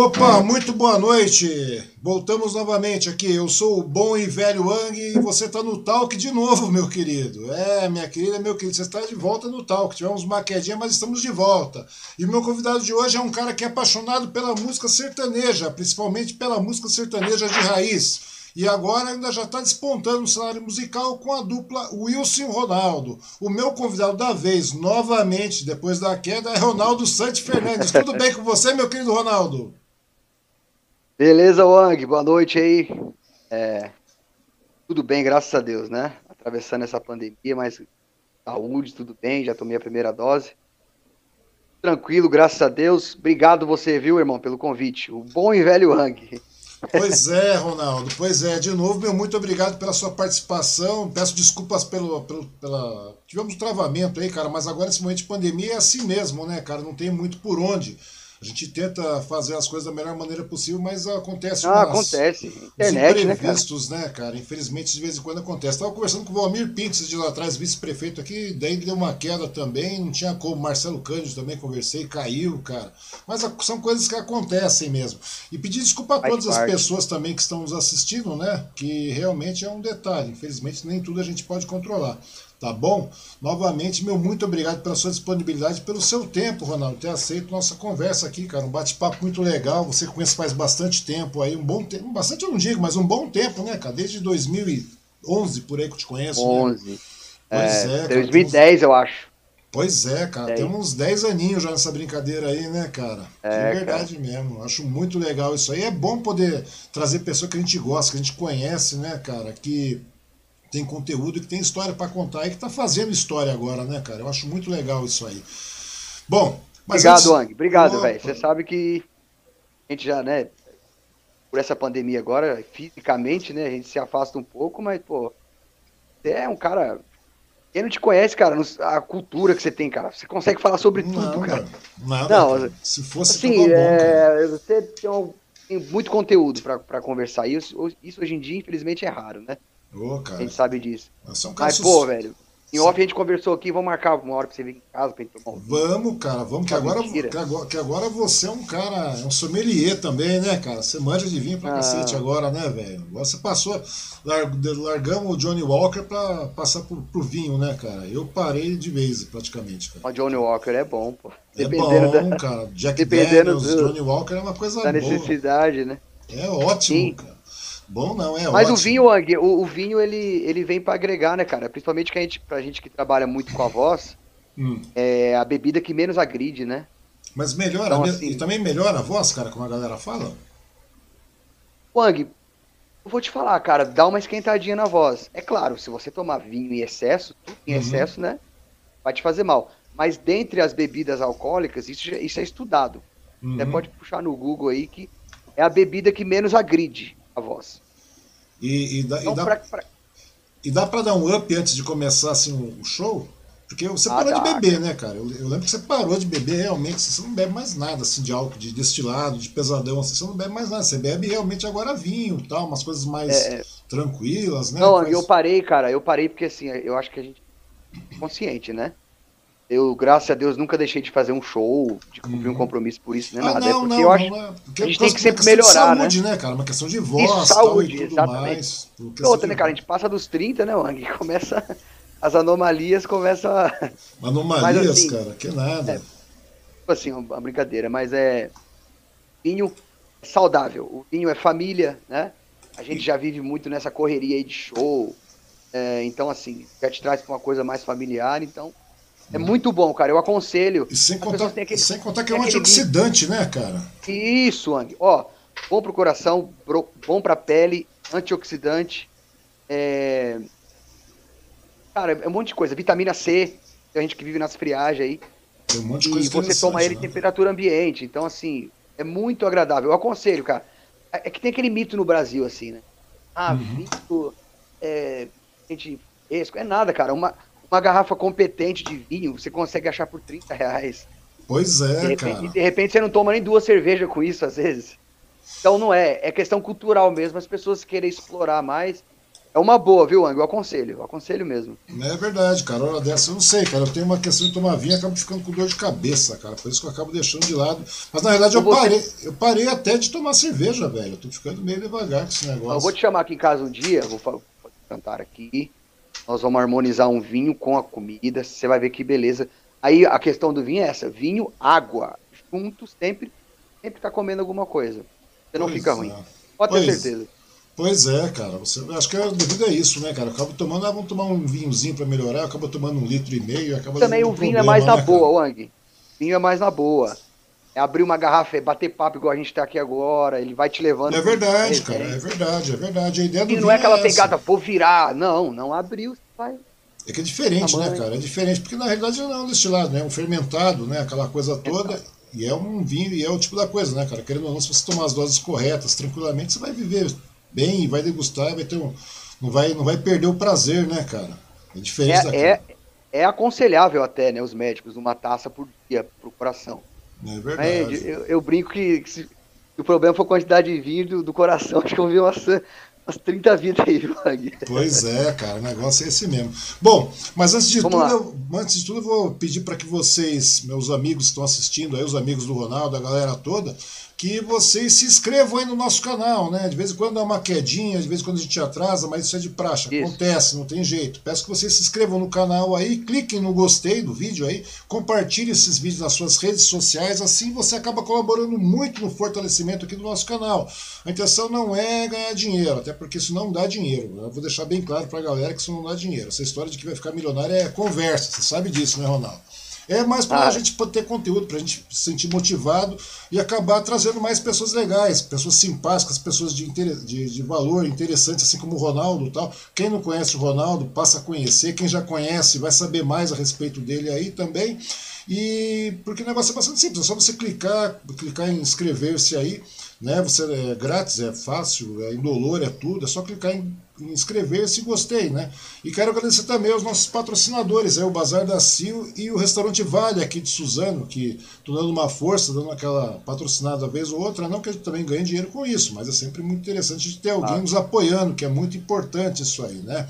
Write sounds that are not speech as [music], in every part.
Opa, muito boa noite. Voltamos novamente aqui. Eu sou o bom e velho Ang e você está no Talk de novo, meu querido. É, minha querida, meu querido, você está de volta no Talk. Tivemos uma quedinha, mas estamos de volta. E o meu convidado de hoje é um cara que é apaixonado pela música sertaneja, principalmente pela música sertaneja de raiz. E agora ainda já está despontando no cenário musical com a dupla Wilson Ronaldo. O meu convidado da vez, novamente, depois da queda, é Ronaldo Santos Fernandes. Tudo bem com você, meu querido Ronaldo? Beleza, Wang, boa noite aí. É, tudo bem, graças a Deus, né? Atravessando essa pandemia, mas saúde, tudo bem, já tomei a primeira dose. Tranquilo, graças a Deus. Obrigado você, viu, irmão, pelo convite. O bom e velho Wang. Pois é, Ronaldo. Pois é, de novo, meu muito obrigado pela sua participação. Peço desculpas pelo, pelo, pela. Tivemos um travamento aí, cara, mas agora nesse momento de pandemia é assim mesmo, né, cara? Não tem muito por onde. A gente tenta fazer as coisas da melhor maneira possível, mas acontece ah, umas, acontece. Internet, imprevistos, né cara? né, cara? Infelizmente, de vez em quando acontece. Estava conversando com o Valmir Pintos de lá atrás, vice-prefeito aqui, daí deu uma queda também, não tinha como. Marcelo Cândido também conversei, caiu, cara. Mas são coisas que acontecem mesmo. E pedir desculpa a todas as pessoas também que estão nos assistindo, né? Que realmente é um detalhe. Infelizmente, nem tudo a gente pode controlar. Tá bom? Novamente, meu muito obrigado pela sua disponibilidade, pelo seu tempo, Ronaldo, ter aceito nossa conversa aqui, cara. Um bate-papo muito legal. Você conhece faz bastante tempo aí, um bom tempo, bastante eu não digo, mas um bom tempo, né, cara? Desde 2011 por aí que eu te conheço. 11. Né? Pois é, é cara, 2010 eu acho. Pois é, cara, 10. temos uns 10 aninhos já nessa brincadeira aí, né, cara? É, verdade cara. mesmo. Acho muito legal isso aí. É bom poder trazer pessoas que a gente gosta, que a gente conhece, né, cara? Que tem conteúdo, que tem história para contar e que está fazendo história agora, né, cara? Eu acho muito legal isso aí. Bom, mas Obrigado, antes... Ang. Obrigado, velho. Você sabe que a gente já, né, por essa pandemia agora, fisicamente, né, a gente se afasta um pouco, mas, pô, você é um cara. Quem não te conhece, cara, a cultura que você tem, cara, você consegue falar sobre tudo, cara. Nada, não, cara. se fosse assim, é, bom, você tem, um, tem, muito conteúdo para conversar. Isso, isso hoje em dia, infelizmente, é raro, né? Oh, a gente sabe disso. Mas, pô, velho, em off a gente conversou aqui, vamos marcar uma hora pra você vir em casa pra gente tomar um Vamos, cara, vamos, que agora, que agora, que agora você é um cara, é um sommelier também, né, cara? Você manja de vinho pra ah. cacete agora, né, velho? Agora você passou, largamos o Johnny Walker pra passar pro, pro, vinho, né, cara? Eu parei de vez, praticamente, cara. O Johnny Walker é bom, pô. É Dependendo bom, da... cara. [laughs] Jack Dependendo Daniels, do... Johnny Walker é uma coisa da boa. Da necessidade, né? É ótimo, Sim. cara. Bom não, é Mas ótimo. o vinho, o, o, vinho, ele, ele vem para agregar, né, cara? Principalmente que a gente, pra gente que trabalha muito com a voz, hum. é a bebida que menos agride, né? Mas melhora, então, assim, e também melhora a voz, cara, como a galera fala? Wang, eu vou te falar, cara, dá uma esquentadinha na voz. É claro, se você tomar vinho em excesso, em uhum. excesso, né, vai te fazer mal. Mas dentre as bebidas alcoólicas, isso, isso é estudado. Uhum. Você pode puxar no Google aí que é a bebida que menos agride a voz. E, e dá, então, e dá, pra, pra... e dá pra dar um up antes de começar assim, o show? Porque você ah, parou dá, de beber, né, cara? Eu, eu, lembro que você parou de beber realmente, você não bebe mais nada assim de álcool, de destilado, de pesadão, assim, você não bebe mais nada. Você bebe realmente agora vinho tal, umas coisas mais é... é. tranquilas, né? Não, eu parei, cara, eu parei porque assim, eu acho que a gente é consciente, né? Eu, graças a Deus, nunca deixei de fazer um show, de cumprir uhum. um compromisso por isso, nem ah, nada. Não, é porque não, eu acho não é. porque a gente tem que sempre melhorar, de saúde, né? né, cara? Uma questão de voz, e saúde, e tudo exatamente. mais. E outra, né, cara? A gente passa dos 30, né, Wang? Começa. As anomalias começam a. [laughs] Anomalias, assim, cara, que nada. É, tipo assim, uma brincadeira, mas é. Vinho saudável. O vinho é família, né? A gente já vive muito nessa correria aí de show. É, então, assim, já te traz pra uma coisa mais familiar, então é muito bom, cara. Eu aconselho. E sem contar, aquele, sem contar que é um antioxidante, né, cara? Isso, Ang. Ó, bom pro coração, bom pra pele, antioxidante. É... Cara, é um monte de coisa. Vitamina C, tem gente que vive nas friagens aí. Tem um monte de coisa E você toma ele né? em temperatura ambiente. Então, assim, é muito agradável. Eu aconselho, cara. É, é que tem aquele mito no Brasil, assim, né? Ah, uhum. vinho, é, gente, é nada, cara. Uma, uma garrafa competente de vinho, você consegue achar por 30 reais. Pois é, de repente, cara. De repente você não toma nem duas cervejas com isso, às vezes. Então não é, é questão cultural mesmo, as pessoas querem explorar mais. É uma boa, viu, Ang? Eu aconselho, eu aconselho mesmo. É verdade, cara. Hora dessa eu não sei, cara. Eu tenho uma questão de tomar vinho e acabo ficando com dor de cabeça, cara. Por isso que eu acabo deixando de lado. Mas na verdade eu você... parei, eu parei até de tomar cerveja, velho. Eu tô ficando meio devagar com esse negócio. Eu vou te chamar aqui em casa um dia, vou cantar aqui. Nós vamos harmonizar um vinho com a comida. Você vai ver que beleza. Aí a questão do vinho é essa: vinho, água. Juntos sempre, sempre tá comendo alguma coisa. Você não pois fica é. ruim. Pode pois. ter certeza. Pois é, cara. Você, acho que é devido a isso, né, cara? Eu acabo tomando, ah, vamos tomar um vinhozinho para melhorar, eu acabo tomando um litro e meio, acaba Também o vinho é problema, é mais na né, boa, Wang. Vinho é mais na boa. É abrir uma garrafa, é bater papo igual a gente tá aqui agora, ele vai te levando. É verdade, cara, é verdade, é verdade. A ideia do vinho não é aquela é pegada, vou virar. Não, não abriu, vai. É que é diferente, né, cara? É diferente, porque na realidade não é um destilado, né? É um fermentado, né? Aquela coisa toda. E é um vinho, e é o tipo da coisa, né, cara? Querendo ou não, se você tomar as doses corretas, tranquilamente, você vai viver bem, vai degustar, vai ter um, não vai não vai perder o prazer, né, cara? É diferente é, é, é, aconselhável até, né, os médicos, uma taça por dia pro coração. É verdade. eu, eu, brinco que, que se, o problema foi a quantidade de vinho do, do coração, [laughs] acho que eu vi umas, umas 30 vidas aí, Wag. Pois é, cara, o negócio é esse mesmo. Bom, mas antes de tudo, eu, antes de tudo, eu vou pedir para que vocês, meus amigos que estão assistindo aí, os amigos do Ronaldo, a galera toda, que vocês se inscrevam aí no nosso canal, né? De vez em quando dá uma quedinha, de vez em quando a gente atrasa, mas isso é de praxe, isso. acontece, não tem jeito. Peço que vocês se inscrevam no canal aí, cliquem no gostei do vídeo aí, compartilhem esses vídeos nas suas redes sociais, assim você acaba colaborando muito no fortalecimento aqui do nosso canal. A intenção não é ganhar dinheiro, até porque isso não dá dinheiro. Eu vou deixar bem claro pra galera que isso não dá dinheiro. Essa história de que vai ficar milionário é conversa, você sabe disso, né, Ronaldo? É mais para a ah. gente ter conteúdo, para a gente se sentir motivado e acabar trazendo mais pessoas legais, pessoas simpáticas, pessoas de, de, de valor interessante, assim como o Ronaldo e tal. Quem não conhece o Ronaldo, passa a conhecer. Quem já conhece, vai saber mais a respeito dele aí também. E porque o negócio é bastante simples, é só você clicar, clicar em inscrever-se aí, né? Você é grátis, é fácil, é indolor, é tudo, é só clicar em inscrever-se gostei, né? E quero agradecer também aos nossos patrocinadores, aí, o Bazar da Sil e o Restaurante Vale aqui de Suzano, que estão dando uma força, dando aquela patrocinada vez ou outra, não que a gente também ganhe dinheiro com isso, mas é sempre muito interessante de ter alguém ah. nos apoiando, que é muito importante isso aí, né?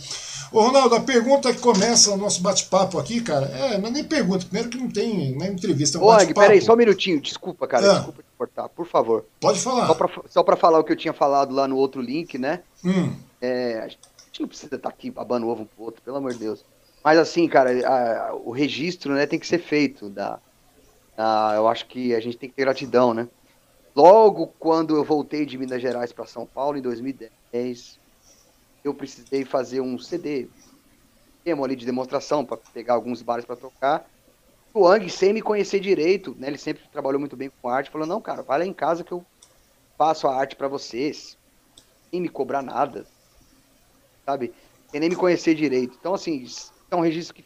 Ô Ronaldo, a pergunta que começa o nosso bate-papo aqui, cara, é, não é nem pergunta, primeiro que não tem nem entrevista, é um Ô, Ag, peraí, só um minutinho, desculpa, cara, ah. desculpa te cortar, por favor. Pode falar. Só para falar o que eu tinha falado lá no outro link, né? Hum. É, a gente não precisa estar tá aqui babando ovo um pro outro, pelo amor de Deus. Mas assim, cara, a, o registro né, tem que ser feito. Da, a, eu acho que a gente tem que ter gratidão, né? Logo quando eu voltei de Minas Gerais para São Paulo, em 2010, eu precisei fazer um CD, demo ali de demonstração, para pegar alguns bares para tocar. O Ang, sem me conhecer direito, né, ele sempre trabalhou muito bem com arte, falou: Não, cara, vai lá em casa que eu faço a arte para vocês, sem me cobrar nada sabe? Sem nem me conhecer direito. Então, assim, é um registro que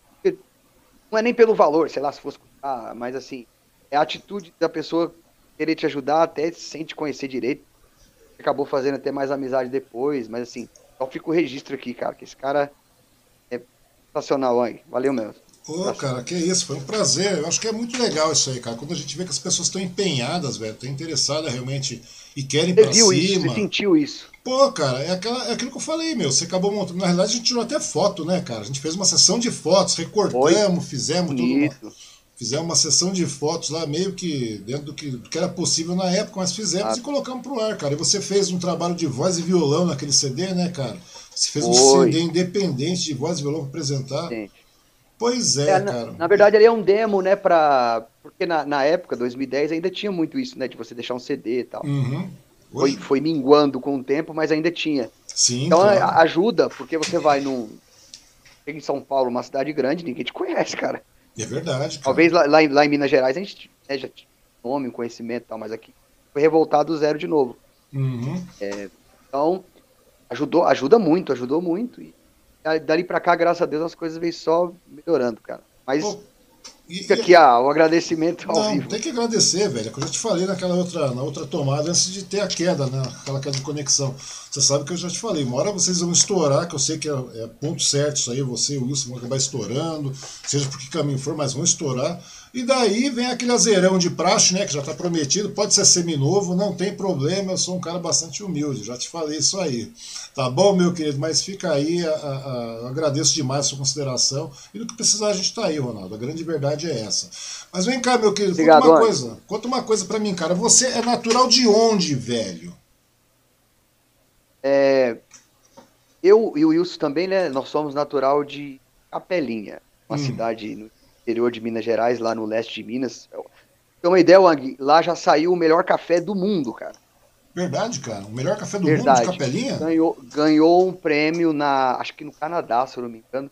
não é nem pelo valor, sei lá, se fosse. Ah, mas assim, é a atitude da pessoa querer te ajudar até sem te conhecer direito. Acabou fazendo até mais amizade depois, mas assim, só fica o registro aqui, cara, que esse cara é sensacional, aí. Valeu mesmo. Pô, cara, que isso, foi um prazer. Eu acho que é muito legal isso aí, cara. Quando a gente vê que as pessoas estão empenhadas, velho, estão interessadas realmente e querem viu cima. Isso, você sentiu isso. Pô, cara, é, aquela, é aquilo que eu falei, meu. Você acabou montando. Na realidade, a gente tirou até foto, né, cara? A gente fez uma sessão de fotos, recortamos, fizemos tudo. Uma, fizemos uma sessão de fotos lá, meio que dentro do que, do que era possível na época, mas fizemos ah. e colocamos pro ar, cara. E você fez um trabalho de voz e violão naquele CD, né, cara? Você fez Foi. um CD independente de voz e violão pra apresentar. Sim. Pois é, é cara. Na, na, verdade, ele é um demo, né, pra... Porque na, na época, 2010, ainda tinha muito isso, né, de você deixar um CD e tal. Uhum. Foi, foi minguando com o tempo, mas ainda tinha. Sim, então claro. ajuda, porque você vai num... Em São Paulo, uma cidade grande, ninguém te conhece, cara. É verdade. Cara. Talvez lá, lá, em, lá, em, Minas Gerais a gente né, já tinha nome, conhecimento e tal, mas aqui foi revoltado zero de novo. Uhum. É, então, ajudou, ajuda muito, ajudou muito. E dali pra cá, graças a Deus, as coisas vêm só melhorando, cara. Mas Pô, fica aqui ah, o agradecimento ao não, vivo. Tem que agradecer, velho. É que eu já te falei naquela outra, na outra tomada, antes de ter a queda, né? Aquela queda de conexão. Você sabe que eu já te falei, uma hora vocês vão estourar, que eu sei que é, é ponto certo isso aí, você e o Wilson vão acabar estourando, seja por que caminho for, mas vão estourar. E daí vem aquele azeirão de praxe, né? Que já está prometido, pode ser seminovo, não tem problema, eu sou um cara bastante humilde, já te falei isso aí. Tá bom, meu querido? Mas fica aí, a, a, eu agradeço demais a sua consideração. E do que precisar, a gente está aí, Ronaldo. A grande verdade é essa. Mas vem cá, meu querido, Obrigado, conta uma coisa. Conta uma coisa para mim, cara. Você é natural de onde, velho? É, eu e o Wilson também, né? Nós somos natural de Capelinha, uma hum. cidade no interior de Minas Gerais, lá no leste de Minas. Tem uma ideia, Wang, lá já saiu o melhor café do mundo, cara. Verdade, cara. O melhor café do Verdade. mundo de Capelinha? Ganhou, ganhou um prêmio na, acho que no Canadá, se eu não me engano,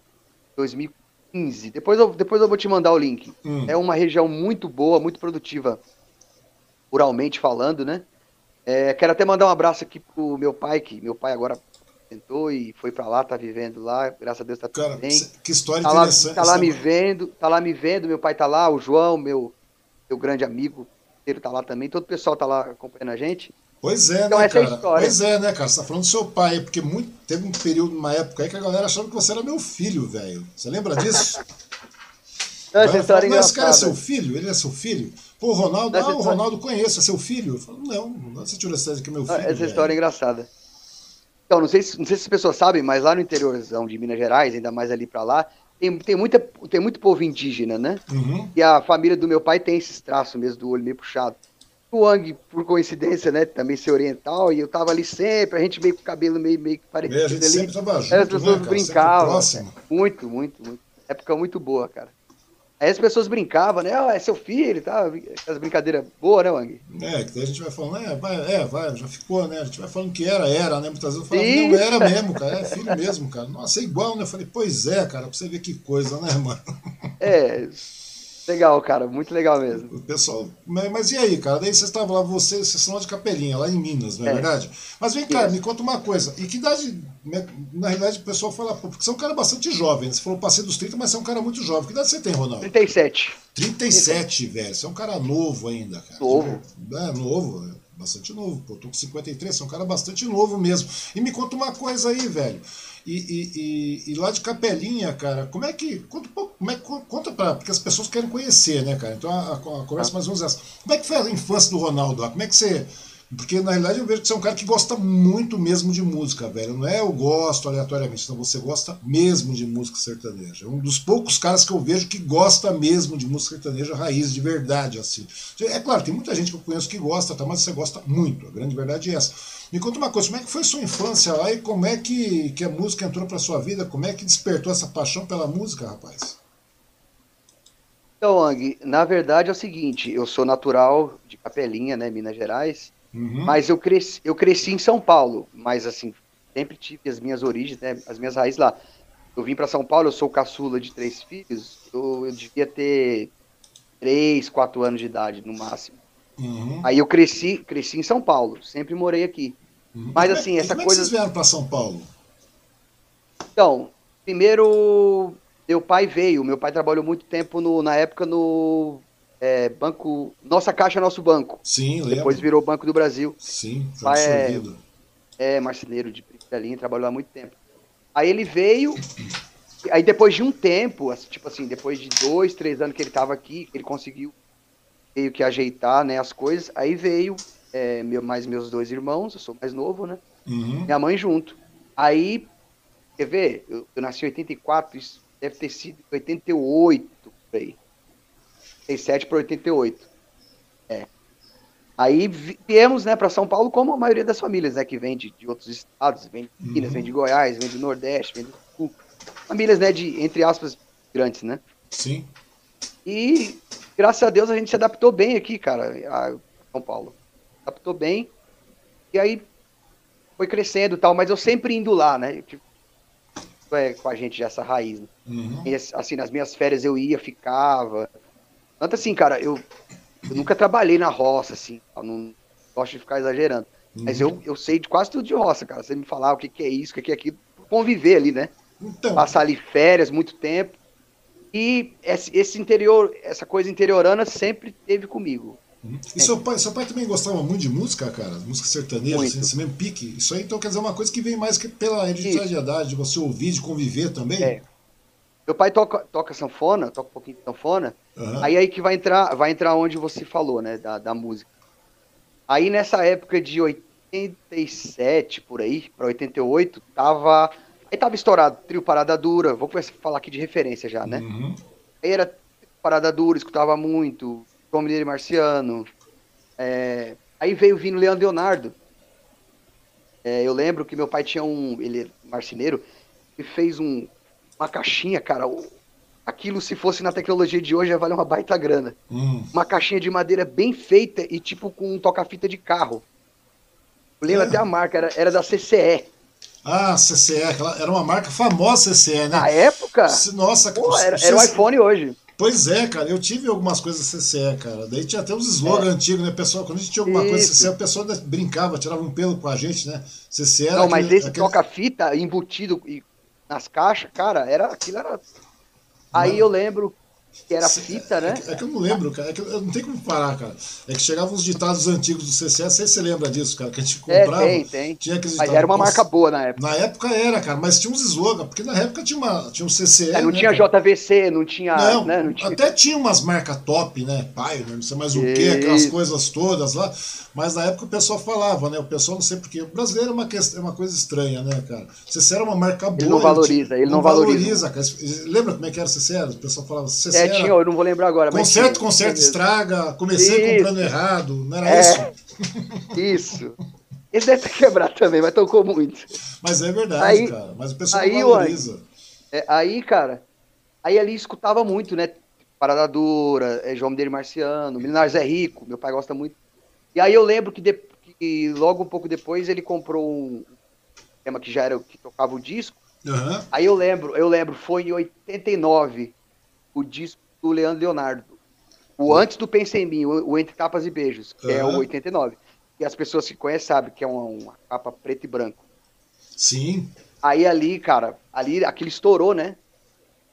2015. Depois eu, depois eu vou te mandar o link. Hum. É uma região muito boa, muito produtiva, ruralmente falando, né? É, quero até mandar um abraço aqui pro meu pai, que meu pai agora tentou e foi para lá, tá vivendo lá, graças a Deus tá tudo Cara, bem. Que história tá interessante. Lá, tá lá me vendo, tá lá me vendo, meu pai tá lá, o João, meu, meu grande amigo, ele tá lá também, todo o pessoal tá lá acompanhando a gente. Pois é, então, né, é cara? Pois é, né, cara? Você tá falando do seu pai, porque muito, teve um período, uma época aí que a galera achava que você era meu filho, velho. Você lembra disso? [laughs] Não, essa história falou, esse cara é seu filho? Ele é seu filho? Pô, Ronaldo, ah, o Ronaldo conheço, é seu filho? Eu falo, não, você tirou essa que é meu filho. Essa história é engraçada. Então, não sei, se, não sei se as pessoas sabem, mas lá no interiorzão de Minas Gerais, ainda mais ali para lá, tem, tem, muita, tem muito povo indígena, né? Uhum. E a família do meu pai tem esses traços mesmo do olho meio puxado. O Wang, por coincidência, né, também ser oriental, e eu tava ali sempre, a gente meio com o cabelo meio, meio parecido é, a gente ali. sempre tava junto, As pessoas né, brincavam. Muito, muito, muito. Época muito boa, cara. Aí as pessoas brincavam, né? Oh, é seu filho, tá? Aquelas brincadeiras boas, né, Wang? É, que daí a gente vai falando, é, vai, é, vai, já ficou, né? A gente vai falando que era, era, né? Muitas vezes eu falo, não, era mesmo, cara, é filho mesmo, cara. Nossa, é igual, né? Eu falei, pois é, cara, pra você ver que coisa, né, mano? É, Legal, cara, muito legal mesmo. Pessoal, mas, e aí, cara? Daí vocês estavam lá, vocês, vocês são lá de Capelinha, lá em Minas, não é, é. verdade? Mas vem cá, me conta uma coisa. E que idade, né, na realidade, o pessoal fala, porque você é um cara bastante jovem. Você falou passei dos 30, mas você é um cara muito jovem. Que idade você tem, Ronaldo? 37. 37, velho. Você é um cara novo ainda, cara. Novo. É, novo, é bastante novo. Pô, tô com 53, você é um cara bastante novo mesmo. E me conta uma coisa aí, velho. E, e, e, e, lá de Capelinha, cara, como é que. Conta, como é, conta pra. Porque as pessoas querem conhecer, né, cara? Então a, a, a conversa mais ou menos é essa. Como é que foi a infância do Ronaldo? Como é que você. Porque na realidade eu vejo que você é um cara que gosta muito mesmo de música, velho. Não é eu gosto aleatoriamente, então você gosta mesmo de música sertaneja. É um dos poucos caras que eu vejo que gosta mesmo de música sertaneja raiz, de verdade, assim. É claro, tem muita gente que eu conheço que gosta, tá? mas você gosta muito. A grande verdade é essa. Me conta uma coisa, como é que foi sua infância lá e como é que, que a música entrou para sua vida? Como é que despertou essa paixão pela música, rapaz? Então, Ang, na verdade é o seguinte, eu sou natural de Capelinha, né, Minas Gerais, uhum. mas eu cresci, eu cresci em São Paulo, mas assim, sempre tive as minhas origens, né, as minhas raízes lá. Eu vim para São Paulo, eu sou caçula de três filhos, eu, eu devia ter três, quatro anos de idade no máximo. Uhum. Aí eu cresci, cresci em São Paulo, sempre morei aqui. Uhum. Mas assim, essa como coisa. Como é que vocês vieram para São Paulo? Então, primeiro meu pai veio. Meu pai trabalhou muito tempo no, na época no é, banco. Nossa Caixa, nosso banco. Sim, lembro. Depois virou Banco do Brasil. Sim, foi pai absorvido. É, é marceneiro de linha, trabalhou há muito tempo. Aí ele veio. Aí depois de um tempo, tipo assim, depois de dois, três anos que ele estava aqui, ele conseguiu meio que ajeitar né, as coisas. Aí veio é, meu, mais meus dois irmãos, eu sou mais novo, né? Uhum. Minha mãe junto. Aí, quer ver? Eu, eu nasci em 84, isso deve ter sido 88, por aí. 87 para 88. É. Aí viemos né, para São Paulo, como a maioria das famílias, né? Que vem de, de outros estados, vem de Minas, uhum. vem de Goiás, vem do Nordeste, vem do Sul. Famílias, né, de, entre aspas, grandes, né? Sim. E graças a Deus a gente se adaptou bem aqui, cara, a São Paulo. Adaptou bem. E aí foi crescendo e tal, mas eu sempre indo lá, né? Tipo, é com a gente essa raiz. Né? Uhum. E, assim, nas minhas férias eu ia, ficava. Tanto assim, cara, eu, eu nunca trabalhei na roça, assim. não gosto de ficar exagerando. Uhum. Mas eu, eu sei de quase tudo de roça, cara. Você me falar o que, que é isso, o que, que é aquilo, conviver ali, né? Então. Passar ali férias, muito tempo. E esse, esse interior, essa coisa interiorana sempre teve comigo. Uhum. E seu pai, seu pai também gostava muito de música, cara? Música sertaneja, assim, esse mesmo pique. Isso aí então quer dizer uma coisa que vem mais que pela hereditariedade, de você ouvir, de conviver também? É. Meu pai toca, toca sanfona, toca um pouquinho de sanfona. Aham. Aí aí que vai entrar, vai entrar onde você falou, né, da, da música. Aí nessa época de 87 por aí, pra 88, tava aí tava estourado Trio Parada Dura. Vou começar a falar aqui de referência já, né? Uhum. Aí era Parada Dura, escutava muito, João Mineiro e Marciano. É, aí veio vindo Leandro Leonardo. É, eu lembro que meu pai tinha um, ele é marceneiro, e fez um, uma caixinha, cara. Aquilo, se fosse na tecnologia de hoje, ia valer uma baita grana. Hum. Uma caixinha de madeira bem feita e tipo com um toca-fita de carro. Eu lembro É. até a marca, era, era da CCE. Ah, CCE, era uma marca famosa CCE, né? Na época, Nossa, pô, era, o era o iPhone hoje. Pois é, cara, eu tive algumas coisas CCE, cara. Daí tinha até uns slogans antigos, né? Pessoal, quando a gente tinha alguma coisa É. Isso. CCE, o pessoal brincava, tirava um pelo com a gente, né? CCE era Não, mas aquele- esse aquele- toca-fita embutido nas caixas, cara, era aquilo era. Aí eu lembro que era fita, né? É que, é que eu não lembro, cara. É que eu não tem como parar, cara. É que chegavam uns ditados antigos do não sei se você lembra disso, cara, que a gente É, comprava. tem, tem. Tinha aqueles Mas ditados, era uma "Nossa, marca boa na época. Na época era, cara, mas tinha uns slogans, porque na época tinha, uma, tinha um CCE. É, não né, tinha cara? JVC, não tinha. Não, né, não tinha... até tinha umas marcas top, né? Pai, não sei mais o que, aquelas coisas todas lá. Mas na época o pessoal falava, né? O pessoal não sei porquê. O brasileiro é uma, questão, é uma coisa estranha, né, cara? CC era uma marca boa. não valoriza, ele não valoriza. cara. Lembra como é que era CC? O pessoal falava CC É, tinha, eu não vou lembrar agora. conserto, tinha, conserto, tinha estraga, comecei Isso. comprando errado, não era É. isso? [laughs] Isso. Esse deve ter quebrado também, mas tocou muito. Mas é verdade, Aí- cara. Mas o pessoal aí, valoriza. É, aí, cara, aí ali escutava muito, né? Parada Dura, é, João Mineiro Marciano, Milionários é Rico, meu pai gosta muito. E aí eu lembro que, de- que logo um pouco depois ele comprou um tema que já era o que tocava o disco. Aham. Aí eu lembro, eu lembro, foi em 89 o disco do Leandro Leonardo. O antes do Pensa em Mim, o, o Entre Tapas e Beijos, que é Aham. o 89. E as pessoas que conhecem sabem que é uma, uma capa preto e branco. Sim. Aí ali, cara, ali aquilo estourou, né?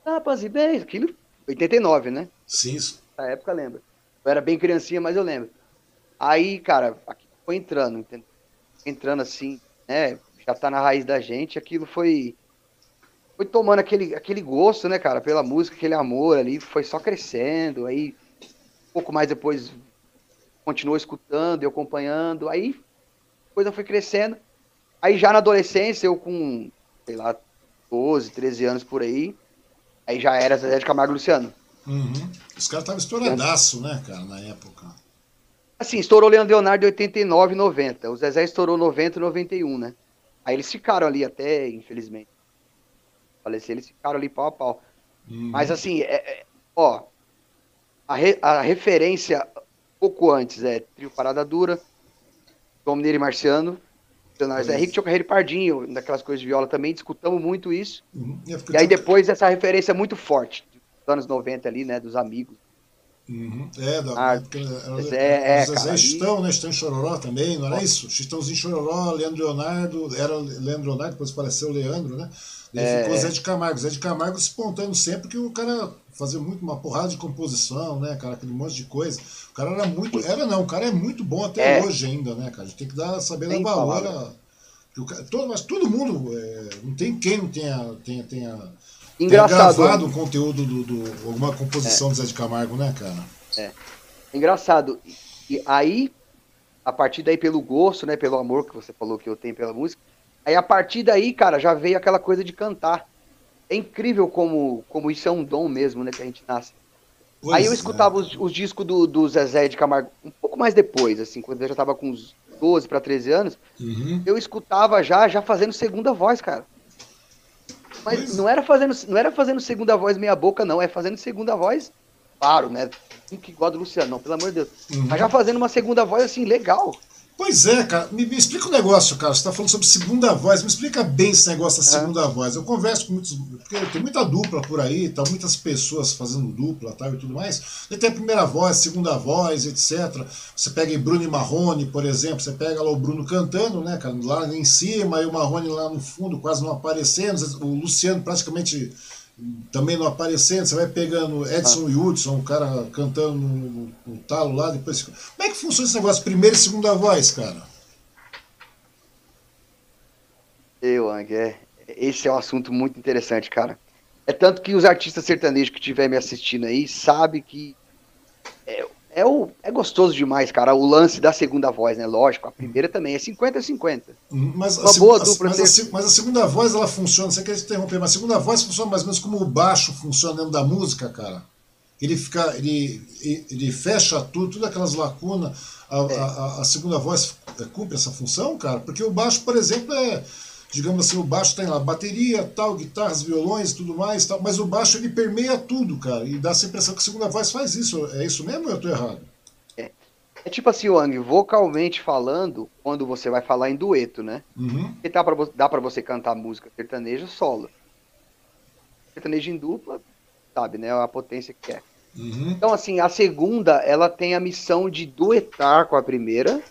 Tapas e beijos, aquilo 89, né? Sim, isso. Na época eu lembro. Eu era bem criancinha, mas eu lembro. Aí, cara, aquilo foi entrando, entendeu? Entrando assim, né? Já tá na raiz da gente, aquilo foi foi tomando aquele, aquele gosto, né, cara, pela música, aquele amor ali, foi só crescendo, aí um pouco mais depois continuou escutando e acompanhando, aí a coisa foi crescendo. Aí já na adolescência, eu com, sei lá, 12, 13 anos por aí, aí já era Zezé de Camargo e Luciano. Uhum. Os caras estavam estouradaço, né, cara, na época. Assim, estourou Leandro Leonardo em 89 e 90. O Zezé estourou 90 e 91, né? Aí eles ficaram ali até, infelizmente. Falecer, eles ficaram ali pau a pau. Uhum. Mas assim, é- é- ó, a, re- a referência pouco antes é Trio Parada Dura, João Mineiro e Marciano, Leonardo Zé Pois. Henrique, Tio Carreiro e Pardinho, daquelas coisas de viola também, discutamos muito isso. Uhum. É E aí depois essa referência muito forte, dos anos 90 ali, né, dos amigos. Uhum. É, da, Ah, porque era, Zezé, é, Zezé cara, e aí- Chitão, né? Chitão Chororó também, não era isso? Chitãozinho Chororó, Leandro Leonardo, era Leandro Leonardo, depois apareceu o Leandro, né? Daí É. ficou Zé de Camargo. Zé de Camargo espontâneo sempre que o cara fazia muito uma porrada de composição, né, cara? Aquele monte de coisa. O cara era muito. Era não, o cara é muito bom até É. hoje ainda, né, cara? A gente tem que dar, saber dar valor palavras. a. o cara- todo, mas todo mundo, é, não tem quem não tenha, tenha, tenha, tenha Engraçado. gravado um conteúdo do, do- alguma composição do Zé de Camargo, né, cara? Engraçado. E aí, a partir daí, pelo gosto, né? Pelo amor que você falou que eu tenho pela música. Aí, a partir daí, cara, já veio aquela coisa de cantar. É incrível como, como isso é um dom mesmo, né? Que a gente nasce. Pois aí eu é. escutava os, os discos do, do Zezé de Camargo um pouco mais depois, assim, quando eu já tava com uns 12 para 13 anos. Uhum. Eu escutava já, já fazendo segunda voz, cara. Mas Pois. não era fazendo, não era fazendo segunda voz meia boca, não. É fazendo segunda voz, claro, né? Que igual do Luciano, não, pelo amor de Deus. Uhum. Mas já fazendo uma segunda voz, assim, legal. Pois é, cara. Me, me explica um negócio, cara. Você está falando sobre segunda voz. Me explica bem esse negócio da Aham. segunda voz. Eu converso com muitos. Porque tem muita dupla por aí, tá? Muitas pessoas fazendo dupla tal, e tudo mais. E tem a primeira voz, segunda voz, etc. Você pega Bruno e Marrone, por exemplo. Você pega lá o Bruno cantando, né, cara? Lá em cima, e o Marrone lá no fundo, quase não aparecendo. O Luciano praticamente também não aparecendo, você vai pegando Edson e Hudson, o cara cantando no, no- talo lá, depois. Como é que funciona esse negócio? Primeira e segunda voz, cara? Eu, Ang, é. Esse é um assunto muito interessante, cara. É tanto que os artistas sertanejos que estiver me assistindo aí sabe que é, é, o, é gostoso demais, cara, o lance da segunda voz, né? Lógico, a primeira também é 50-50. Uhum, mas, Uma a, boa dupla mas, a, mas a segunda voz, ela funciona, você quer interromper, mas a segunda voz funciona mais ou menos como o baixo funciona dentro da música, cara. Ele fica, ele, ele fecha tudo, todas aquelas lacunas. A, é. a, a segunda voz cumpre essa função, cara? Porque o baixo, por exemplo, é digamos assim, o baixo tem lá bateria, tal, guitarras, violões, tudo mais, tal, mas o baixo ele permeia tudo, cara, e dá essa impressão que a segunda voz faz isso. É isso mesmo ou eu tô errado? É, é tipo assim, Wang, vocalmente falando, quando você vai falar em dueto, né? Uhum. E dá pra, dá pra você cantar música sertaneja solo. Sertaneja em dupla, sabe, né? A potência que é. Uhum. Então, assim, a segunda, ela tem a missão de duetar com a primeira,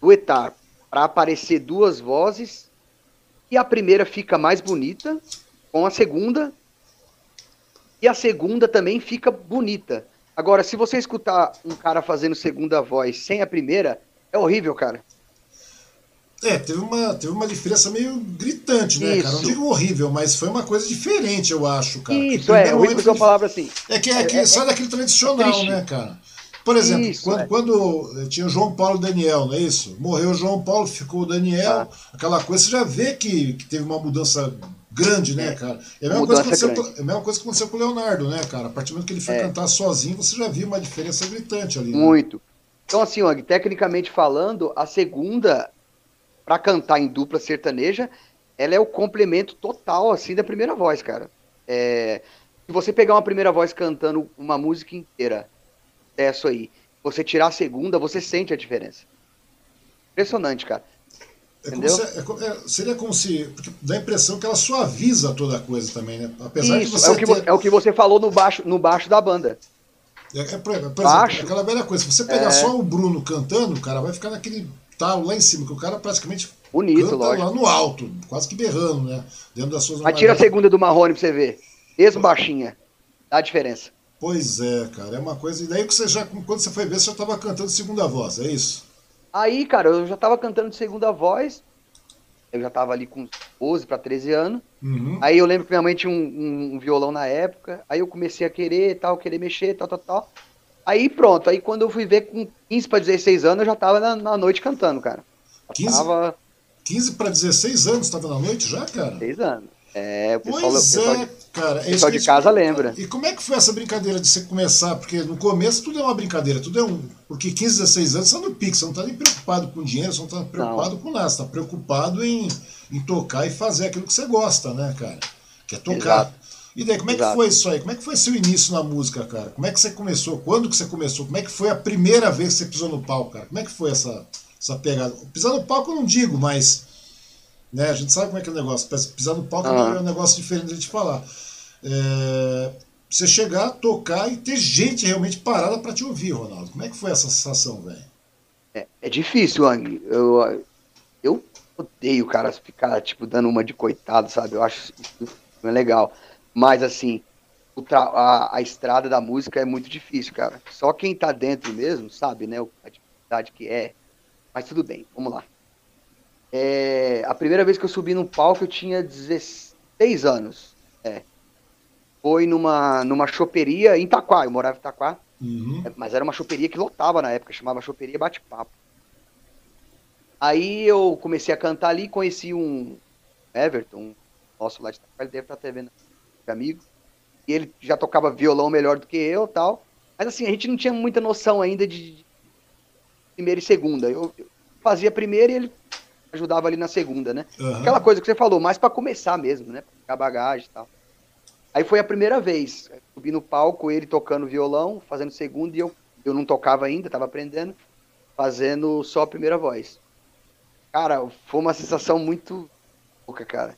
duetar para aparecer duas vozes e a primeira fica mais bonita com a segunda e a segunda também fica bonita. Agora, se você escutar um cara fazendo segunda voz sem a primeira, é horrível, cara. É, teve uma, teve uma diferença meio gritante, né, Isso. cara? Não digo horrível, mas foi uma coisa diferente, eu acho, cara. Isso, é, horrível que eu falava assim. É que, é que é, é sai é, daquele tradicional, né, cara? Por exemplo, isso, quando, é. quando, tinha o João Paulo Daniel, não é isso? Morreu o João Paulo, ficou o Daniel, ah. aquela coisa, você já vê que, que teve uma mudança grande, né, é. cara? É a, mesma coisa que aconteceu, é a mesma coisa que aconteceu com o Leonardo, né, cara? A partir do momento que ele foi é. cantar sozinho, você já viu uma diferença gritante ali. Né? Muito. Então, assim, ó, tecnicamente falando, a segunda, para cantar em dupla sertaneja, ela é o complemento total, assim, da primeira voz, cara. É, se você pegar uma primeira voz cantando uma música inteira sucesso aí, você tirar a segunda, você sente a diferença. Impressionante, cara. É Entendeu? Se, é, é, seria como se. dá a impressão que ela suaviza toda a coisa também, né? Apesar Isso, de você. É o, que, ter... é o que você falou no baixo, no baixo da banda. É, é, por, exemplo, baixo, aquela velha coisa. Se você pegar é. só o Bruno cantando, cara, vai ficar naquele tal lá em cima, que o cara praticamente Bonito, canta lógico. lá no alto, quase que berrando, né? Dentro das suas Mas tira a segunda do Marrone pra você ver. Mesmo baixinha. Dá a diferença. Pois é, cara, é uma coisa. E daí que você já, quando você foi ver, você já estava cantando segunda voz, é isso? Aí, cara, eu já estava cantando de segunda voz. Eu já estava ali com 12 para 13 anos. Uhum. Aí eu lembro que minha mãe tinha um, um, um, violão na época. Aí eu comecei a querer, tal, querer mexer, tal, tal, tal. Aí pronto. Aí quando eu fui ver com 15 para 16 anos, eu já estava na, na, noite cantando, cara. 15, tava... 15 para 16 anos, estava na noite já, cara? 16 anos. É, o pessoal, pois o pessoal, é, cara. O pessoal de casa lembra. E como é que foi essa brincadeira de você começar? Porque no começo tudo é uma brincadeira, tudo é um. Porque 15, 16 anos você no pique, você não tá nem preocupado com dinheiro, você não tá preocupado não. com nada, você tá preocupado em, em tocar e fazer aquilo que você gosta, né, cara? Que é tocar. Exato. E daí, como é Exato. que foi isso aí? Como é que foi seu início na música, cara? Como é que você começou? Quando que você começou? Como é que foi a primeira vez que você pisou no palco, cara? Como é que foi essa, essa pegada? Pisar no palco eu não digo, mas né? A gente sabe como é que é o negócio. Pisar no palco é um negócio diferente de falar. É, você chegar, tocar e ter gente realmente parada para te ouvir, Ronaldo. Como é que foi essa sensação, velho? É, é, difícil, Ang. Eu, eu odeio o cara ficar, tipo, dando uma de coitado, sabe? Eu acho isso não é legal. Mas, assim, a, a, estrada da música é muito difícil, cara. Só quem tá dentro mesmo sabe, né? A dificuldade que é. Mas tudo bem, vamos lá. É, a primeira vez que eu subi no palco eu tinha 16 anos. É. Foi numa, numa choperia em Itaquá, eu morava em Itaquá. Uhum. É, mas era uma choperia que lotava na época, chamava Choperia Bate-Papo. Aí eu comecei a cantar ali, conheci um Everton, um nosso lá de Itaquá, ele deve estar até vendo, amigo. E ele já tocava violão melhor do que eu tal. Mas assim, a gente não tinha muita noção ainda de, de primeira e segunda. Eu, eu fazia primeira e ele ajudava ali na segunda, né? Uhum. Aquela coisa que você falou, mais para começar mesmo, né? Pra pegar bagagem e tal. Aí foi a primeira vez. Subi no palco, ele tocando violão, fazendo segunda, e eu, eu não tocava ainda, tava aprendendo, fazendo só a primeira voz. Cara, foi uma sensação muito louca, cara.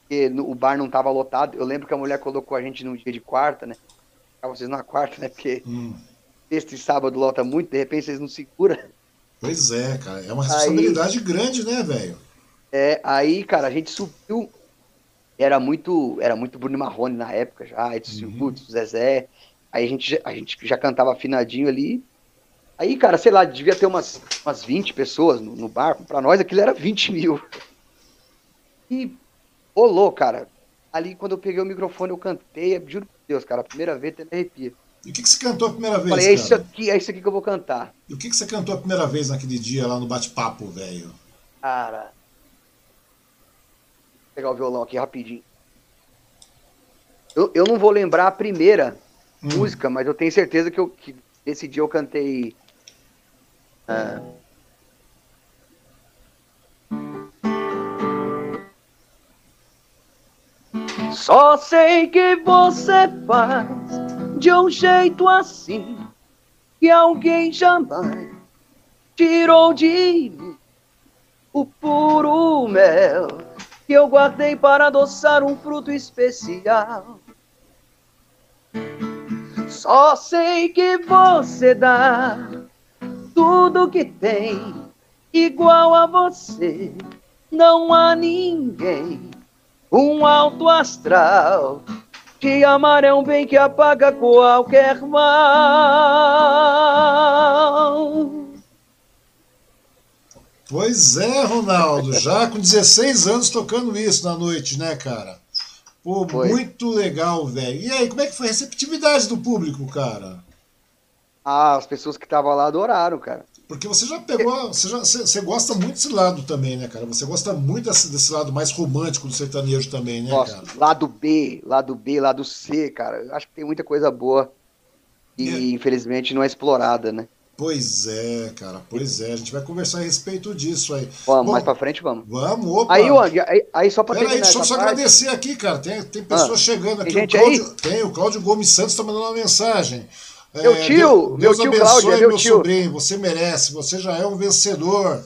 Porque no, o bar não tava lotado. Eu lembro que a mulher colocou a gente num dia de quarta, né? Vocês na quarta, né? Porque hum. sexta e sábado lota muito, de repente vocês não seguram. Pois é, cara. É uma responsabilidade aí, grande, né, velho? É, aí, cara, a gente subiu. Era muito, era muito Bruno Marrone na época já, Edson uhum. Zezé. Aí a gente, a gente já cantava afinadinho ali. Aí, cara, sei lá, devia ter umas, umas 20 pessoas no, no bar. Pra nós aquilo era 20 mil. E rolou, cara. ali quando eu peguei o microfone, eu cantei, juro por Deus, cara, a primeira vez até me arrepia. E o que, que você cantou a primeira vez? Falei, é isso aqui, é isso aqui que eu vou cantar. E o que, que você cantou a primeira vez naquele dia lá no bate-papo, velho? Cara. Vou pegar o violão aqui rapidinho. Eu, eu não vou lembrar a primeira hum. música, mas eu tenho certeza que, eu, que esse dia eu cantei. Ah, Só sei que você faz de um jeito assim que alguém jamais tirou de mim o puro mel que eu guardei para adoçar um fruto especial. Só sei que você dá tudo que tem igual a você. Não há ninguém um alto astral. Te amar é um bem que apaga qualquer mal. Pois é, Ronaldo, já com 16 anos tocando isso na noite, né, cara? Pô, foi. muito legal, velho. E aí, como é que foi a receptividade do público, cara? Ah, as pessoas que estavam lá adoraram, cara. Porque você já pegou. Você, já, você, você, gosta muito desse lado também, né, cara? Você gosta muito desse, desse lado mais romântico do sertanejo também, né, Gosto. cara? Lado B, lado B, lado C, cara. Eu acho que tem muita coisa boa e, é. infelizmente, não é explorada, né? Pois é, cara, pois é. A gente vai conversar a respeito disso aí. Vamos, Bom, mais pra frente vamos. Vamos, opa. Aí, Wang, aí, aí só pra Pera terminar aí, deixa eu só parte... agradecer aqui, cara. Tem, tem pessoas ah, chegando aqui. Tem, o Cláudio, tem, o Cláudio Gomes Santos tá mandando uma mensagem. Meu é, tio, Deus, meu tio Cláudio, é meu, meu tio. sobrinho, você merece, você já é um vencedor.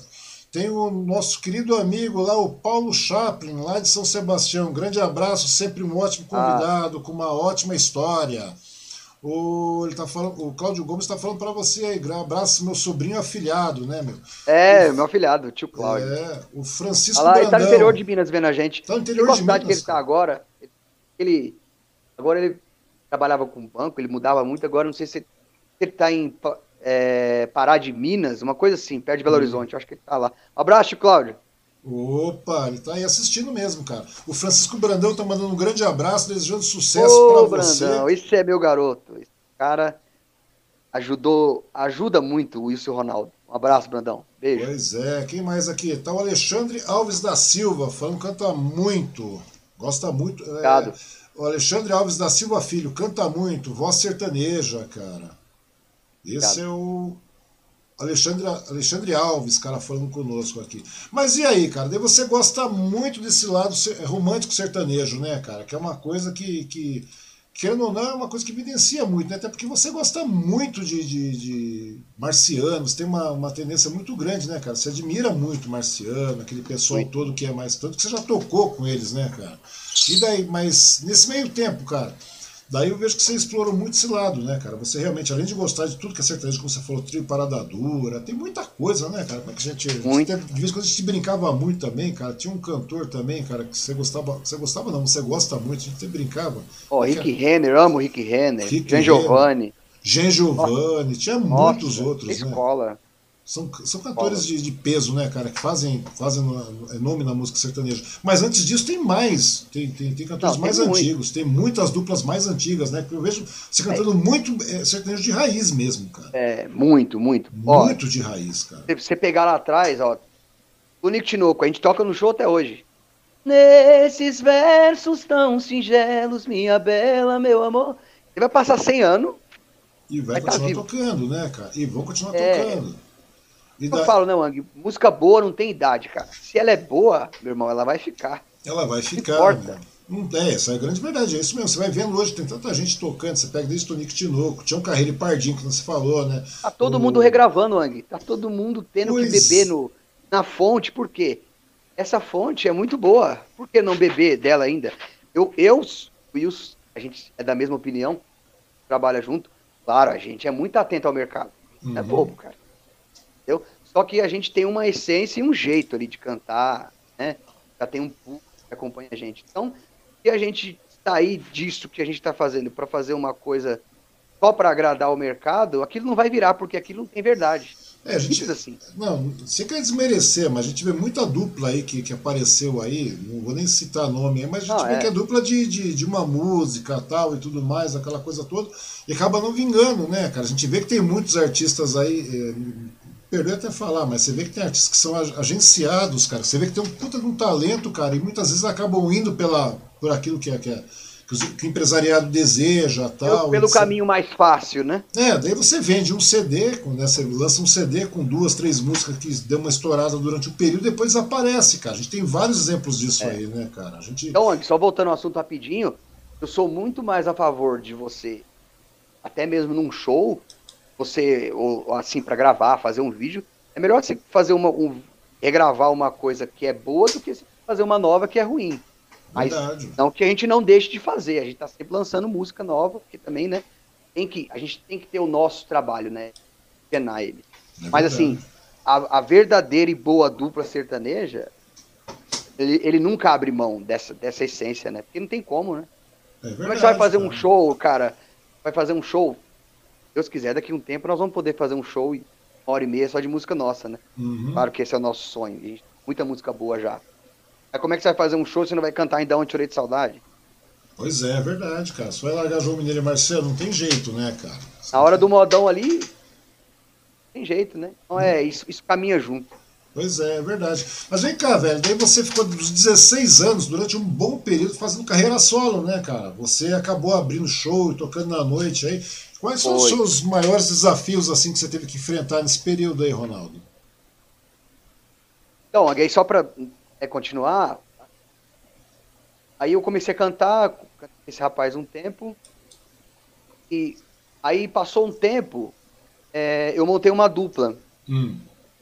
Tem o nosso querido amigo lá, o Paulo Chaplin, lá de São Sebastião. Um grande abraço, sempre um ótimo ah. convidado, ah. com uma ótima história. O, ele tá falando, o Cláudio Gomes está falando para você aí, abraço meu sobrinho afilhado, né, meu? É, o, meu afilhado, tio Cláudio. É, o Francisco Olha lá, Ele tá no interior de Minas vendo a gente. Tá no interior de Minas. que ele tá agora, ele, agora ele trabalhava com banco, ele mudava muito, agora não sei se ele está em é, Pará de Minas, uma coisa assim, perto de Belo uhum. Horizonte, acho que ele está lá. Um abraço, Cláudio. Opa, ele está aí assistindo mesmo, cara. O Francisco Brandão tá mandando um grande abraço, desejando sucesso para você. Brandão, esse é meu garoto. Esse cara ajudou, ajuda muito o Wilson Ronaldo. Um abraço, Brandão. Beijo. Pois é, quem mais aqui? Tá o Alexandre Alves da Silva, falando canta muito. Gosta muito. É, Obrigado. É, o Alexandre Alves da Silva Filho, canta muito, voz sertaneja, cara. Esse Obrigado. é o Alexandre, Alexandre Alves, cara, falando conosco aqui. Mas e aí, cara? Daí você gosta muito desse lado romântico sertanejo, né, cara? Que é uma coisa que, que querendo ou não, é uma coisa que evidencia muito, né? Até porque você gosta muito de, de, de marcianos, tem uma, uma tendência muito grande, né, cara? Você admira muito marciano, aquele pessoal Sim. todo que é mais tanto, que você já tocou com eles, né, cara? E daí, mas nesse meio tempo, cara, daí eu vejo que você explorou muito esse lado, né, cara? Você realmente, além de gostar de tudo que é sertanejo, como você falou, trio parada dura, tem muita coisa, né, cara? Como é que a gente. Muito. de vez em quando a gente brincava muito também, cara. Tinha um cantor também, cara, que você gostava. Você gostava, não, você gosta muito, a gente brincava. Ó, oh, Rick Renner, amo Rick Renner, Rick Jean Giovanni. Jean Giovanni, tinha Nossa, muitos outros, né? Escola. São, são cantores de, de, peso, né, cara, que fazem, fazem nome na música sertaneja. Mas antes disso tem mais. Tem, tem, tem cantores Não, mais tem antigos, muito. tem muitas duplas mais antigas, né? Eu vejo você cantando é. muito é, sertanejo de raiz mesmo, cara. É, muito, muito. Muito ó, de raiz, cara. Se você pegar lá atrás, ó, o Nick Tinoco, a gente toca no show até hoje. Nesses versos tão singelos, minha bela, meu amor. Ele vai passar 100 anos. E vai, vai continuar tá tocando, né, cara? E vão continuar é, tocando. E eu da... falo, né, Wang? Música boa não tem idade, cara. Se ela é boa, meu irmão, ela vai ficar. Ela vai ficar. Não importa. Não é, essa é a grande verdade, é isso mesmo. Você vai vendo hoje, tem tanta gente tocando, você pega desde Tonico Tinoco, tinha um Carreiro e Pardinho, que você falou, né? Tá todo o... mundo regravando, Wang. Tá todo mundo tendo pois... que beber no, na fonte, por quê? Essa fonte é muito boa. Por que não beber dela ainda? Eu, eu Wilson, a gente é da mesma opinião, trabalha junto. Claro, a gente é muito atento ao mercado. É uhum. É bobo, cara entendeu? Só que a gente tem uma essência e um jeito ali de cantar, né? Já tem um público que acompanha a gente. Então, se a gente sair disso que a gente está fazendo para fazer uma coisa só para agradar o mercado, aquilo não vai virar, porque aquilo não tem verdade. É, a gente, assim. Não, você quer desmerecer, mas a gente vê muita dupla aí que, que apareceu aí, não vou nem citar nome aí, mas a gente não, vê é. que é dupla de, de, de, uma música tal e tudo mais, aquela coisa toda, e acaba não vingando, né, cara? A gente vê que tem muitos artistas aí, perdoe até falar, mas você vê que tem artistas que são agenciados, cara. Você vê que tem um puta de um talento, cara, e muitas vezes acabam indo pela, por aquilo que é. Que é que o empresariado deseja tal. Pelo, caminho mais fácil, né? É, daí você vende um CD, né, você lança um CD com duas, três músicas que deu uma estourada durante o período, depois aparece, cara. A gente tem vários exemplos disso é. aí, né, cara? A gente... Então, só voltando ao assunto rapidinho, eu sou muito mais a favor de você, até mesmo num show, você, ou assim, para gravar, fazer um vídeo, é melhor você fazer uma, um, regravar uma coisa que é boa do que fazer uma nova que é ruim. Mas Verdade. não que a gente não deixe de fazer, a gente está sempre lançando música nova, porque também, né, tem que, a gente tem que ter o nosso trabalho, né, penar ele. É Mas assim, a, a, verdadeira e boa dupla sertaneja, ele, ele, nunca abre mão dessa, dessa essência, né, porque não tem como, né. É verdade, como é que você vai fazer cara. um show, cara, vai fazer um show, Deus quiser, daqui a um tempo nós vamos poder fazer um show uma hora e meia só de música nossa, né. Uhum. Claro que esse é o nosso sonho, gente, muita música boa já. Aí como é que você vai fazer um show se não vai cantar ainda onde chorei de saudade? Pois é, é verdade, cara. Se vai largar João Mineiro e Marcelo, não tem jeito, né, cara? Na hora do modão ali, tem jeito, né? Então é, isso, isso caminha junto. Pois é, é verdade. Mas vem cá, velho, daí você ficou dos 16 anos, durante um bom período, fazendo carreira solo, né, cara? Você acabou abrindo show e tocando na noite aí. Quais são os seus maiores desafios, assim, que você teve que enfrentar nesse período aí, Ronaldo? Então, aí só para é continuar. Aí eu comecei a cantar com esse rapaz um tempo. E aí passou um tempo, é, eu montei uma dupla. Hum.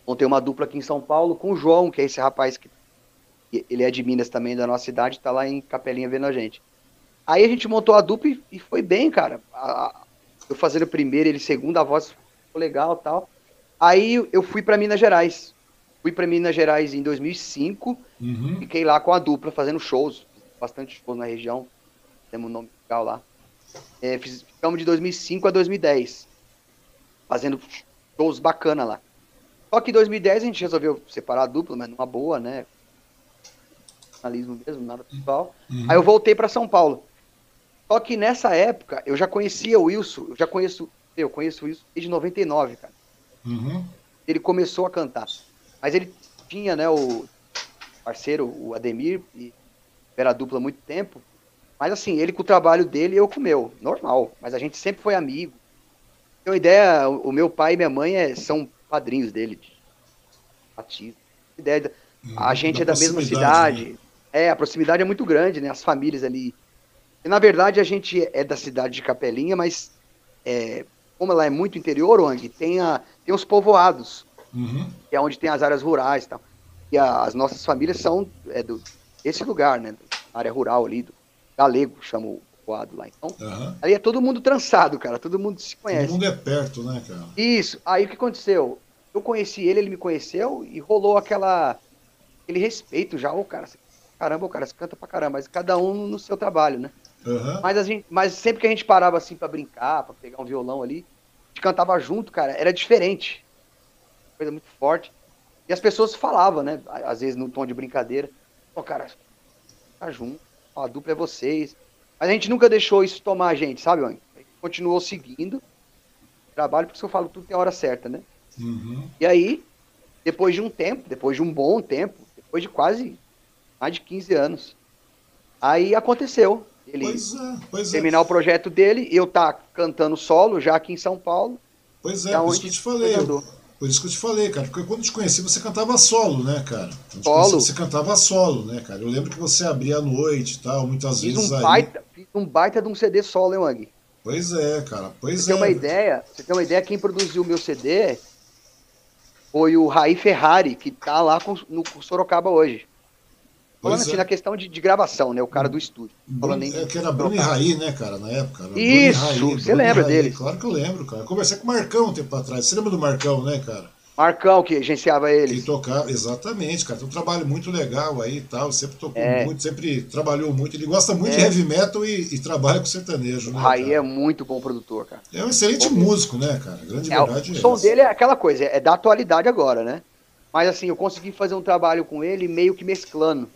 Montei uma dupla aqui em São Paulo com o João, que é esse rapaz que ele é de Minas também, da nossa cidade, tá lá em Capelinha vendo a gente. Aí a gente montou a dupla e, e foi bem, cara. A, eu fazendo primeiro, ele segundo, a voz ficou legal tal. Aí eu fui para Minas Gerais. Fui para Minas Gerais em 2005, uhum. fiquei lá com a dupla fazendo shows, bastante shows na região, temos um nome legal lá. É, fiz, ficamos de 2005 a 2010, fazendo shows bacana lá. Só que em 2010 a gente resolveu separar a dupla, mas numa boa, né? Jornalismo mesmo, nada pessoal. Uhum. Aí eu voltei para São Paulo. Só que nessa época eu já conhecia o Wilson, eu já conheço, eu conheço o Wilson desde 99, cara. Uhum. Ele começou a cantar. Mas ele tinha, né, o parceiro, o Ademir, e era dupla há muito tempo. Mas assim, ele com o trabalho dele e eu com o meu, normal. Mas a gente sempre foi amigo. Tem uma ideia, o meu pai e minha mãe é, são padrinhos dele de batismo. Ideia, a hum, gente da é da mesma cidade. Né? É, a proximidade é muito grande, né? As famílias ali. E, na verdade, a gente é da cidade de Capelinha, mas é, como ela é muito interior, Wang, tem, a, tem os povoados uhum. que é onde tem as áreas rurais e tal. E a, as nossas famílias são é, do, desse lugar, né? área rural ali, do galego, chama o povoado lá. Então, uhum. aí é todo mundo trançado, cara, todo mundo se conhece. Todo mundo é perto, né, cara? Isso. Aí o que aconteceu? Eu conheci ele, ele me conheceu e rolou aquela aquele respeito já, o cara, caramba, o cara se canta pra caramba, mas cada um no seu trabalho, né? Uhum. Mas, a gente, mas sempre que a gente parava assim para brincar, para pegar um violão ali, a gente cantava junto, cara, era diferente coisa muito forte. E as pessoas falavam, né? Às vezes no tom de brincadeira. Pô, cara, tá junto, a dupla é vocês. Mas a gente nunca deixou isso tomar a gente, sabe, mãe? A gente continuou seguindo o trabalho, porque eu falo tudo tem a hora certa, né? Uhum. E aí, depois de um tempo, depois de um bom tempo, depois de quase mais de 15 anos, aí aconteceu. Ele pois é, pois é. terminar é. o projeto dele, eu tá cantando solo já aqui em São Paulo. Pois é, por isso que eu te falei. Por isso que eu te falei, cara, porque quando eu te conheci você cantava solo, né, cara? Solo. Conheci, você cantava solo, né, cara? Eu lembro que você abria à noite e tal, muitas fiz vezes um aí. Baita, fiz um baita de um CD solo, hein, Wang? Pois é, cara, pois você é. Tem uma ideia, você tem uma ideia, quem produziu o meu CD foi o Raí Ferrari, que tá lá com, no Sorocaba hoje. Falando assim, é. na questão de, de, gravação, né? O cara do estúdio. Bruno, é, que era Bruno e Raí, né, cara, na época. Isso, Raí, você lembra dele? Claro que eu lembro, cara. Eu conversei com o Marcão um tempo atrás. Você lembra do Marcão, né, cara? Marcão que agenciava ele. Que tocava, exatamente, cara. Tem um trabalho muito legal aí e tal. Sempre tocou é. muito, sempre trabalhou muito. Ele gosta muito é. de heavy metal e, e, trabalha com sertanejo, né? Raí é muito bom produtor, cara. É um excelente bom músico, né, cara? A grande é, verdade o é som dele é aquela coisa, é da atualidade agora, né? Mas assim, eu consegui fazer um trabalho com ele meio que mesclando.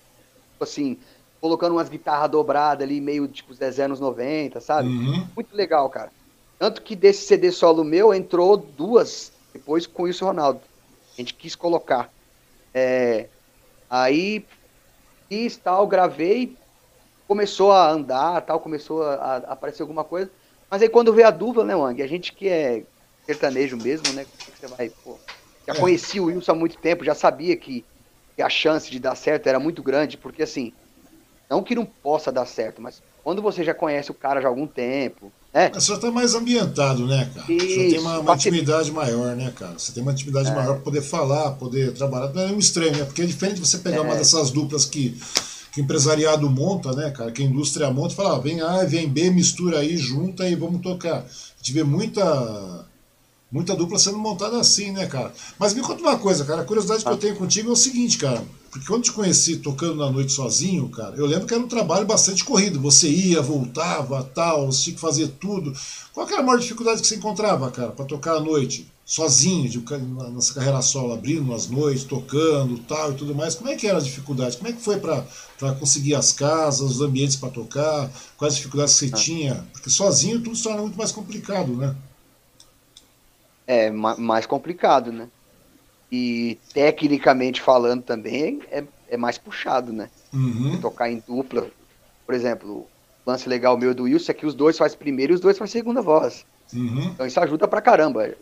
Tipo assim, colocando umas guitarras dobradas ali, meio tipo Zezé anos 90, sabe? Uhum. Muito legal, cara. Tanto que desse CD solo meu entrou duas depois com isso Ronaldo. A gente quis colocar. É, aí fiz tal, gravei, começou a andar, tal, começou a, a aparecer alguma coisa. Mas aí quando veio a dúvida, né, Wang? A gente que é sertanejo mesmo, né? É você vai, pô, já é. conheci o Wilson há muito tempo, já sabia que, que, a chance de dar certo era muito grande, porque assim, não que não possa dar certo, mas quando você já conhece o cara já há algum tempo, né? Você já está mais ambientado, né, cara? Isso, você tem uma, uma intimidade maior, né, cara? Você tem uma intimidade é. maior para poder falar, poder trabalhar. Não é um estranho, né? Porque é diferente você pegar é. uma dessas duplas que, que o empresariado monta, né, cara? Que a indústria monta e fala, ah, vem A, vem B, mistura aí, junta e vamos tocar. A gente vê muita muita dupla sendo montada assim, né, cara? Mas me conta uma coisa, cara. A curiosidade que eu tenho contigo é o seguinte, cara. Porque quando te conheci tocando na noite sozinho, cara, eu lembro que era um trabalho bastante corrido. Você ia, voltava, tal, você tinha que fazer tudo. Qual era a maior dificuldade que você encontrava, cara, para tocar à noite? Sozinho, de, nessa carreira solo, abrindo as noites, tocando, tal e tudo mais. Como é que era a dificuldade? Como é que foi para conseguir as casas, os ambientes para tocar? Quais as dificuldades que você ah. tinha? Porque sozinho tudo se torna muito mais complicado, né? É mais complicado, né? E tecnicamente falando também é, é mais puxado, né? Uhum. Tocar em dupla. Por exemplo, o lance legal meu do Wilson é que os dois faz primeiro e os dois faz segunda voz. Uhum. Então isso ajuda pra caramba.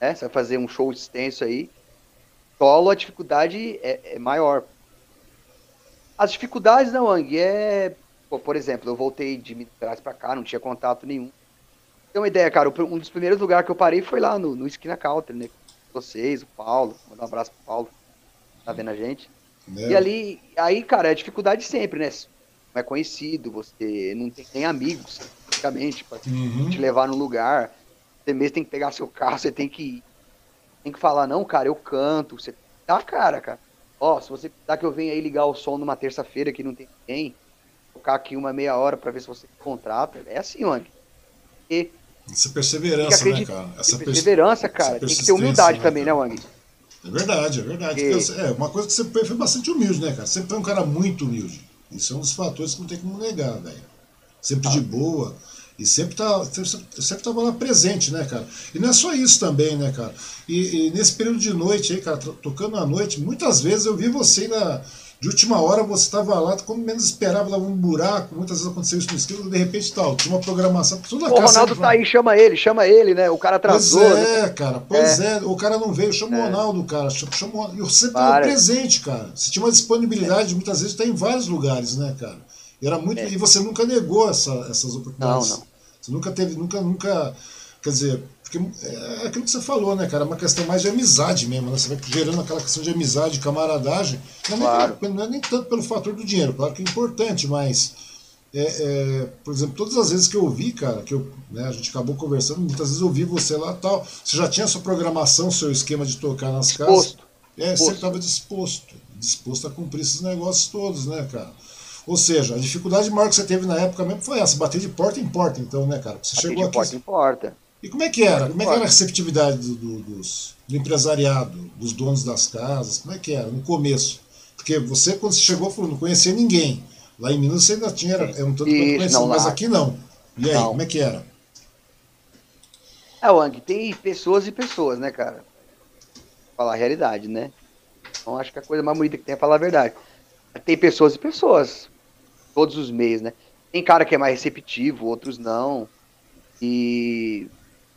Né? Você vai fazer um show extenso aí. Solo a dificuldade é, é maior. As dificuldades da Wang é. por exemplo, eu voltei de Minas Gerais pra cá, não tinha contato nenhum. Tem uma ideia, cara, um dos primeiros lugares que eu parei foi lá no, no Esquina Counter, né? vocês, o Paulo, mandar um abraço pro Paulo, tá vendo a gente. E ali, aí, cara, é dificuldade sempre, né? Não é conhecido, você não tem nem amigos, praticamente, pra uhum. te levar no lugar. Você mesmo tem que pegar seu carro, você tem que. Tem que falar, não, cara, eu canto. Você dá cara, cara. Ó, se você dá que eu venha aí ligar o som numa terça-feira que não tem ninguém, tocar aqui uma meia hora para ver se você contrata. É assim, mano. E essa perseverança, né, cara? Essa perseverança, cara. Essa tem que ter humildade né, também, né, Wang? É verdade, é verdade. Porque... É, uma coisa que você foi bastante humilde, né, cara? Você foi um cara muito humilde. Isso é um dos fatores que não tem como negar, velho. Sempre ah. de boa. E sempre tá, sempre tava lá presente, né, cara? E não é só isso também, né, cara? E, e nesse período de noite aí, cara, tocando à noite, muitas vezes eu vi você na, de última hora você estava lá, quando menos esperava, dava um buraco, muitas vezes aconteceu isso no esquilo, de repente tal, tinha uma programação. Tudo o Ronaldo tá aí, chama ele, chama ele, né? O cara atrasou. Pois é, né? cara, pois é. é. o cara não veio, chama é. o Ronaldo, cara, chama, e você estava presente, cara. Você tinha uma disponibilidade, é. muitas vezes, está em vários lugares, né, cara? E, era muito, é. e você nunca negou essa, essas oportunidades. Não, não. Você nunca teve, nunca, nunca, quer dizer, porque é aquilo que você falou, né, cara? É uma questão mais de amizade mesmo, né? Você vai gerando aquela questão de amizade, camaradagem. Não é, claro. nem, não é nem tanto pelo fator do dinheiro, claro que é importante, mas. É, é, por exemplo, todas as vezes que eu vi, cara, que eu, né, a gente acabou conversando, muitas vezes eu vi você lá tal. Você já tinha sua programação, seu esquema de tocar nas disposto. casas. É, você estava disposto, disposto a cumprir esses negócios todos, né, cara? Ou seja, a dificuldade maior que você teve na época mesmo foi essa, bater de porta em porta, então, né, cara? Você bater chegou de aqui. Porta em porta. E como é que era? Como é que era a receptividade do, do, dos, do empresariado, dos donos das casas? Como é que era no começo? Porque você, quando você chegou, falou, não conhecia ninguém. Lá em Minas você ainda tinha, era, um tanto quanto conhecido, mas aqui não. E aí, não. como é que era? É, Wang, tem pessoas e pessoas, né, cara? Falar a realidade, né? Então acho que a coisa mais bonita que tem é falar a verdade. Tem pessoas e pessoas. Todos os meios, né? Tem cara que é mais receptivo, outros não. E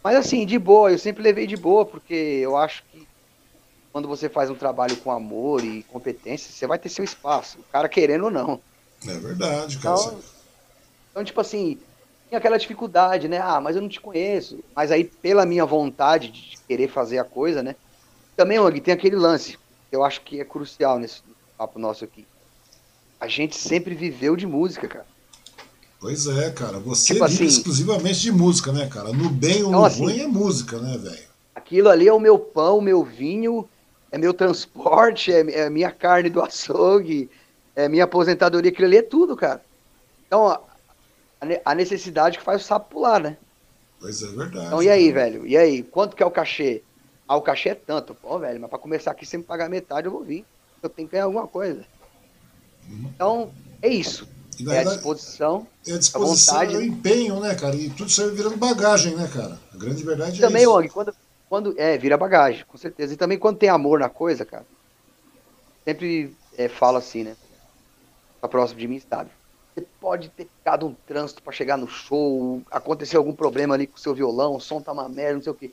mas assim, de boa, eu sempre levei de boa, porque eu acho que quando você faz um trabalho com amor e competência, você vai ter seu espaço, o cara querendo ou não. É verdade, cara. Então, então tipo assim, tinha aquela dificuldade, né? Ah, mas eu não te conheço. Mas aí, pela minha vontade de querer fazer a coisa, né? Também, Og, tem aquele lance, que eu acho que é crucial nesse papo nosso aqui. A gente sempre viveu de música, cara. Pois é, cara. Você tipo vive assim, exclusivamente de música, né, cara? No bem ou então, no assim, ruim é música, né, velho? aquilo ali é o meu pão, meu vinho, é meu transporte, é, é minha carne do açougue, é minha aposentadoria, aquilo ali é tudo, cara. Então, a, a necessidade que faz o sapo pular, né? Pois é, verdade. Então, e aí, velho? E aí? Quanto que é o cachê? Ah, o cachê é tanto. Pô, velho, mas pra começar aqui, sem me pagar metade, eu vou vir. Eu tenho que ganhar alguma coisa. Uhum. Então, é isso. E, é a disposição. É a disposição, a é o empenho, né, cara? E tudo isso virando bagagem, né, cara? A grande verdade é também, isso. Também, quando, quando. É, vira bagagem, com certeza. E também quando tem amor na coisa, cara. Sempre é, falo assim, né? Tá próximo de mim, sabe? Você pode ter ficado um trânsito para chegar no show, aconteceu algum problema ali com o seu violão, o som tá uma merda, não sei o quê.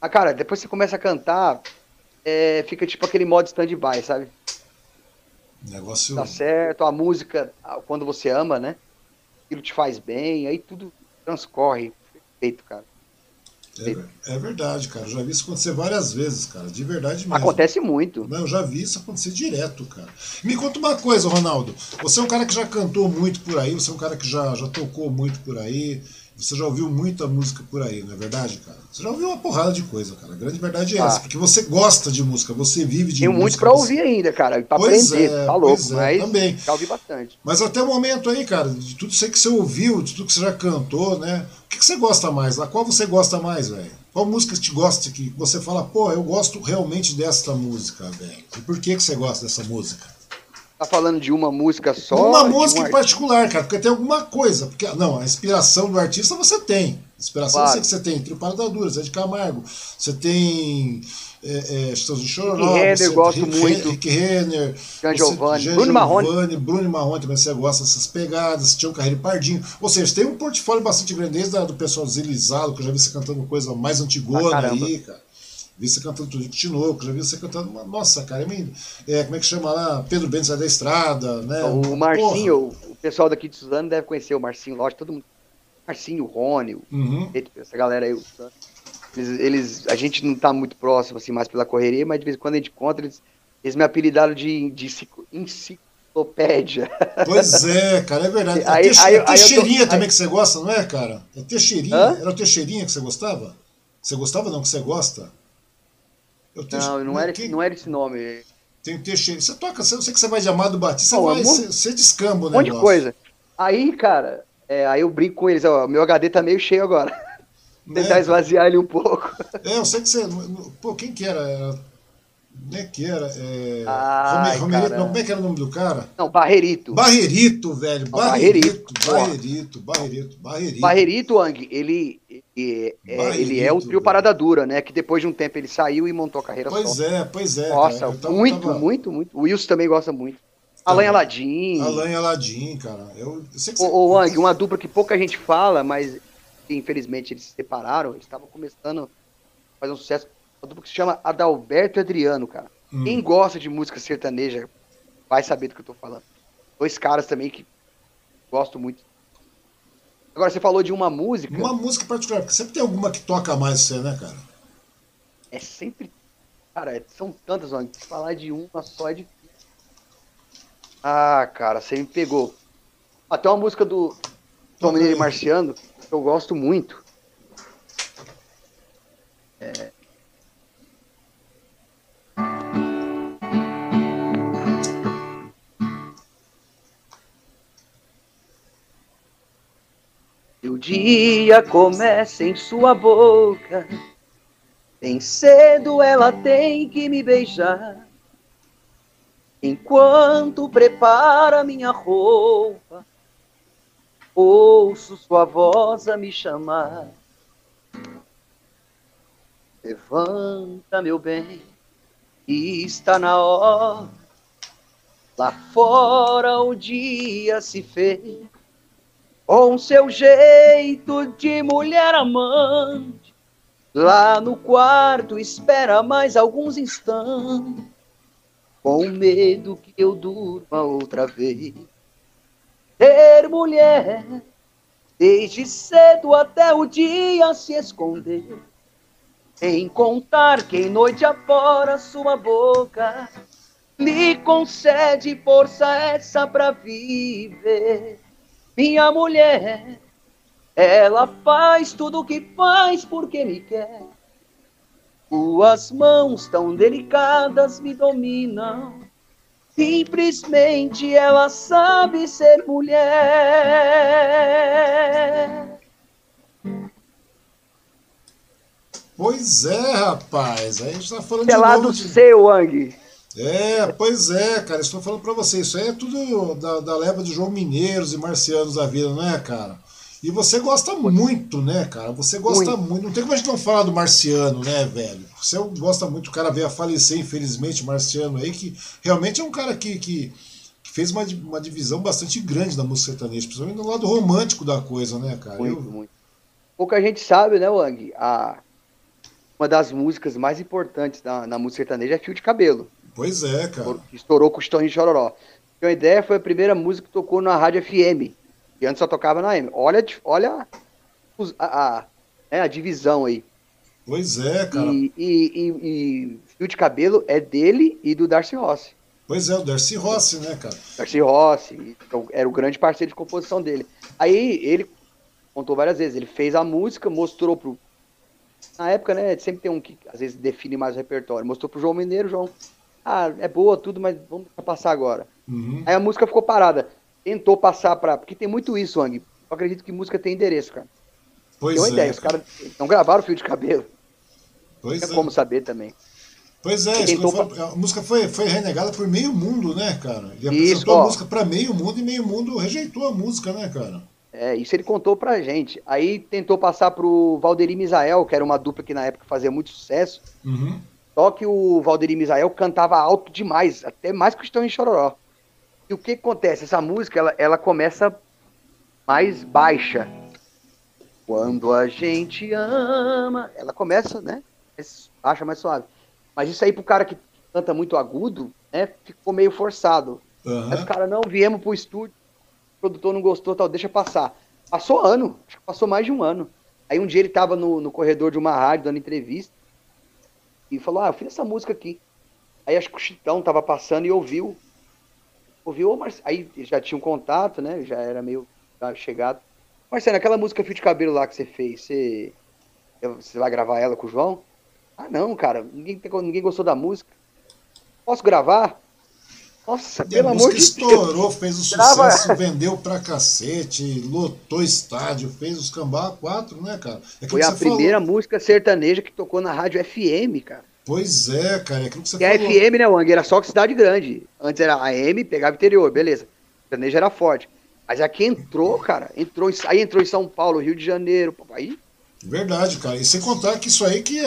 Mas, cara, depois você começa a cantar, é, fica tipo aquele modo stand-by, sabe? Negócio... Tá certo, a música, quando você ama, né? Aquilo te faz bem, aí tudo transcorre. Perfeito, cara. É, é, verdade, cara. Eu já vi isso acontecer várias vezes, cara. De verdade mesmo. Acontece muito. Não, eu já vi isso acontecer direto, cara. Me conta uma coisa, Ronaldo. Você é um cara que já cantou muito por aí, você é um cara que já, já tocou muito por aí. Você já ouviu muita música por aí, não é verdade, cara? Você já ouviu uma porrada de coisa, cara. A grande verdade é ah. essa, porque você gosta de música, você vive de Tenho música. Tem muito pra você... ouvir ainda, cara, pra pois aprender, é, tá louco, é, mas também. já ouvi bastante. Mas até o momento aí, cara, de tudo isso que você ouviu, de tudo que você já cantou, né? O que, que você gosta mais? A qual você gosta mais, velho? Qual música te gosta que você fala, pô, eu gosto realmente desta música, velho? E por que, que você gosta dessa música? Tá falando de uma música só? Uma música um em particular, cara, porque tem alguma coisa. Porque, não, a inspiração do artista você tem. Inspiração claro. que você tem. Trio Paradadura, Zé de Camargo. Você tem. É, é, em Chororó. Rick Renner, gosto Rick, muito. Rick Renner. Jean Giovanni. Bruno Marrone. Bruno Marrone também você gosta dessas pegadas. Tião Carreiro Pardinho. Ou seja, tem um portfólio bastante grande desde do pessoal desilizado, que eu já vi você cantando coisa mais antigona ah, aí, cara. Vi você cantando tudo de Tinoco, já vi você cantando. Uma, nossa, cara, é, é, como é que chama lá? Pedro Bento sai da estrada, né? O Marcinho, Porra. o pessoal daqui de Suzano deve conhecer o Marcinho, lógico, todo mundo. Marcinho, o Rony, uhum. essa galera aí, eles, eles, a gente não tá muito próximo, assim, mais pela correria, mas de vez em quando a gente encontra, eles, eles me apelidaram de, de enciclopédia. Pois é, cara, é verdade. [laughs] Aí, é, aí, é Teixeirinha também aí, que você gosta, não é, cara? É Teixeirinha. Hã? Era o Teixeirinha que você gostava? Você gostava não, que você gosta? Eu te... Não, não era, que... não era esse nome. Tem Teixeira. Você toca, eu sei que você vai de Amado Batista, você, vai, você, você descamba o negócio. Um monte de coisa. Aí, cara, é, aí eu brinco com eles, ó, meu HD tá meio cheio agora. [laughs] Tentar é, esvaziar ele um pouco. É, eu sei que você. Pô, quem que era? Como é que era? É... Ai, Romerito, não, como é que era o nome do cara? Não, Barrerito. Barrerito, velho. Barrerito, Barrerito, Barrerito. Barrerito, Ang, ele, ele, é, ele é o trio Parada Dura, né? Que depois de um tempo ele saiu e montou a carreira Pois só. é, pois é. Nossa, tava, muito, tava... muito, muito. O Wilson também gosta muito. Então, Alan Aladim. Alan Aladim, cara. Eu, eu sei que você... Ô, Ang, uma dupla que pouca gente fala, mas infelizmente eles se separaram. Eles estavam começando a fazer um sucesso. Uma dupla que se chama Adalberto e Adriano, cara. Hum. Quem gosta de música sertaneja vai saber do que eu tô falando. Dois caras também que gosto muito. Agora, você falou de uma música. Uma música particular, porque sempre tem alguma que toca mais você, né, cara? É sempre. Cara, são tantas, mano. Falar de uma só é difícil. Ah, cara, você me pegou. Até uma música do Tom Mineiro Marciano, que eu gosto muito. É, dia começa em sua boca. Bem cedo ela tem que me beijar. Enquanto prepara minha roupa, ouço sua voz a me chamar. Levanta, meu bem, está na hora. Lá fora o dia se fez com seu jeito de mulher amante. Lá no quarto espera mais alguns instantes, com medo que eu durma outra vez. Ter mulher, desde cedo até o dia se esconder, em contar que em noite afora sua boca lhe concede força essa pra viver minha mulher, ela faz tudo o que faz porque me quer. Suas mãos tão delicadas me dominam. Simplesmente ela sabe ser mulher. Pois é, rapaz. Aí a gente tá falando é de lá novo do de... seu, Wang. É, pois é, cara. Estou falando pra você. Isso aí é tudo da, da leva de João Mineiros e Marcianos da vida, não é, cara? E você gosta muito, né, cara? Você gosta muito. muito. Não tem como a gente não falar do Marciano, né, velho? Você gosta muito, o cara veio a falecer, infelizmente, Marciano aí, que realmente é um cara que, que, que fez uma, uma divisão bastante grande da música sertaneja, principalmente no lado romântico da coisa, né, cara? Muito, Eu... muito. Pouca gente sabe, né, Wang? A... Uma das músicas mais importantes da, na música sertaneja é Fio de Cabelo. Pois é, cara. Estourou com o Estourinho Chororó. Uma ideia foi a primeira música que tocou na rádio FM. E antes só tocava na AM. Olha, olha a, a, né, a divisão aí. Pois é, cara. E, e, e, e, Fio de Cabelo é dele e do Darcy Rossi. Pois é, o Darcy Rossi, né, cara? Darcy Rossi, então, era o grande parceiro de composição dele. Aí ele contou várias vezes, ele fez a música, mostrou pro. Na época, né, sempre tem um que às vezes define mais o repertório. Mostrou pro João Mineiro, João. Ah, é boa tudo, mas vamos passar agora. Uhum. Aí a música ficou parada tentou passar para. Porque tem muito isso, Ang. Eu acredito que música tem endereço, cara. Pois tem uma é. ideia, os caras não gravaram o fio de cabelo. Pois não é. como saber também. Pois é, tentou... foi, a música foi, foi renegada por meio mundo, né, cara? Ele apresentou isso, a música para meio mundo e meio mundo rejeitou a música, né, cara? É, isso ele contou pra gente. Aí tentou passar pro Valderi Misael, que era uma dupla que na época fazia muito sucesso. Uhum. Só que o Valderi Misael cantava alto demais, até mais que o Estão em Chororó. E o que acontece? Essa música, ela, ela começa mais baixa. Quando a gente ama, ela começa, né? Baixa, mais suave. Mas isso aí pro cara que canta muito agudo, né? Ficou meio forçado. Uhum. Aí os caras, não, viemos pro estúdio, o produtor não gostou, tal, deixa passar. Passou ano, acho que passou mais de um ano. Aí um dia ele tava no, no corredor de uma rádio dando entrevista e falou, ah, eu fiz essa música aqui. Aí acho que o Chitão tava passando e ouviu ouviu, mas aí já tinha um contato, né? Já era meio chegado. Marcelo, aquela música Fio de Cabelo lá que você fez, você, você vai gravar ela com o João? Ah, não, cara, ninguém, ninguém gostou da música. Posso gravar? Nossa, pelo amor de Deus. estourou, fez o sucesso, vendeu pra cacete, lotou estádio, fez os cambá 4, né, cara? É Foi a primeira falou. música sertaneja que tocou na rádio FM, cara. Pois é, cara, é aquilo que você que falou. a FM, né, Wang, era só que cidade grande. Antes era AM, pegava interior, beleza. O sertanejo era forte. Mas aqui entrou, cara, entrou, aí entrou em São Paulo, Rio de Janeiro, aí... Verdade, cara. E sem contar que isso aí que,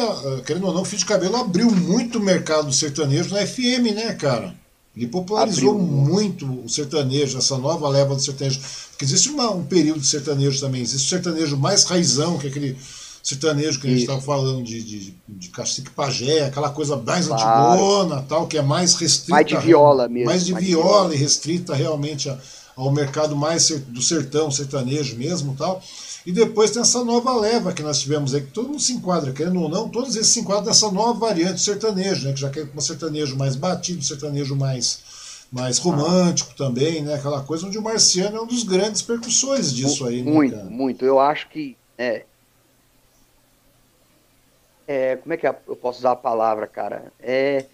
querendo ou não, o Fio de Cabelo abriu muito o mercado sertanejo na FM, né, cara? Ele popularizou abriu. muito o sertanejo, essa nova leva do sertanejo. Porque existe uma, um período de sertanejo também. Existe o sertanejo mais raizão, que é aquele sertanejo que a gente estava falando de, de, de cacique pajé, aquela coisa mais claro. antigona, tal, que é mais restrita. Mais de viola mesmo. Mais de, mais viola, e restrita realmente a, ao mercado mais do sertão, sertanejo mesmo tal. E depois tem essa nova leva que nós tivemos aí, que todo mundo se enquadra, querendo ou não, todos eles se enquadram nessa nova variante sertanejo, né? Que já é um sertanejo mais batido, um sertanejo mais, mais romântico também, né? Aquela coisa onde o Marciano é um dos grandes percussores disso aí, né? Muito, cara? muito. Eu acho que. É, é, como é que eu posso usar a palavra, cara? É,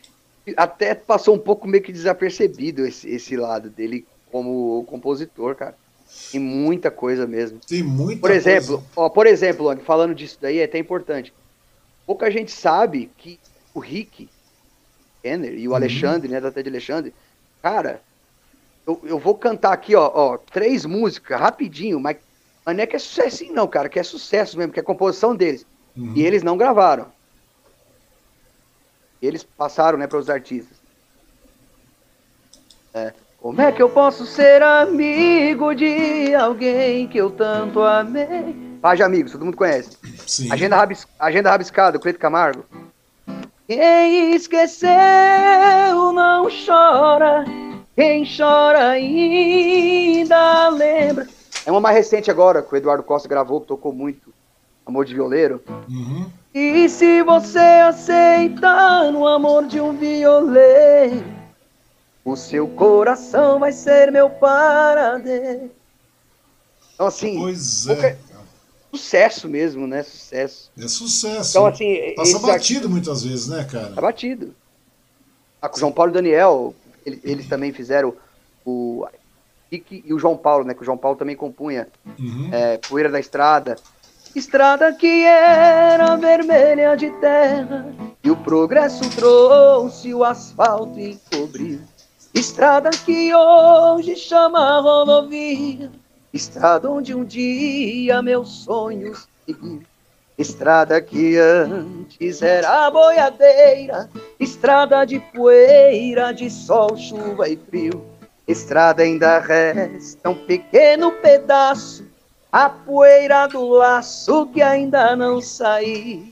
até passou um pouco meio que desapercebido esse, esse lado dele como compositor, cara. Tem muita coisa mesmo. Tem muita Por exemplo, coisa. Ó, por exemplo, falando disso daí, é até importante. Pouca gente sabe que o Rick Kenner e o uhum. Alexandre, né, da Ted Alexandre, cara, eu, eu vou cantar aqui, ó, ó, três músicas rapidinho, mas, mas não é que é sucesso não, cara, que é sucesso mesmo, que é composição deles. Uhum. E eles não gravaram. Eles passaram, né, para os artistas. É. Como é que eu posso ser amigo de alguém que eu tanto amei? Paz amigos, todo mundo conhece. Sim. Agenda, rabis... Agenda Rabiscada, Cleito Camargo. Quem esqueceu não chora, quem chora ainda lembra. É uma mais recente agora, que o Eduardo Costa gravou, que tocou muito. Amor de Violeiro. Uhum. E se você aceitar no amor de um violeiro, o seu coração vai ser meu paradeiro. Então, assim. Pois é. Sucesso mesmo, né? Sucesso. É sucesso. Então, assim. Passa batido muitas vezes, né, cara? Tá batido. Ah, com o João Paulo e Daniel, eles, eles também fizeram o. E, e, o João Paulo, né? Que o João Paulo também compunha uhum. é, Poeira da Estrada. Estrada que era vermelha de terra E o progresso trouxe o asfalto e encobriu Estrada que hoje chama rodovia Estrada onde um dia meus sonhos seguiu Estrada que antes era boiadeira Estrada de poeira, de sol, chuva e frio Estrada ainda resta um pequeno pedaço a poeira do laço que ainda não saiu.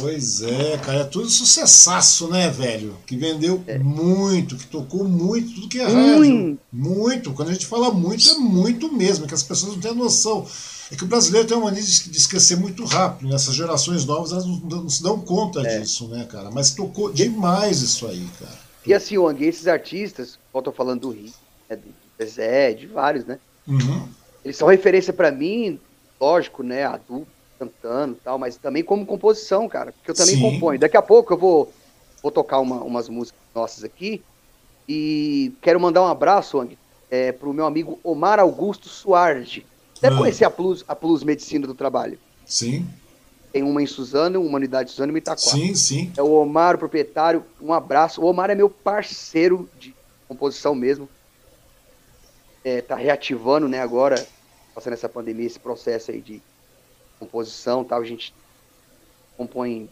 Pois é, cara, é tudo sucessaço, né, velho? Que vendeu é. muito, que tocou muito, tudo que é rádio. Muito. Quando a gente fala muito, é muito mesmo, é que as pessoas não têm noção. É que o brasileiro tem uma mania de, esquecer muito rápido, né? Essas gerações novas elas não, não se dão conta é. disso, né, cara? Mas tocou demais isso aí, cara. E assim, Wang, esses artistas, eu tô falando do Rio, né, do Zé, de vários, né? Uhum eles são referência para mim, lógico, né, adulto, cantando e tal, mas também como composição, cara, porque eu também Sim. componho. Daqui a pouco eu vou, vou tocar uma, umas músicas nossas aqui e quero mandar um abraço, Ang, é, pro meu amigo Omar Augusto Suardi. Deve ah. conhecer a Plus, a Plus Medicina do Trabalho. Sim. Tem uma em Suzano, uma unidade de Suzano e Itaquá. Sim, sim. É o Omar, o proprietário. Um abraço. O Omar é meu parceiro de composição mesmo é, tá reativando, né, agora, passando essa pandemia, esse processo aí de composição tal, a gente compõe,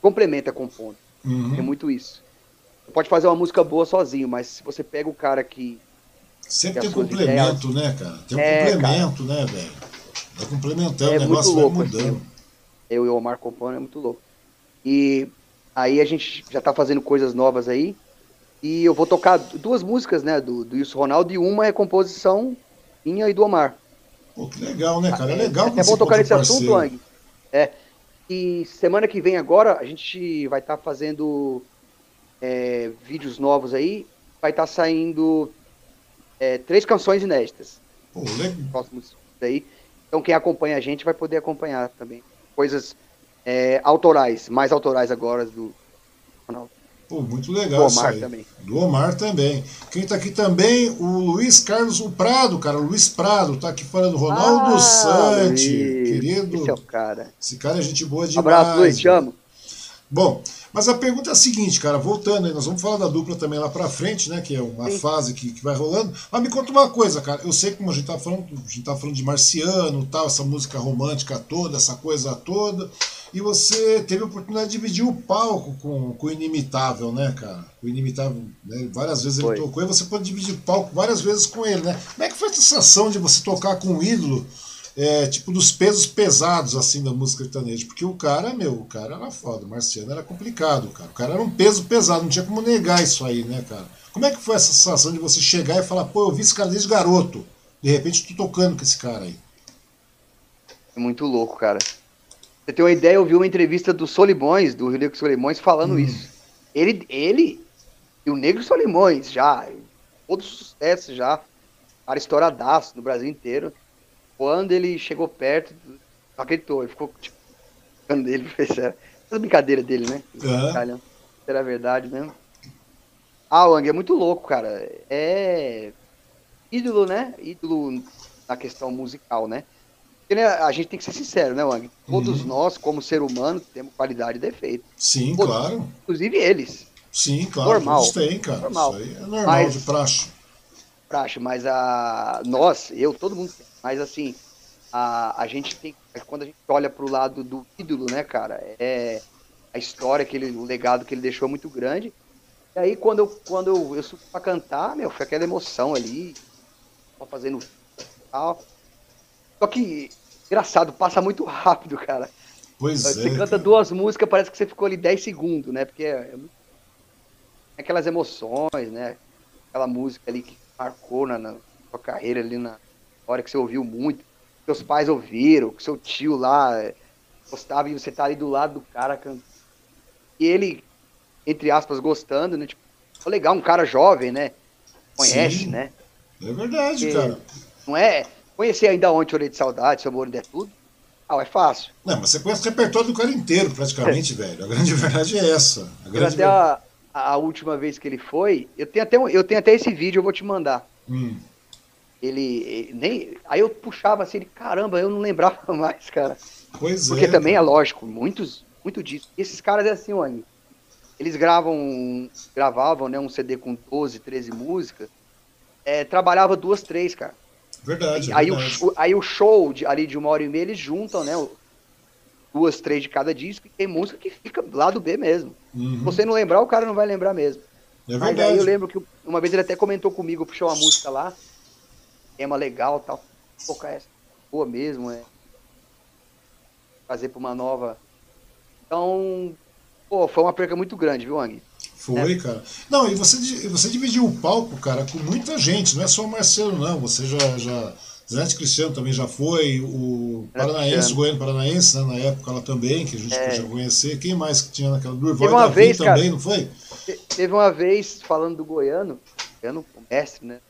complementa compondo. Uhum. É muito isso. Você pode fazer uma música boa sozinho, mas se você pega o cara que. Sempre tem complemento, ideias, né, cara? Tem um é, complemento, cara. né, velho? Vai complementando, é o negócio louco, vai mudando. Assim, eu e o Omar compondo é muito louco. E aí a gente já tá fazendo coisas novas aí. E eu vou tocar duas músicas, né, do, do Wilson Ronaldo, e uma é composição minha e do Omar. Pô, que legal, né, cara? É legal É, é bom tocar nesse assunto, Ang. É. E semana que vem agora, a gente vai estar tá fazendo é, vídeos novos aí. Vai estar tá saindo é, três canções inéditas. Pô, legal. Próximos aí. Então quem acompanha a gente vai poder acompanhar também. Coisas é, autorais, mais autorais agora do Ronaldo. Pô, muito legal Do Omar também. Do Omar também. Quem tá aqui também, o Luiz Carlos o Prado, cara. O Luiz Prado tá aqui falando. Ronaldo ah, Sante, querido. Esse é o cara. Esse cara é gente boa demais. Abraço, Luiz, te amo. Bom, mas a pergunta é a seguinte, cara, voltando aí, nós vamos falar da dupla também lá pra frente, né, que é uma Sim. fase que, que vai rolando, mas me conta uma coisa, cara, eu sei que como a gente tá falando, a gente tá falando de Marciano, tal, essa música romântica toda, essa coisa toda, e você teve a oportunidade de dividir o palco com, com o Inimitável, né, cara? O Inimitável, né, várias vezes foi. ele tocou, e você pode dividir o palco várias vezes com ele, né? Como é que foi a sensação de você tocar com um ídolo, é, tipo, dos pesos pesados, assim, da música sertaneja. Porque o cara, meu, o cara era foda, o Marciano era complicado, cara. O cara era um peso pesado, não tinha como negar isso aí, né, cara? Como é que foi essa sensação de você chegar e falar, pô, eu vi esse cara desde garoto, de repente tô tocando com esse cara aí? É muito louco, cara. Você tem uma ideia, eu vi uma entrevista do Solimões, do Rio Negro Solimões, falando hum. isso. Ele, ele e o Negro Solimões, já, todo sucesso já, cara estouradaço no Brasil inteiro. Quando ele chegou perto, não acreditou, ele ficou tipo, dele, [laughs] fez essa brincadeira dele, né? Uhum. Era verdade mesmo. Ah, o Ang é muito louco, cara. É ídolo, né? Ídolo na questão musical, né? Né, a gente tem que ser sincero, né, Wang? Todos uhum. nós, como ser humano, temos qualidade e defeito. Sim, Todos, claro. Inclusive eles. Sim, claro. Normal. Todos têm, cara. Normal. Isso aí é normal mas, de praxe. Praxe, mas a nós, eu, todo mundo tem. Mas assim, a, a gente tem. Quando a gente olha pro lado do ídolo, né, cara? É a história, que ele, o legado que ele deixou é muito grande. E aí, quando eu, quando eu, eu subi pra cantar, meu, foi aquela emoção ali, fazendo tal. Só que, engraçado, passa muito rápido, cara. Pois você é. Você canta cara. duas músicas, parece que você ficou ali 10 segundos, né? Porque é, é aquelas emoções, né? Aquela música ali que marcou na, na sua carreira ali na hora que você ouviu muito, seus pais ouviram, que seu tio lá eh, gostava e você tá ali do lado do cara cantando. E ele, entre aspas, gostando, né? Tipo, legal, um cara jovem, né? Conhece, Sim, né? É verdade, Porque cara. Não é. Conhecer ainda ontem Orelha de Saudade, Seu Amor é Tudo, ah, é fácil. Não, mas você conhece o repertório do cara inteiro, praticamente, velho. A grande [laughs] verdade é essa. A grande até a, a, última vez que ele foi, eu tenho até, eu tenho até esse vídeo, eu vou te mandar. Hum. Ele, ele, nem. Aí eu puxava assim, ele, caramba, eu não lembrava [laughs] mais, cara. Pois Porque é. Porque também é lógico, muitos, muito disso. E esses caras é assim, Wang. Eles gravam, gravavam, né, um CD com 12, 13 músicas. É, trabalhava duas, três, cara. Verdade. Aí, verdade. O, aí o show de, ali de uma hora e meia, eles juntam, né? Duas, três de cada disco, e tem música que fica lá do B mesmo. Uhum. Se você não lembrar, o cara não vai lembrar mesmo. É Mas verdade. aí eu lembro que uma vez ele até comentou comigo, puxou uma música lá, tema legal tal. Tocar essa boa mesmo, é. Fazer pra uma nova. Então, pô, foi uma perca muito grande, viu, Ang? Foi, é. cara. Não, e você, você dividiu o palco, cara, com muita gente, não é só o Marcelo, não. Você já. já... Zanete Cristiano também já foi, o Paranaense, o Goiano Paranaense, né, na época lá também, que a gente é. conhecer. Quem mais que tinha naquela Durval uma Davi vez, também, cara, não foi? Teve uma vez, falando do Goiano, Goiano, o mestre, né?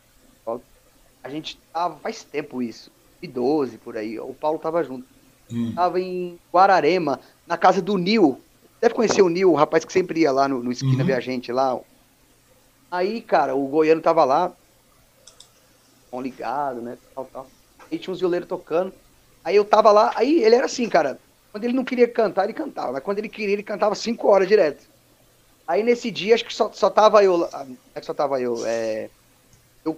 A gente tava, faz tempo isso, 2012 por aí, o Paulo tava junto. Hum. Tava em Guararema, na casa do Nil. Deve conhecer o Nil, o rapaz que sempre ia lá no, no Esquina uhum. Viajante lá. Aí, cara, o Goiano tava lá, com ligado, né? Tal, tal. Aí tinha uns violeiros tocando. Aí eu tava lá, aí ele era assim, cara. Quando ele não queria cantar, ele cantava. Mas quando ele queria, ele cantava cinco horas direto. Aí nesse dia, acho que só, só tava eu. É que só tava eu. É, eu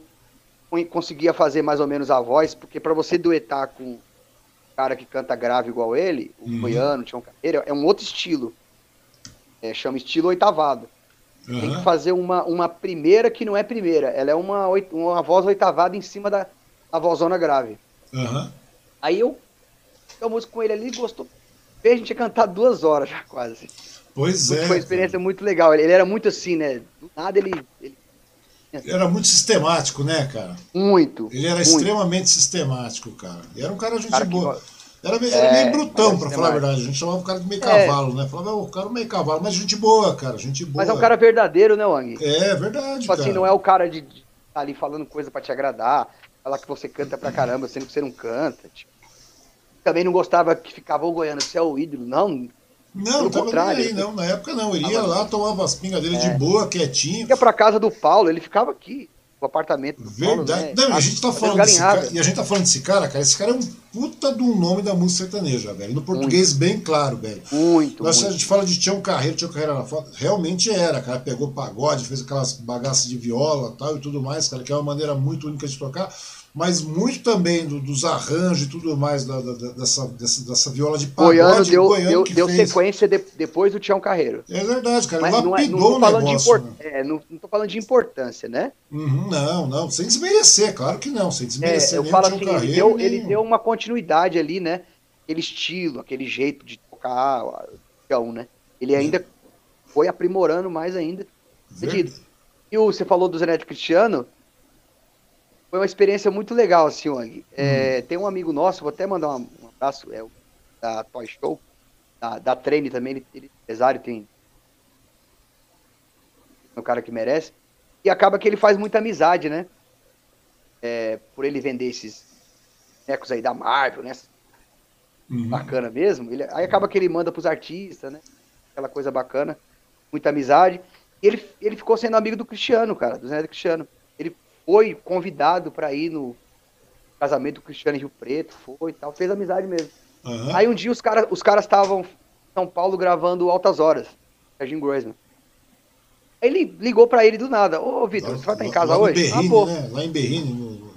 conseguia fazer mais ou menos a voz, porque para você duetar com um cara que canta grave igual ele, o uhum. Goiano, Tião Carreira, é um outro estilo. É, chama estilo oitavado. Uhum. Tem que fazer uma, uma primeira que não é primeira. Ela é uma, uma voz oitavada em cima da, da vozona grave. Uhum. Aí eu fiz a música com ele ali, gostou. A gente tinha cantado duas horas já quase. Pois é. Foi uma experiência cara. muito legal. Ele, ele, era muito assim, né? Do nada ele, ele. Era muito sistemático, né, cara? Muito. Ele era muito. extremamente sistemático, cara. E era um cara gente Cara que boa. go- Era, meio- era É, meio brutão, mas pra é falar a verdade. A gente chamava o cara de meio É. cavalo, né? Falava, "Ô, o cara meio cavalo, mas gente boa, cara. Gente boa. Mas é um cara verdadeiro, né, Wang? É verdade, Tipo cara. assim, não é o cara de de tá ali falando coisa pra te agradar, falar que você canta pra caramba, sendo que você não canta. Tipo. Também não gostava que ficava o Goiano, você é o ídolo. Não, Não, Pelo não tava contrário, nem aí, não. Na época não. Ele ia lá, tomava as pingas dele de É. boa, quietinho. ia pra casa do Paulo, ele ficava aqui, no apartamento do Paulo, Verdade. né? Não, e a gente tá falando desse cara, e a gente tá falando desse cara, cara. Esse cara é um puta de um nome da música sertaneja, velho. No português bem claro, velho. Muito, Nós, a muito. gente fala de Tião Carreiro, Tião Carreiro era foda. Realmente era, cara. Pegou pagode, fez aquelas bagaças de viola tal e tudo mais, cara, que é uma maneira muito única de tocar. Mas muito também do- dos arranjos e tudo mais da, da- dessa, dessa, dessa viola de pagode. Goiano deu, Goiano deu, que deu sequência de- depois do Tião Carreiro. É verdade, cara. Mas Ele não, é, não, tô falando de negócio. impor- né? é, não, não tô falando de importância, né? Uhum, não, não. Sem desmerecer, claro que não. Sem É, desmerecer eu nem falo assim, ele Carreiro, deu, nem ele deu uma continuidade ali, né? Aquele estilo, aquele jeito de tocar, o né? Ele ainda foi aprimorando mais ainda. E o, você falou do Zeneto Cristiano, foi uma experiência muito legal, assim, Wang. É, Tem um amigo nosso, vou até mandar um, um abraço, é o da Toy Show, da, da Treine também, ele, ele empresário, tem é um cara que merece. E acaba que ele faz muita amizade, né? É, por ele vender esses bonecos aí da Marvel, né? Uhum. Bacana mesmo. Ele, aí acaba que ele manda pros artistas, né? Aquela coisa bacana, muita amizade. E ele, ele ficou sendo amigo do Cristiano, cara, do Zé Cristiano. Foi convidado para ir no casamento do Cristiano em Rio Preto, foi e tal, fez amizade mesmo. Aham. Aí um dia os caras os caras estavam em São Paulo gravando Altas Horas, Serginho Groisman. Aí ele ligou pra ele do nada, ô Vitor, você vai estar em lá- casa hoje? Berrini, ah, pô. né? Lá em Berrini. No...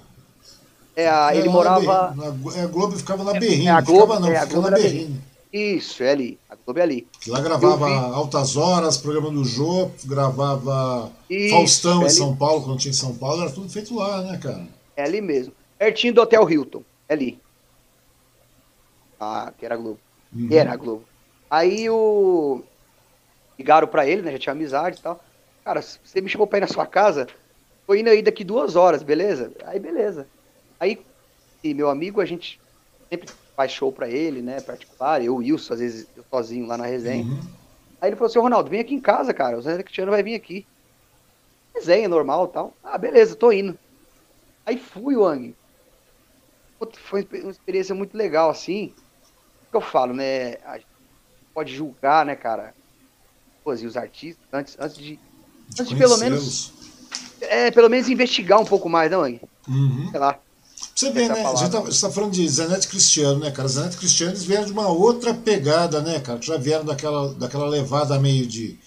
É, a- É, ele morava. Berrini, na- é, a Globo ficava na Berrini. é, a Globo- ficava não, é, a ficava Globo na era Berrini. Isso, é ali. A Globo é ali. Lá gravava. Altas Horas, programa do Jô, gravava Isso, Faustão é em. São Paulo, quando tinha em São Paulo, era tudo feito lá, né, cara? É ali mesmo. Pertinho do Hotel Hilton. É ali. Ah, que era a Globo. Uhum. Era a Globo. Aí o. Ligaram pra ele, né? Já tinha amizade e tal. Cara, você me chamou pra ir na sua casa, tô indo aí daqui duas horas, beleza? Aí beleza. Aí, e meu amigo, a gente sempre faz show pra ele, né? Particular, eu, o Wilson, às vezes eu sozinho lá na resenha. Uhum. Aí ele falou assim, "Ô, Ronaldo, vem aqui em casa, cara. O Zé Cristiano vai vir aqui. Resenha normal e tal. Ah, beleza, tô indo. Aí fui, Wang. foi uma experiência muito legal, assim. O que eu falo, né? A gente pode julgar, né, cara? Pô, e os artistas, antes, antes de. Antes de pelo menos. É, pelo menos investigar um pouco mais, não, Ang? Uhum. Sei lá. Você vê, né? A gente tá, você tá falando de Zanetti Cristiano, né, cara? Zanetti Cristiano eles vieram de uma outra pegada, né, cara? Já vieram daquela, daquela levada meio de.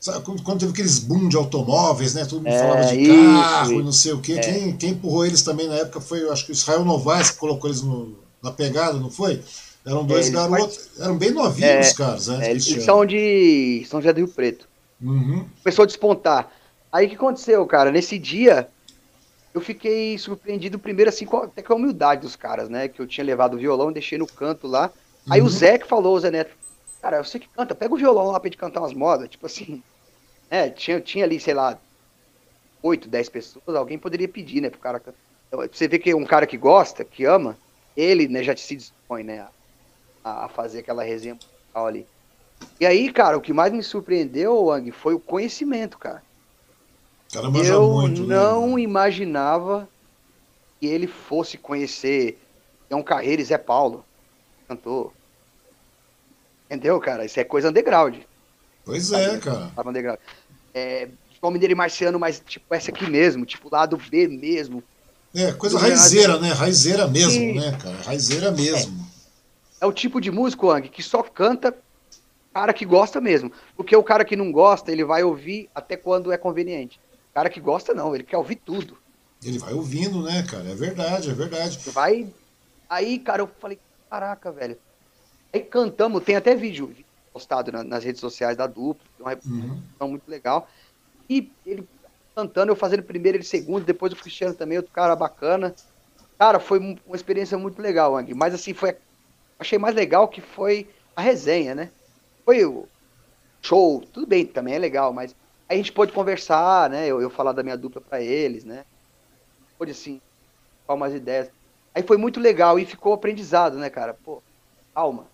Sabe, quando, quando teve aqueles boom de automóveis, né? Todo mundo É, falava de isso, carro e não sei o quê. É. Quem, quem empurrou eles também na época foi, eu acho que o Israel Novaes que colocou eles no- na pegada, não foi? Eram dois É, eles garotos, eram bem novinhos, Zanetti É, e eles Cristiano. são de São José do Rio Preto. Uhum. Começou a despontar. Aí o que aconteceu, cara? Nesse dia, eu fiquei surpreendido primeiro, assim, com, até com a humildade dos caras, né? Que eu tinha levado o violão e deixei no canto lá. Aí Uhum. o Zé que falou, o Zé Neto, cara, você que canta, pega o violão lá pra gente cantar umas modas. Tipo assim, é, tinha, tinha ali, sei lá, 8, 10 pessoas, alguém poderia pedir, né, pro cara cantar. Então, Você vê que um cara que gosta, que ama, ele, né, já se dispõe, né, a, a fazer aquela resenha ali. E aí, cara, o que mais me surpreendeu, Wang, foi o conhecimento, cara. Cara Eu muito, né, não mano? imaginava que ele fosse conhecer João Carreira e Zé Paulo, cantor. Entendeu, cara? Isso é coisa underground. Pois é, cara. Tava underground. É, João Mineiro e Marciano, mas tipo essa aqui mesmo, tipo lado B mesmo. É, coisa Do raizeira, né? Raizeira mesmo, Sim. né, cara? Raizeira mesmo. É o tipo de músico, Wang, que só canta cara que gosta mesmo. Porque o cara que não gosta, ele vai ouvir até quando é conveniente. Cara que gosta, não, ele quer ouvir tudo. Ele vai ouvindo, né, cara? É verdade, é verdade. Vai. Aí, cara, eu falei, caraca, velho. Aí cantamos, tem até vídeo postado na- nas redes sociais da dupla, uma Uhum. representação muito legal. E ele cantando, eu fazendo primeiro, ele segundo, depois o Cristiano também, outro cara bacana. Cara, foi um- uma experiência muito legal, Ang. Mas assim, foi. Achei mais legal que foi a resenha, né? Foi o show, tudo bem, também é legal, mas a gente pôde conversar, né? Eu, eu falar da minha dupla pra eles, né? Pôde assim, falar umas ideias. Aí foi muito legal e ficou aprendizado, né, cara? Pô, calma.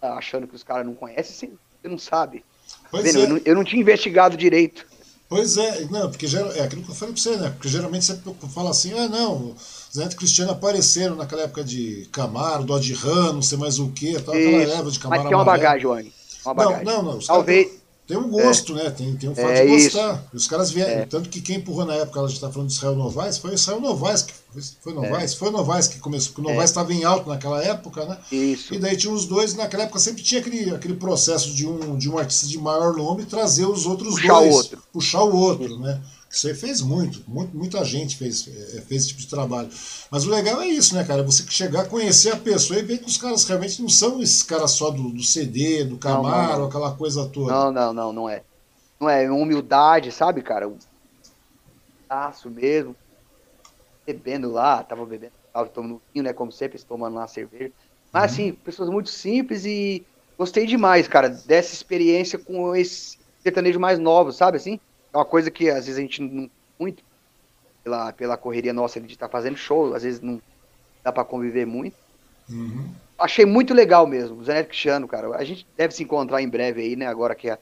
Tá achando que os caras não conhecem, você, você não sabe. Pois Vendo? é. Eu, não, eu não tinha investigado direito. Pois é, não, porque gera- é aquilo que eu falei pra você, né? Porque geralmente você fala assim, ah, não, Zé e Cristiano apareceram naquela época de Camaro, Dodge Ram, não sei mais o que, tal, aquela leva de Camaro Mas tem uma amarelo. bagagem, Wang. Uma Não, bagagem. não, não. Os Talvez. Têm um gosto, né? Tem, tem um fato É de isso. gostar. E os caras vieram. É. Tanto que quem empurrou na época, a gente tá falando de Israel Novaes, foi o Israel Novaes que. Foi Novaes? Foi o Novaes que começou. Porque o Novaes estava em alto naquela época, né? Isso. E daí tinha os dois, naquela época sempre tinha aquele, aquele processo de um, de um artista de maior nome trazer os outros Puxar o dois. outro. Puxar o outro, né? Isso aí fez muito, muito, muita gente fez, eh, fez esse tipo de trabalho. Mas o legal é isso, né, cara? Você chegar, conhecer a pessoa e ver que os caras realmente não são esses caras só do, do CD, do Camaro, não, não. aquela coisa toda. Não, não, não, não é. Não é humildade, sabe, cara? Um aço mesmo. Bebendo lá, tava bebendo, tava tomando vinho, né? Como sempre, tomando lá cerveja. Mas assim, pessoas muito simples e gostei demais, cara, dessa experiência com esse sertanejo mais novo, sabe assim? É uma coisa que às vezes a gente não muito pela, pela correria nossa de estar fazendo show, às vezes não dá pra conviver muito. Uhum. Achei muito legal mesmo, o Zé Neto Cristiano, cara. A gente deve se encontrar em breve aí, né? Agora que tá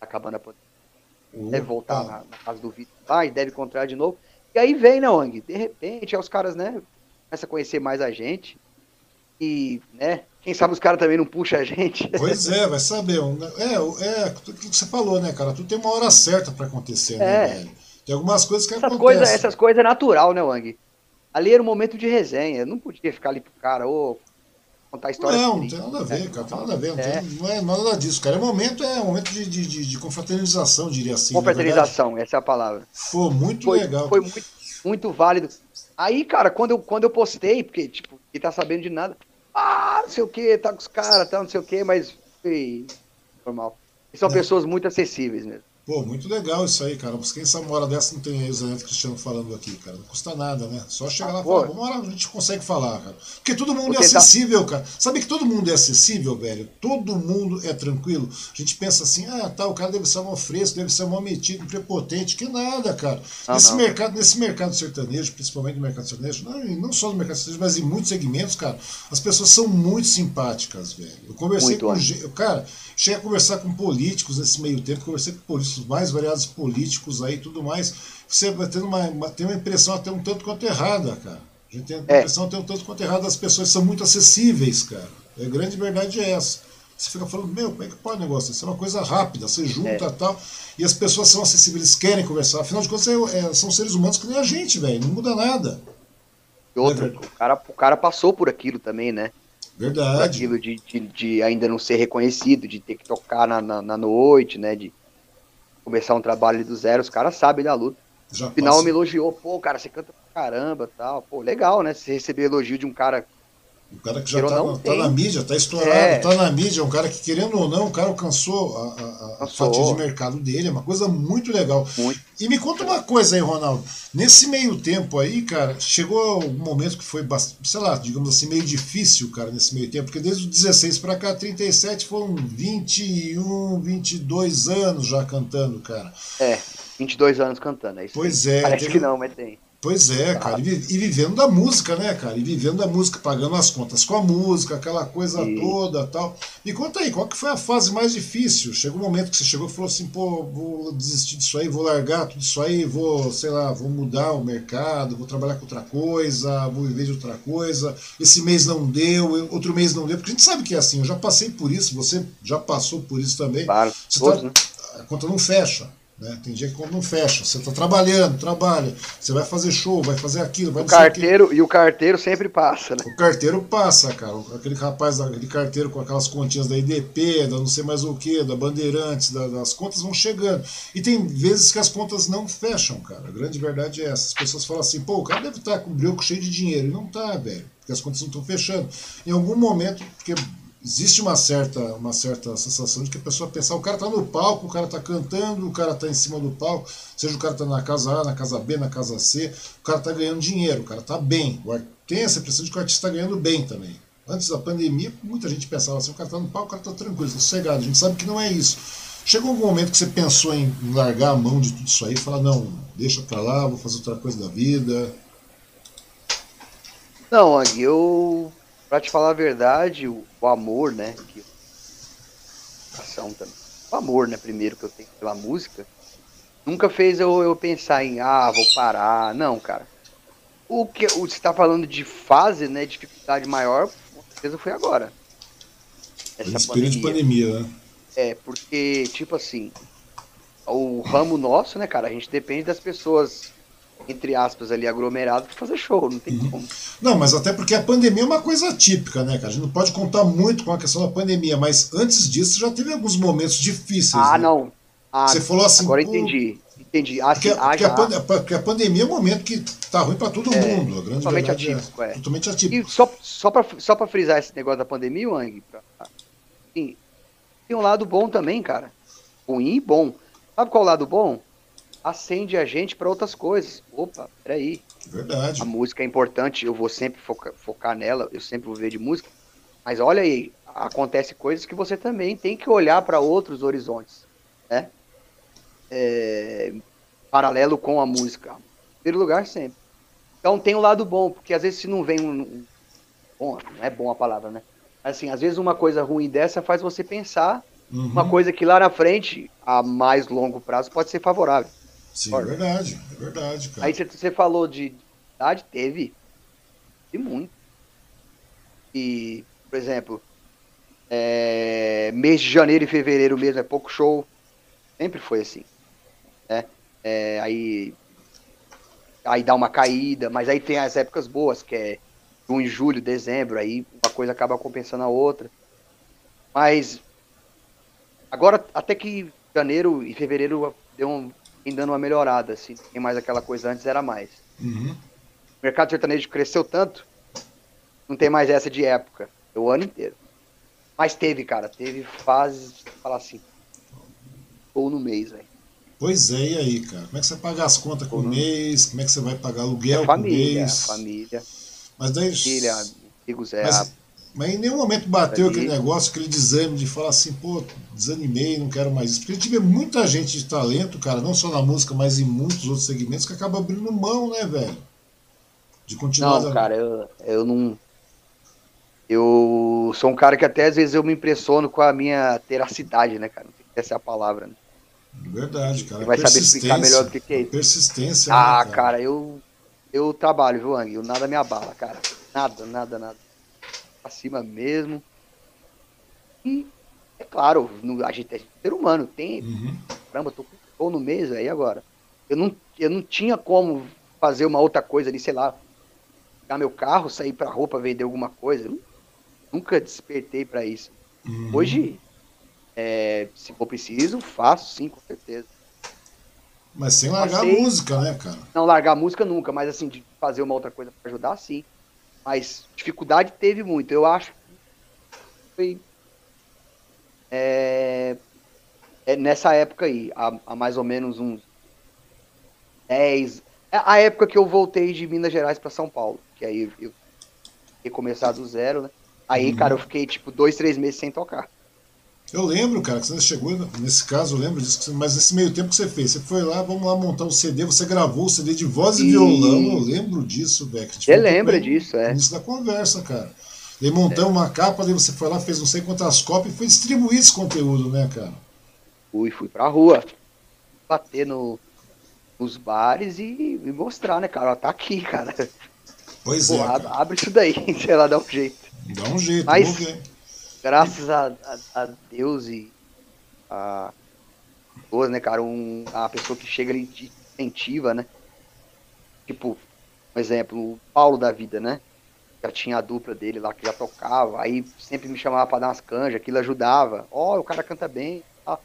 acabando a pandemia. Deve voltar na, na casa do Vitor lá e deve encontrar de novo. E aí vem, né, Wang? De repente, aí os caras, né, começam a conhecer mais a gente. E, né, quem sabe os caras também não puxam a gente. Pois é, vai saber. É, é tudo que você falou, né, cara? Tudo tem uma hora certa pra acontecer, né, É. velho? Tem algumas coisas que Essas acontecem. coisas, essas coisas é natural, né, Wang? Ali era um momento de resenha. Não podia ficar ali pro cara, ô, contar história. Não, não tem nada a ver, cara. Tem nada a ver. Não, É. tem- não é nada disso, cara. É momento, é um momento de, de, de, de confraternização, diria assim. Confraternização, essa é a palavra. Pô, muito foi, legal. foi muito, muito válido. Aí, cara, quando eu, quando eu postei, porque, tipo, ninguém tá sabendo de nada. Ah, não sei o que, tá com os caras, tá, não sei o que, mas foi normal. E são É. pessoas muito acessíveis mesmo. Pô, muito legal isso aí, cara. Mas quem sabe uma hora dessa não tem aí o Zé Neto Cristiano falando aqui, cara. Não custa nada, né? Só chegar lá e falar, uma hora a gente consegue falar, cara. Porque todo mundo Vou é tentar- acessível, cara. Sabe que todo mundo é acessível, velho? Todo mundo é tranquilo. A gente pensa assim, ah, tá, o cara deve ser um fresco, deve ser um metido, um prepotente. Que nada, cara. Não, nesse, não. Mercado, nesse mercado sertanejo, principalmente no mercado sertanejo, não, não só no mercado sertanejo, mas em muitos segmentos, cara, as pessoas são muito simpáticas, velho. Eu conversei Muito, com. é. ge- Cara, cheguei a conversar com políticos nesse meio tempo, conversei com políticos, mais variados políticos aí e tudo mais. Você vai tendo uma, uma, tem uma impressão até um tanto quanto errada, cara. A gente tem a é. impressão, tem um tanto quanto errado, as pessoas são muito acessíveis, cara. A grande verdade é essa. Você fica falando, meu, como é que pode o negócio? Isso é uma coisa rápida, você junta e é. tal, e as pessoas são acessíveis, eles querem conversar. Afinal de contas, é, é, são seres humanos que nem a gente, velho, não muda nada. E outra, é o, cara, o cara passou por aquilo também, né? Verdade. Aquilo de, de, de, ainda não ser reconhecido, de ter que tocar na, na, na noite, né? De começar um trabalho do zero, os caras sabem da luta. Já no final me elogiou, pô, cara, você canta pra caramba tal. Pô, legal, né? Você receber elogio de um cara o cara que já está tá na mídia, está estourado, está é. Tá na mídia, é um cara que, querendo ou não, o cara alcançou a, a, a fatia de mercado dele, é uma coisa muito legal. Muito. E me conta uma coisa aí, Ronaldo. Nesse meio tempo aí, cara, chegou um momento que foi, sei lá, digamos assim, meio difícil, cara, nesse meio tempo, porque desde os 16 para cá, 37 foram 21, 22 anos já cantando, cara. É, 22 anos cantando, é isso. Pois é. Parece teve... que não, mas tem. Pois é, cara, e, vivendo da música, né, cara? E vivendo da música, pagando as contas com a música, aquela coisa e... toda tal. Me conta aí, qual que foi a fase mais difícil? Chegou um momento que você chegou e falou assim, pô, vou desistir disso aí, vou largar tudo isso aí, vou, sei lá, vou mudar o mercado, vou trabalhar com outra coisa, vou viver de outra coisa. Esse mês não deu, outro mês não deu, porque a gente sabe que é assim, eu já passei por isso, você já passou por isso também. Claro, você tá, né? A conta não fecha. Né? Tem dia que quando não fecha, você está trabalhando, trabalha, você vai fazer show, vai fazer aquilo, vai o carteiro E o carteiro sempre passa, né? O carteiro passa, cara. Aquele rapaz, aquele carteiro com aquelas continhas da IDP, da não sei mais o que, da Bandeirantes, da, das contas vão chegando. E tem vezes que as contas não fecham, cara. A grande verdade é essa. As pessoas falam assim, pô, o cara deve estar com o brioco cheio de dinheiro. E não tá, velho. Porque as contas não estão fechando. Em algum momento, porque existe uma certa, uma certa sensação de que a pessoa pensa, o cara está no palco, o cara está cantando, o cara está em cima do palco, seja o cara está na casa A, na casa B, na casa C, o cara está ganhando dinheiro, o cara está bem. Tem essa impressão de que o artista está ganhando bem também. Antes da pandemia, muita gente pensava assim, o cara está no palco, o cara está tranquilo, está sossegado. A gente sabe que não é isso. Chegou algum momento que você pensou em largar a mão de tudo isso aí e falar, não, deixa pra lá, vou fazer outra coisa da vida? Não, Ang, eu Pra te falar a verdade, o, o amor, né? Que, ação também. O amor, né? Primeiro que eu tenho pela música, nunca fez eu, eu pensar em, ah, vou parar. Não, cara. O que o, você tá falando de fase, né? Dificuldade maior, com certeza foi agora. Essa Espírito de pandemia, né? É, porque, tipo assim, o ramo nosso, né, cara, a gente depende das pessoas entre aspas, ali aglomerado para fazer show, não tem uhum. como. Não, mas até porque a pandemia é uma coisa típica, né, cara? A gente não pode contar muito com a questão da pandemia, mas antes disso já teve alguns momentos difíceis. Ah, né? não. Ah, Você falou assim. Agora entendi. Entendi. Ah, porque, ah, a, a, pandemia é um momento que tá ruim para todo é, mundo. A grande totalmente é atípico, é, é. Totalmente atípico. E só, só para só pra frisar esse negócio da pandemia, Wang, assim, tem um lado bom também, cara. Ruim e bom. Sabe qual é o lado bom? Acende a gente para outras coisas. Opa, peraí. Verdade. A música é importante, eu vou sempre focar, focar nela, eu sempre vou ver de música. Mas olha aí, acontece coisas que você também tem que olhar para outros horizontes, né? É, paralelo com a música. Em primeiro lugar, sempre. Então tem o um lado bom, porque às vezes se não vem um. Bom, não é bom a palavra, né? Assim, às vezes uma coisa ruim dessa faz você pensar uhum. uma coisa que lá na frente, a mais longo prazo, pode ser favorável. Sim, é verdade, é verdade, cara. Aí você falou de idade, teve. E muito. E, por exemplo, é, mês de janeiro e fevereiro mesmo é pouco show. Sempre foi assim. Né? É, aí, aí dá uma caída, mas aí tem as épocas boas, que é junho, julho, dezembro, aí uma coisa acaba compensando a outra. Mas agora até que janeiro e fevereiro deu um, vem dando uma melhorada, assim. Tem mais aquela coisa antes, era mais. Uhum. O mercado sertanejo cresceu tanto, não tem mais essa de época, é o ano inteiro. Mas teve, cara, teve fases, falar assim, ou no mês, velho. Pois é, e aí, cara? Como é que você paga as contas com o mês? Como é que você vai pagar aluguel é família, com o mês? Família, Mas daí... Família, amigos, é... Mas, mas em nenhum momento bateu aquele negócio, aquele desânimo de falar assim, pô, desanimei, não quero mais isso. Porque a gente vê muita gente de talento, cara, não só na música, mas em muitos outros segmentos, que acaba abrindo mão, né, velho? De continuar. Não, cara, eu, eu não. Eu sou um cara que até às vezes eu me impressiono com a minha teracidade, né, cara? Essa é a palavra, né? Verdade, cara. Você vai saber explicar melhor do que, que é isso. Persistência. Ah, né, cara? cara? eu. eu trabalho, viu, Ang? Nada me abala, cara. Nada, nada, nada. Acima mesmo. E, é claro, no, a gente é ser humano, tem. Uhum. Caramba, tô com no mês, aí agora. Eu não, eu não tinha como fazer uma outra coisa ali, sei lá, pegar meu carro, sair pra roupa, vender alguma coisa. Nunca despertei para isso. Uhum. Hoje, é, se for preciso, faço sim, com certeza. Mas sem largar Passei, a música, né, cara? Não, largar a música nunca, mas assim, de fazer uma outra coisa para ajudar, sim. Mas dificuldade teve muito. Eu acho que foi. É, é nessa época aí, há, há, mais ou menos uns 10. É a época que eu voltei de Minas Gerais para São Paulo. Que aí eu ia começar do zero, né? Aí, uhum. cara, eu fiquei tipo dois, três meses sem tocar. Eu lembro, cara, que você chegou, nesse caso, eu lembro disso, mas nesse meio tempo que você fez, você foi lá, vamos lá montar o CD, você gravou o CD de voz e, e... violão, eu lembro disso, Beck. Você lembra disso, é. Início da conversa, cara. Daí montamos é. uma capa, daí você foi lá, fez não sei quantas cópias e foi distribuir esse conteúdo, né, cara? Fui, fui pra rua, bater no, nos bares e, e mostrar, né, cara, ó, tá aqui, cara. Pois Pô, é. Cara. Abre isso daí, [laughs] sei lá, dá um jeito. Dá um jeito, Mas, graças a, a, a, Deus e a pessoas, né, cara, um, a pessoa que chega ali te incentiva, né? Tipo, um exemplo, o Paulo da vida, né? Já tinha a dupla dele lá que já tocava, aí sempre me chamava para dar umas canjas, aquilo ajudava. Ó, oh, o cara canta bem. Tá.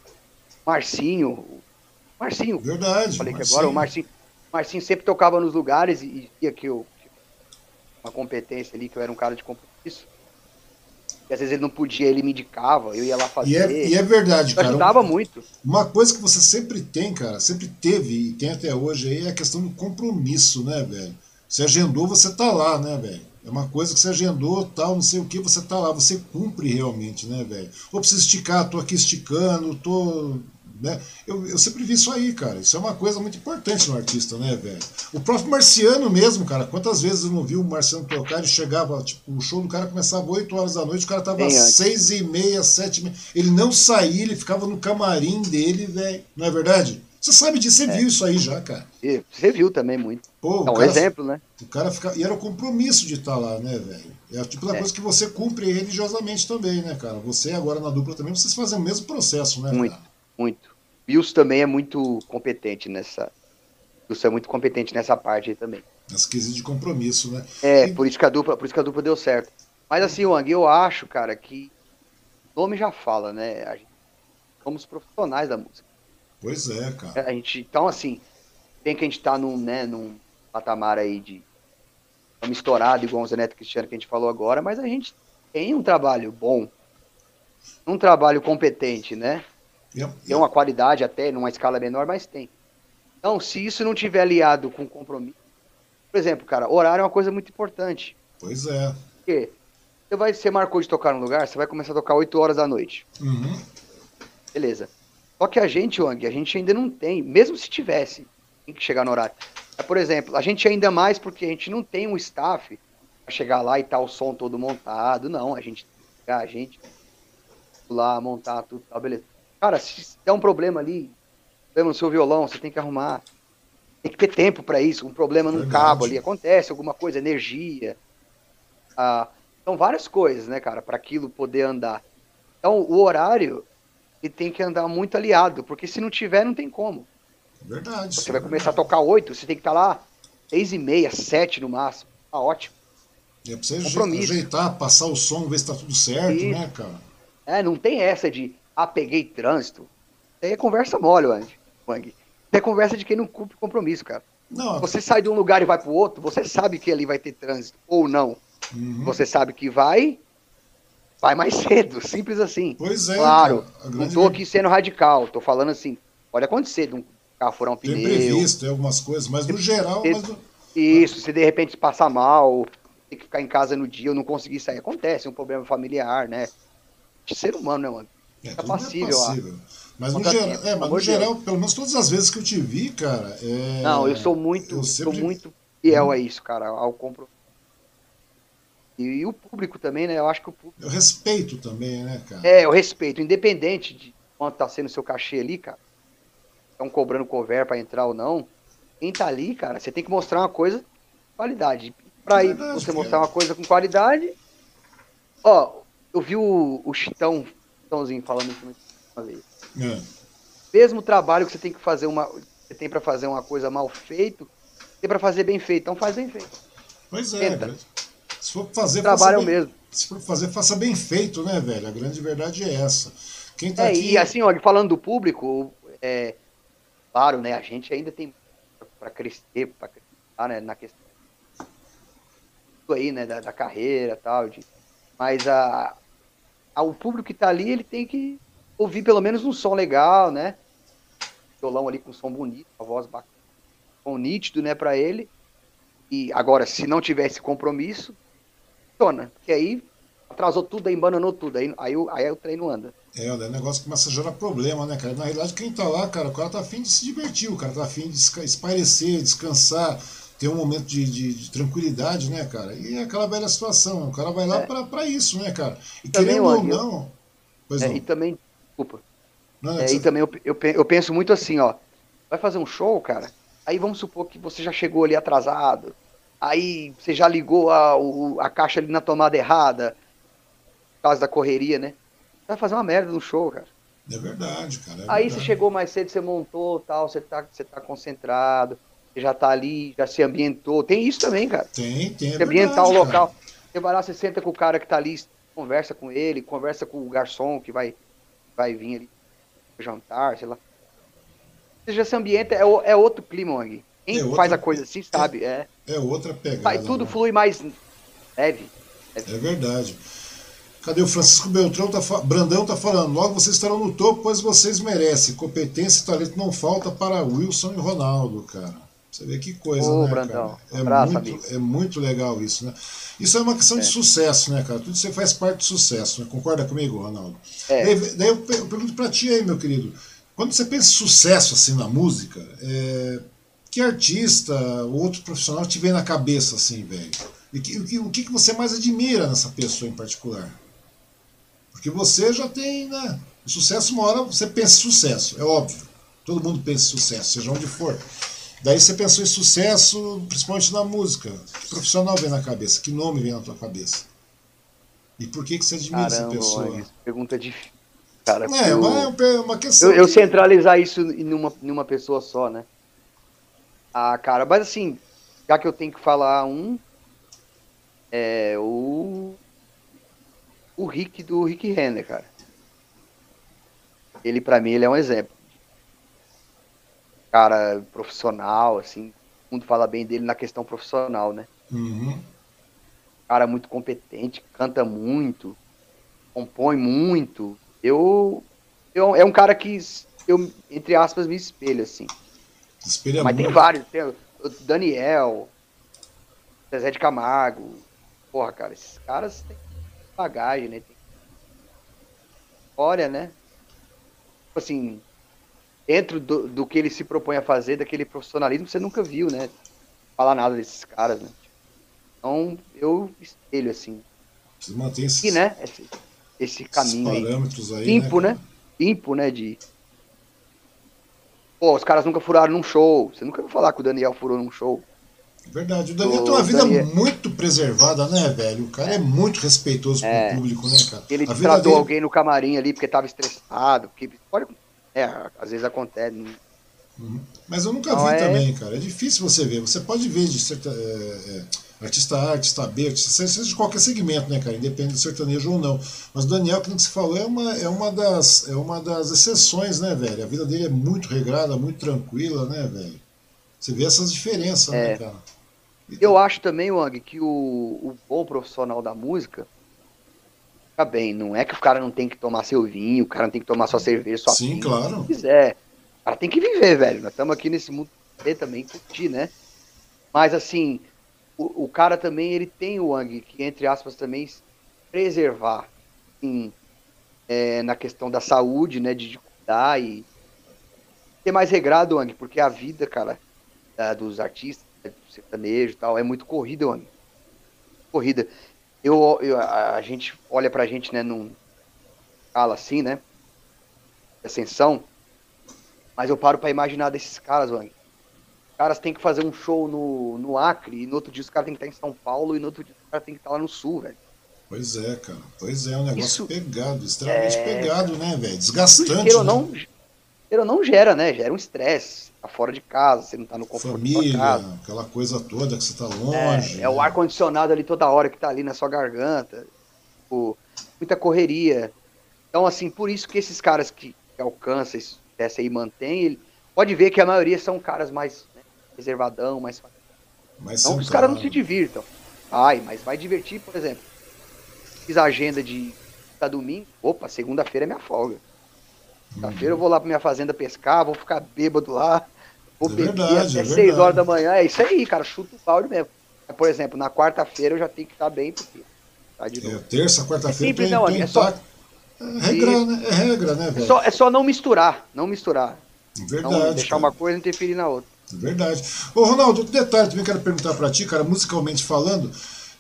Marcinho, Marcinho. Verdade. Falei Marcinho. que agora o Marcinho, Marcinho sempre tocava nos lugares e via que eu uma competência ali, que eu era um cara de compromisso. E às vezes ele não podia, ele me indicava, eu ia lá fazer. E é, e é verdade, cara. Ajudava muito. Uma coisa que você sempre tem, cara, sempre teve e tem até hoje aí é a questão do compromisso, né, velho? Você agendou, você tá lá, né, velho? É uma coisa que você agendou, tal, não sei o que, você tá lá, você cumpre realmente, né, velho? Ou precisa esticar, tô aqui esticando, tô né? Eu, eu sempre vi isso aí, cara. Isso é uma coisa muito importante no artista, né, velho? O próprio Marciano mesmo, cara. Quantas vezes eu não vi o Marciano tocar? Ele chegava, tipo, o show do cara começava 8 horas da noite, o cara tava às 6 e meia, 7 e meia. Ele não saía, ele ficava no camarim dele, velho. Não é verdade? Você sabe disso, você é. viu isso aí já, cara. Você viu também muito. Pô, é um cara, exemplo, né? O cara fica. E era o compromisso de estar tá lá, né, velho? É a tipo da é. coisa que você cumpre religiosamente também, né, cara? Você agora na dupla também, vocês fazem o mesmo processo, né? Muito, cara? Muito. Bills também é muito competente nessa. Wilson é muito competente nessa parte aí também. Nas crises de compromisso, né? É, e... por isso que a dupla, por isso que a dupla deu certo. Mas assim, Wang, eu acho, cara, que o nome já fala, né? A gente, somos profissionais da música. Pois é, cara. A gente, então, assim, tem que a gente tá num, né, num patamar aí de estamos estourado, igual o Zé Neto Cristiano que a gente falou agora, mas a gente tem um trabalho bom, um trabalho competente, né? Tem uma qualidade até, numa escala menor, mas tem. Então, se isso não tiver aliado com compromisso. Por exemplo, cara, horário é uma coisa muito importante. Pois é. Porque você, vai, você marcou de tocar no lugar, você vai começar a tocar 8 horas da noite. Uhum. Beleza. Só que a gente, Wang, a gente ainda não tem, mesmo se tivesse, tem que chegar no horário. É, por exemplo, a gente ainda mais porque a gente não tem um staff para chegar lá e tá o som todo montado. Não, a gente a gente lá montar tudo, tal, beleza. Cara, se der um problema ali, problema no seu violão, você tem que arrumar. Tem que ter tempo para isso. Um problema num cabo ali, acontece alguma coisa, energia. Ah, são várias coisas, né, cara, para aquilo poder andar. Então, o horário ele tem que andar muito aliado, porque se não tiver, não tem como. Verdade. Você vai começar a tocar oito, você tem que estar tá lá seis e meia, sete no máximo. Tá ótimo. É pra você Compromisso. ajeitar, passar o som, ver se tá tudo certo, e... né, cara? É, não tem essa de ah, peguei trânsito. Aí é conversa mole, Wang. É conversa de quem não cumpre compromisso, cara. Não. Você sai de um lugar e vai pro outro, você sabe que ali vai ter trânsito ou não. Uhum. Você sabe que vai, vai mais cedo, simples assim. Pois é. Claro, não tô aqui sendo radical, tô falando assim, pode acontecer de um carro furar um pneu. Tem previsto, tem algumas coisas, mas no geral... Mas... Isso, se de repente passar mal, tem que ficar em casa no dia, ou não conseguir sair, acontece, um problema familiar, né? De ser humano, né, mano? É, é passível, é passível. Mas, no, geral, é, mas no geral, pelo menos todas as vezes que eu te vi, cara. É... Não, eu sou muito, eu sempre... sou muito fiel a isso, cara, ao compromisso. E, e, o público também, né? Eu acho que o público. Eu respeito também, né, cara? É, eu respeito, independente de quanto tá sendo o seu cachê ali, cara. Estão cobrando cover para entrar ou não. Quem tá ali, cara, você tem que mostrar uma coisa qualidade. Para ir você mostrar uma coisa com qualidade. Ó, eu vi o, o Chitão, Falando isso uma vez. É. Mesmo trabalho que você tem que fazer uma. Você tem para fazer uma coisa mal feito, tem para fazer bem feito. Então faz bem feito. Pois é, Tenta. Se for fazer, trabalho é o mesmo. Se for fazer, faça bem feito, né, velho? A grande verdade é essa. Quem tá é, aqui... E assim, olha, falando do público, é, claro, né, a gente ainda tem para crescer, para crescer né, na questão aí, né, da, da carreira tal, de, mas a, o público que está ali, ele tem que ouvir pelo menos um som legal, né, violão ali com som bonito, a voz bacana, com nítido, né, para ele, e agora, se não tivesse compromisso, funciona, porque aí atrasou tudo, aí embananou tudo, aí, aí, aí o treino anda. É, o negócio começa a gerar problema, né, cara? Na realidade, quem tá lá, cara, o cara tá afim de se divertir, o cara tá afim de espairecer, descansar, ter um momento de, de, de tranquilidade, né, cara? E é aquela velha situação, o cara vai lá é. pra, pra isso, né, cara? E também, querendo ou não. Pois é, não. E também, desculpa. Não, é, e também eu, eu, eu penso muito assim, ó. Vai fazer um show, cara? Aí vamos supor que você já chegou ali atrasado. Aí você já ligou a, a caixa ali na tomada errada. Por causa da correria, né? vai fazer uma merda no show, cara. É verdade, cara. É Aí verdade. você chegou mais cedo, você montou tal, você tá, você tá concentrado, já tá ali, já se ambientou. Tem isso também, cara. Tem, tem. É ambientar o local. Cara. Você vai lá, você senta com o cara que tá ali, conversa com ele, conversa com o garçom que vai, vai vir ali jantar, sei lá. Você já se ambienta, é, é outro clima, aqui. Quem é outra, faz a coisa assim sabe, é. É outra pegada. Vai, tudo né? flui mais leve. leve. É verdade. Cadê o Francisco Beltrão? Tá, Brandão tá falando. Logo vocês estarão no topo, pois vocês merecem. Competência e talento não falta para Wilson e Ronaldo, cara. Você vê que coisa, Ô, né, Brandão. cara? É, Abraço, muito, amigo. é muito legal isso, né? Isso é uma questão é. de sucesso, né, cara? Tudo você faz parte do sucesso, né? Concorda comigo, Ronaldo? É. Daí, daí eu, pergunto para ti aí, meu querido. Quando você pensa em sucesso assim na música, é, que artista ou outro profissional te vem na cabeça assim, velho? E que, o, que, o que você mais admira nessa pessoa em particular? Porque você já tem, né? O sucesso, uma hora você pensa em sucesso, é óbvio. Todo mundo pensa em sucesso, seja onde for. Daí você pensou em sucesso, principalmente na música. Que profissional vem na cabeça? Que nome vem na tua cabeça? E por que, que você admira Caramba, essa pessoa? Pergunta difícil. Cara, é, eu, é uma questão. Eu, eu centralizar isso em uma, em uma pessoa só, né? Ah, cara, mas assim, já que eu tenho que falar um, é o o Rick do Rick Renner, cara. Ele, para mim, ele é um exemplo. Cara profissional, assim, todo mundo fala bem dele na questão profissional, né? Uhum. Cara muito competente, canta muito, compõe muito. Eu, eu é um cara que eu, entre aspas, me espelho, assim. Espelha Mas muito. tem vários, tem o Daniel, Zezé de Camargo. Porra, cara, esses caras têm bagagem, né? Tem história, né? Tipo assim, dentro do, do que ele se propõe a fazer, daquele profissionalismo, você nunca viu, né? Falar nada desses caras, né? Então, eu espelho, assim. Você mantém esses, e, né? Esse, esse caminho parâmetros aí, aí Limpo, né? né? Limpo, né? De... Pô, os caras nunca furaram num show. Você nunca vai falar que o Daniel furou num show. Verdade. O Daniel tem uma vida Daniel... muito preservada, né, velho? O cara é muito respeitoso é. com o público, né, cara? Ele tratou dele... alguém no camarim ali porque tava estressado. Porque... Pode... É, às vezes acontece. Uhum. Mas eu nunca Não, vi é... também, cara. É difícil você ver. Você pode ver de certa, é, é, artista A, artista B, artista C, de qualquer segmento, né, cara? Independente do sertanejo ou não. Mas o Daniel, como você falou, é uma, é, uma das, é uma das exceções, né, velho? A vida dele é muito regrada, muito tranquila, né, velho? Você vê essas diferenças, né, é. cara? Eu acho também, Wang, que o, o bom profissional da música fica bem. Não é que o cara não tem que tomar seu vinho, o cara não tem que tomar sua cerveja, sua Sim, pinga, claro. Se quiser. O cara tem que viver, velho. Nós estamos aqui nesse mundo também curtir, né? Mas assim, o, o, cara também ele tem o Wang, que entre aspas também preservar assim, é, na questão da saúde, né? De, de cuidar e ser mais regrado, Wang, porque a vida, cara, da, dos artistas sertanejo e tal, é muito corrida, mano. Corrida. Eu, eu, a, a gente olha pra gente, né, num escala assim, né? Ascensão. Mas eu paro para imaginar desses caras, mano. caras têm que fazer um show no, no Acre, e no outro dia os caras têm que estar em São Paulo, e no outro dia os caras têm que estar lá no Sul, velho. Pois é, cara. Pois é, um negócio Isso pegado, extremamente é... pegado, né, velho? Desgastante. Queira ou né? não, queira não gera, né? Gera um estresse. Tá fora de casa, você não tá no conforto Família, aquela coisa toda que você tá longe. É, é o né? ar-condicionado ali toda hora que tá ali na sua garganta. Tipo, muita correria. Então, assim, por isso que esses caras que, que alcançam esse sucesso aí mantém, ele pode ver que a maioria são caras mais né, reservadão, mais. Mas não que os caras não se divirtam. Ai, mas vai divertir, por exemplo. Fiz a agenda de tá domingo. Opa, segunda-feira é minha folga. Segunda-feira eu vou lá pra minha fazenda pescar, vou ficar bêbado lá. Vou é beber verdade, até é 6 horas da manhã. É isso aí, cara. Chuta o balde mesmo. Por exemplo, na quarta-feira eu já tenho que estar bem, porque. Tá de novo. É, terça, quarta-feira. É não, é só. É regra, né? É regra, né, velho? É só, é só não misturar. Não misturar. Verdade. Não deixar cara. uma coisa interferir na outra. Verdade. Ô, Ronaldo, outro detalhe também quero perguntar para ti, cara, musicalmente falando.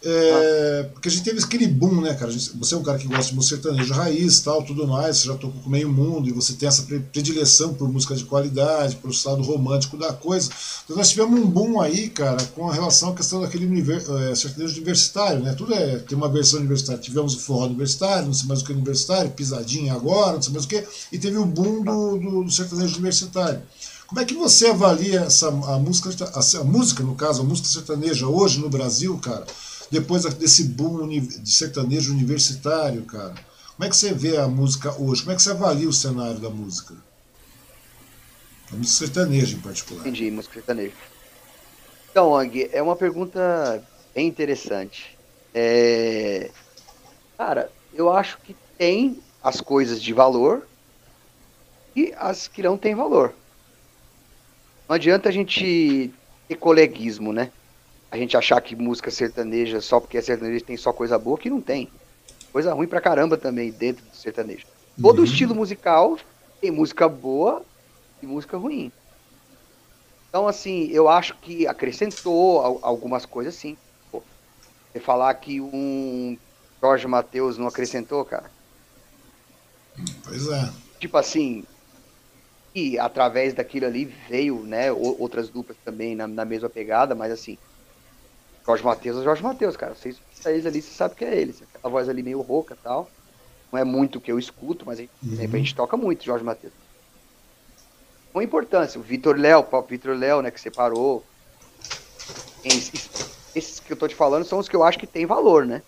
É, porque a gente teve aquele boom, né, cara? Gente, você é um cara que gosta de música sertaneja raiz tal, tudo mais, você já tocou com meio mundo e você tem essa predileção por música de qualidade, por lado romântico da coisa. Então nós tivemos um boom aí, cara, com relação à questão daquele é, sertanejo universitário, né? Tudo é, tem uma versão universitária. Tivemos o forró universitário, não sei mais o que universitário, pisadinha agora, não sei mais o que, e teve o boom do, do, do sertanejo universitário. Como é que você avalia essa, a, música, a, a música, no caso, a música sertaneja hoje no Brasil, cara? Depois desse boom de sertanejo universitário, cara. Como é que você vê a música hoje? Como é que você avalia o cenário da música? A música sertaneja, em particular. Entendi, música sertaneja. Então, Ang, é uma pergunta bem interessante. É... Cara, eu acho que tem as coisas de valor e as que não têm valor. Não adianta a gente ter coleguismo, né? A gente achar que música sertaneja só porque é sertaneja tem só coisa boa, que não tem. Coisa ruim pra caramba também dentro do sertanejo. Todo uhum. estilo musical tem música boa e música ruim. Então, assim, eu acho que acrescentou algumas coisas, sim. Pô, você falar que um Jorge Matheus não acrescentou, cara. Pois é. Tipo assim, e através daquilo ali veio, né, outras duplas também na, na mesma pegada, mas assim, Jorge Matheus é Jorge Matheus, cara. Vocês eles ali, você sabe que é ele. Aquela voz ali meio rouca e tal. Não é muito o que eu escuto, mas uhum. sempre a gente toca muito Jorge Matheus. Com importância, o Vitor Léo, o próprio Vitor Léo, né, que separou. Esses, esses, que eu tô te falando são os que eu acho que tem valor, né?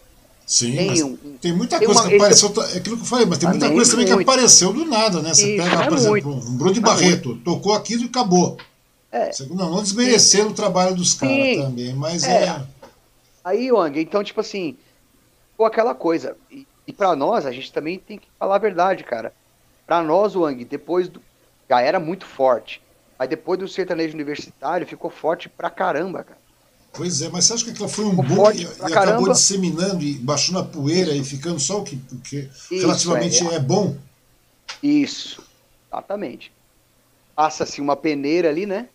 Sim, tem, um, tem muita tem coisa uma, que apareceu, é aquilo que eu falei, mas tem muita coisa também muito. que apareceu do nada, né? Você Isso, pega, é por exemplo, um Bruno de Barreto, muito. tocou aquilo e acabou. É. Não, não desmerecendo o trabalho dos caras também, mas é. é... Aí, Wang, então, tipo assim, ou aquela coisa. E, e para nós, a gente também tem que falar a verdade, cara. Para nós, Wang, depois do. Já era muito forte. Mas depois do sertanejo universitário, ficou forte pra caramba, cara. Pois é, mas você acha que aquilo foi um boom e, e acabou disseminando e baixando a poeira e ficando só o que, o que Isso, relativamente é, é. é bom? Isso, exatamente. Passa-se uma peneira ali, né?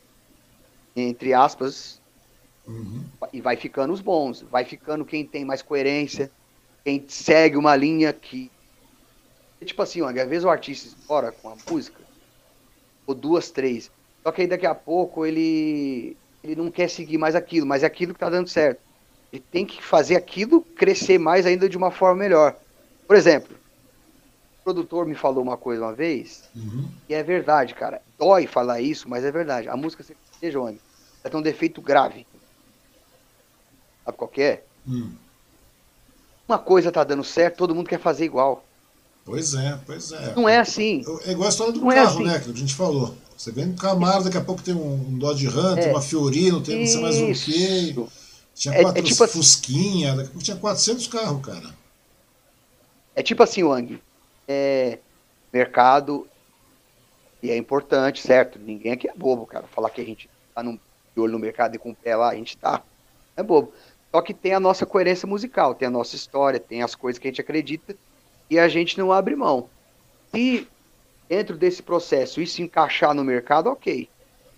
Entre aspas, uhum. e vai ficando os bons, vai ficando quem tem mais coerência, quem segue uma linha que. Tipo assim, ó, às vezes o artista estoura com a música, ou duas, três, só que aí daqui a pouco ele, ele não quer seguir mais aquilo, mas é aquilo que tá dando certo. Ele tem que fazer aquilo crescer mais ainda de uma forma melhor. Por exemplo, o produtor me falou uma coisa uma vez, uhum. e é verdade, cara. Dói falar isso, mas é verdade. A música seja onde, vai ter um defeito grave. Sabe qual é? Hum. Uma coisa tá dando certo, todo mundo quer fazer igual. Pois é, pois é. Não é assim. É igual a história do não é carro, é assim. né? Que a gente falou. Você vem um Camaro, daqui a pouco tem um Dodge Ram, é. tem uma Fiorino, tem não sei mais o quê. Tinha quatro é, é tipo Fusquinha, daqui a pouco tinha 400 carros, cara. É tipo assim, Wang. É, mercado, e é importante, certo? Ninguém aqui é bobo, cara. Falar que a gente tá no, de olho no mercado e com o pé lá, a gente tá. É bobo. Só que tem a nossa coerência musical, tem a nossa história, tem as coisas que a gente acredita e a gente não abre mão. E dentro desse processo isso encaixar no mercado, ok.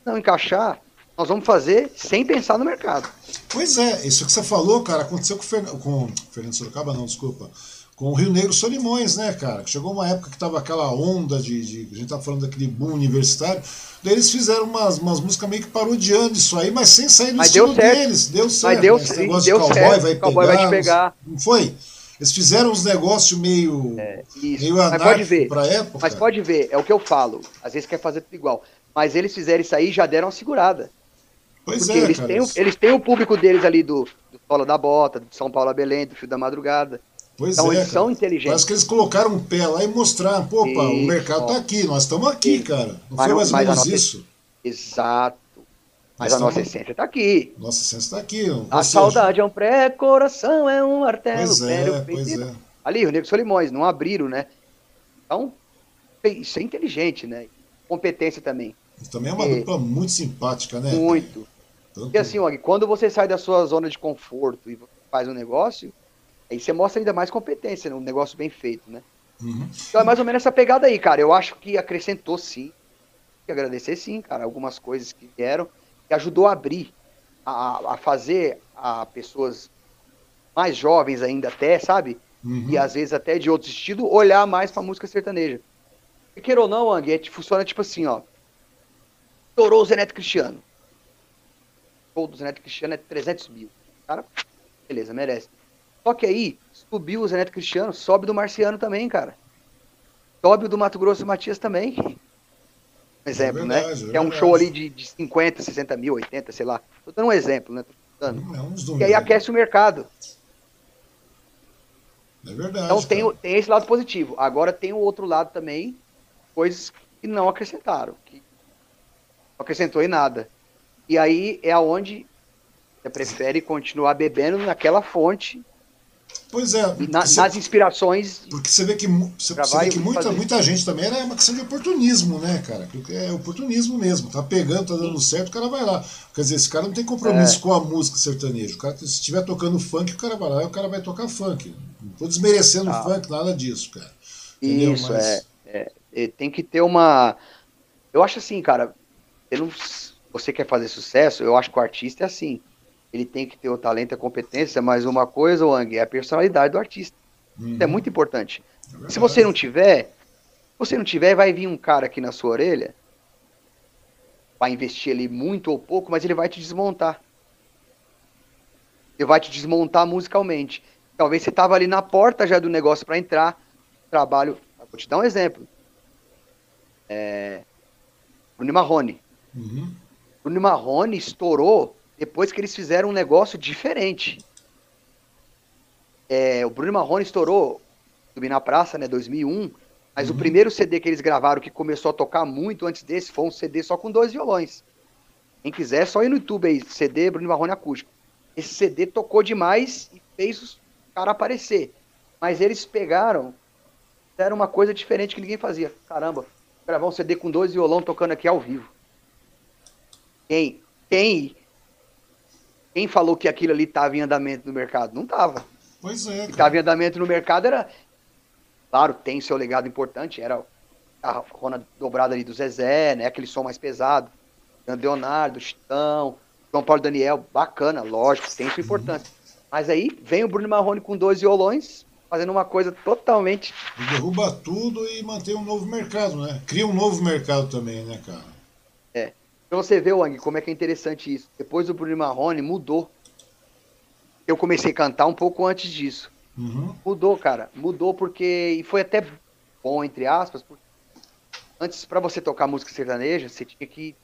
Não encaixar, nós vamos fazer sem pensar no mercado. Pois é, isso que você falou, cara, aconteceu com o Fernando, com Fernando Sorocaba, não, desculpa, com o Rio Negro Solimões, né, cara? Chegou uma época que tava aquela onda de, de. A gente tava falando daquele boom universitário. Daí eles fizeram umas, umas músicas meio que parodiando isso aí, mas sem sair do Mas estilo deles. Deu certo. Mas deu, Esse sim, negócio deu de cowboy certo. vai cowboy pegar. vai te pegar. Não foi? Eles fizeram uns negócios meio. É, isso. meio Mas pode ver. pra época. Mas pode ver, é o que eu falo. Às vezes quer fazer tudo igual. Mas eles fizeram isso aí e já deram uma segurada. Pois Porque é, eles, cara. têm, o- eles têm o público deles ali do, do da Bota, do São Paulo a Belém, do Fio da Madrugada. Pois Então é, eles cara. são inteligentes. Parece que eles colocaram um pé lá e mostraram, pô, pá, o Isso. mercado tá aqui, nós estamos aqui, Isso. cara. Não Mas foi mais ou menos nossa- isso. Exato. Mas Nós a nossa essência tá aqui. Nossa essência tá aqui. A seja, saudade é um pré-coração, é um martelo, Pois velho é, pois é. Ali, o Nego Solimões, não abriram, né? Então, isso é inteligente, né? Competência também. Também é uma É. dupla muito simpática, né? Muito. Tanto- Porque assim, Og, quando você sai da sua zona de conforto e faz um negócio, aí você mostra ainda mais competência, né? um negócio bem feito, né? Uhum. Então é mais ou menos essa pegada aí, cara. Eu acho que acrescentou sim. Que agradecer sim, cara, algumas coisas que vieram, que ajudou a abrir, a, a fazer a pessoas mais jovens ainda até, sabe? Uhum. E às vezes até de outro estilo, olhar mais pra música sertaneja. E queira ou não, Ang, é, funciona tipo assim, ó. Estourou o Zeneto Cristiano. O do Zeneto Cristiano é 300 mil. Cara, beleza, merece. Só que aí, subiu o Zeneto Cristiano, sobe do Marciano também, cara. Sobe o do Mato Grosso e Matias também. Um exemplo, verdade, né? é é um show ali de, de 50, 60 mil, 80, sei lá. Tô dando um exemplo, né? Tô dando. É E aí aquece o mercado. É verdade. Então tem, cara. tem esse lado positivo. Agora tem o outro lado também, coisas que não acrescentaram, que não acrescentou em nada. E aí é aonde você prefere continuar bebendo naquela fonte, Pois é. na- você- nas inspirações. Porque você vê que, você, você vê que muita, fazer. muita gente também era uma questão de oportunismo, né, cara? Porque É oportunismo mesmo. Tá pegando, tá dando certo, o cara vai lá. Quer dizer, esse cara não tem compromisso É. com a música sertaneja. O cara, se estiver tocando funk, o cara vai lá e o cara vai tocar funk. Não tô desmerecendo Ah. funk, nada disso, cara. Entendeu? Isso, Mas- é, é, é, Tem que ter uma. Eu acho assim, cara. Você, não- você quer fazer sucesso, eu acho que o artista é assim. Ele tem que ter o talento e a competência, mas uma coisa, Wang, é a personalidade do artista. Isso é Uhum. muito importante. É. Se você não tiver, você não tiver, vai vir um cara aqui na sua orelha, vai investir ali muito ou pouco, mas ele vai te desmontar. Ele vai te desmontar musicalmente. Talvez você tava ali na porta já do negócio para entrar, trabalho. Vou te dar um exemplo. É... Bruno Marrone. Uhum. Bruno Marrone estourou depois que eles fizeram um negócio diferente. É, o Bruno Marrone estourou Subir na Praça, né, 2001, mas Uhum. o primeiro CD que eles gravaram que começou a tocar muito antes desse foi um CD só com dois violões. Quem quiser, é só ir no YouTube aí, CD Bruno Marrone Acústico. Esse CD tocou demais e fez os caras aparecer. Mas eles pegaram, fizeram uma coisa diferente que ninguém fazia. Caramba, gravar um CD com dois violão tocando aqui ao vivo. Quem, quem, quem falou que aquilo ali estava em andamento no mercado? Não estava. Pois é, cara. estava em andamento no mercado era, claro, tem seu legado importante, era a rona dobrada ali do Zezé, né? Aquele som mais pesado. Leonardo, Chitão, João Paulo Daniel, bacana, lógico, tem sua importância. Mas aí vem o Bruno Marrone com dois violões, fazendo uma coisa totalmente. E derruba tudo e mantém um novo mercado, né? Cria um novo mercado também, né, cara? Pra você ver, Wang, como é que é interessante isso. Depois do Bruno Marrone mudou. Eu comecei a cantar um pouco antes disso. Uhum. Mudou, cara. Mudou porque. E foi até bom, entre aspas. Porque antes, pra você tocar música sertaneja, você tinha que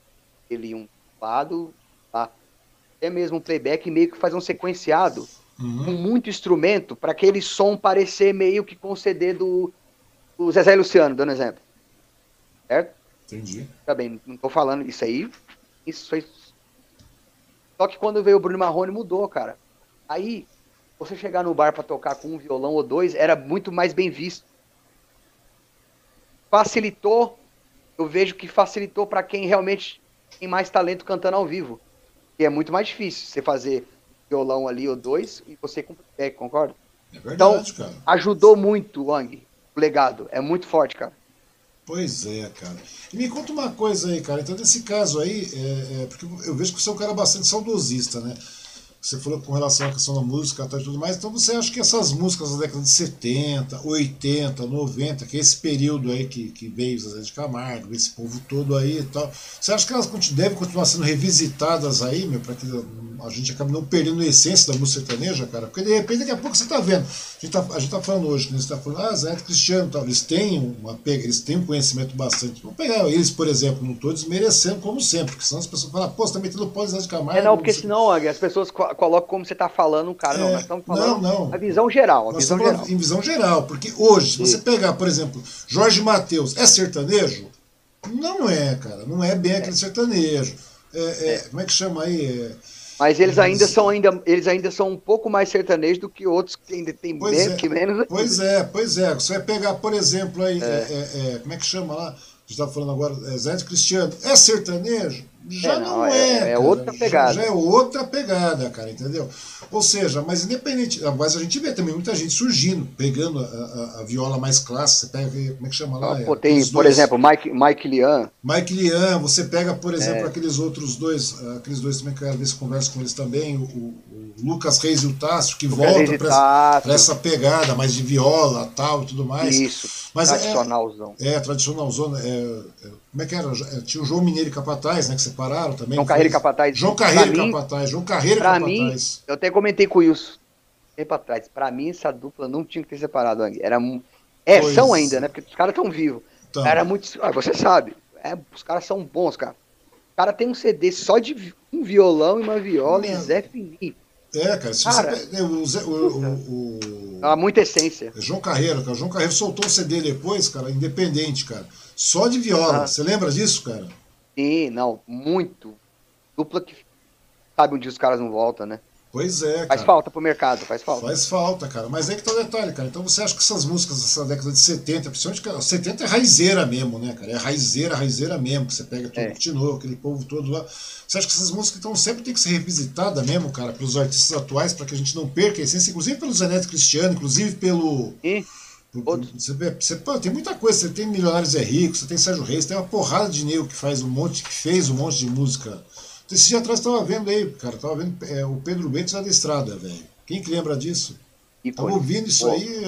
ali um lado, tá? até mesmo um playback, meio que fazer um sequenciado com Uhum. muito instrumento para aquele som parecer meio que com o CD do, do Zezé Luciano, dando exemplo. Certo? Entendi. Tá bem, não tô falando isso aí. Isso foi. Só que quando veio o Bruno Marrone mudou, cara. Aí, você chegar no bar pra tocar com um violão ou dois era muito mais bem visto. Facilitou, eu vejo que facilitou pra quem realmente tem mais talento cantando ao vivo. E é muito mais difícil você fazer violão ali ou dois e você com playback, concorda? É verdade, cara. Ajudou muito, Wang. O legado é muito forte, cara. Pois é, cara. E me conta uma coisa aí, cara. Então, nesse caso aí, é, é, porque eu vejo que você é um cara bastante saudosista, né? Você falou com relação à questão da música tá, e tudo mais, então você acha que essas músicas da década de 70, 80, 90, que é esse período aí que, que veio Zé de Camargo, esse povo todo aí e tal, você acha que elas devem continuar sendo revisitadas aí, meu, para que a gente acabe não perdendo a essência da música sertaneja, cara? Porque de repente daqui a pouco você tá vendo, a gente tá, gente tá falando hoje, né, você tá falando, ah, Zé Cristiano tal, eles têm uma eles têm um conhecimento bastante. Vamos pegar eles, por exemplo, não estou desmerecendo como sempre, porque senão as pessoas falam, pô, você tá metendo pó Zé de Camargo. É não, porque senão, as pessoas colocam como você está falando, cara. É, não, nós estamos falando não, não. a visão geral. A visão geral. em visão geral, porque hoje, se você pegar, por exemplo, Jorge Matheus, é sertanejo? Não é, cara. Não é bem aquele é. sertanejo. É, é, como é que chama aí? Mas eles ainda são ainda eles ainda são um pouco mais sertanejos do que outros que ainda tem pois bem, é, que menos. Pois é, pois é. Você vai pegar, por exemplo, aí, é. como é que chama lá? A gente está falando agora, Zé de Cristiano. É sertanejo? Já é, não, não, é. É, é outra pegada. Já, já, é outra pegada, cara, entendeu? Ou seja, mas independente. Mas a gente vê também muita gente surgindo, pegando a, a, a viola mais clássica. Você pega, como é que chama lá? Ah, pô, tem, por exemplo, Mike, Mike Lian. Mike Lian, você pega, por exemplo, é. aqueles outros dois, aqueles dois também que eu quero ver se conversa com eles também, o, o, Lucas Reis e o Tássio, que Lucas voltam para essa pegada mais de viola tal e tudo mais. Isso. Mas tradicionalzão. É, é tradicionalzão. É, é, como é que era? É, tinha o João Mineiro e Capataz, né? Que separaram também. João Carreiro e Capataz. João Carreiro e Capataz. João Carreiro e Capataz. Mim, eu até comentei com o Wilson. Tempo atrás. Pra mim, essa dupla não tinha que ter separado. Era, é, pois são ainda, né? Porque os caras estão vivos. Então. Era muito. Ah, você sabe. É, os caras são bons, cara. O cara tem um CD só de um violão e uma viola e Zé Fini. É, cara, se cara, você. O, Zé, o, o, o, Há muita essência. É João Carreiro, cara. João Carreiro soltou o CD depois, cara, independente, cara. Só de viola. Ah. Você lembra disso, cara? Sim, não, muito. Dupla que sabe onde os caras não voltam, né? Pois é, cara. Faz falta pro mercado, faz falta. Faz falta, cara. Mas é que tá o detalhe, cara. Então você acha que essas músicas dessa década de 70, principalmente, cara, 70 é raizeira mesmo, né, cara? É raizeira, raizeira mesmo, que você pega tudo é. de novo, aquele povo todo lá. Você acha que essas músicas então sempre tem que ser revisitadas mesmo, cara, pelos artistas atuais, para que a gente não perca a essência, inclusive pelo Zeneto Cristiano, inclusive pelo. E? Você, você, pô, tem muita coisa, você tem Milionários é Rico, você tem Sérgio Reis, tem uma porrada de nego que faz um monte, que fez um monte de música. Esse dia atrás tava vendo aí, cara, tava vendo é, o Pedro Bentes da estrada, velho. Quem que lembra disso? E tava ouvindo isso pô. aí,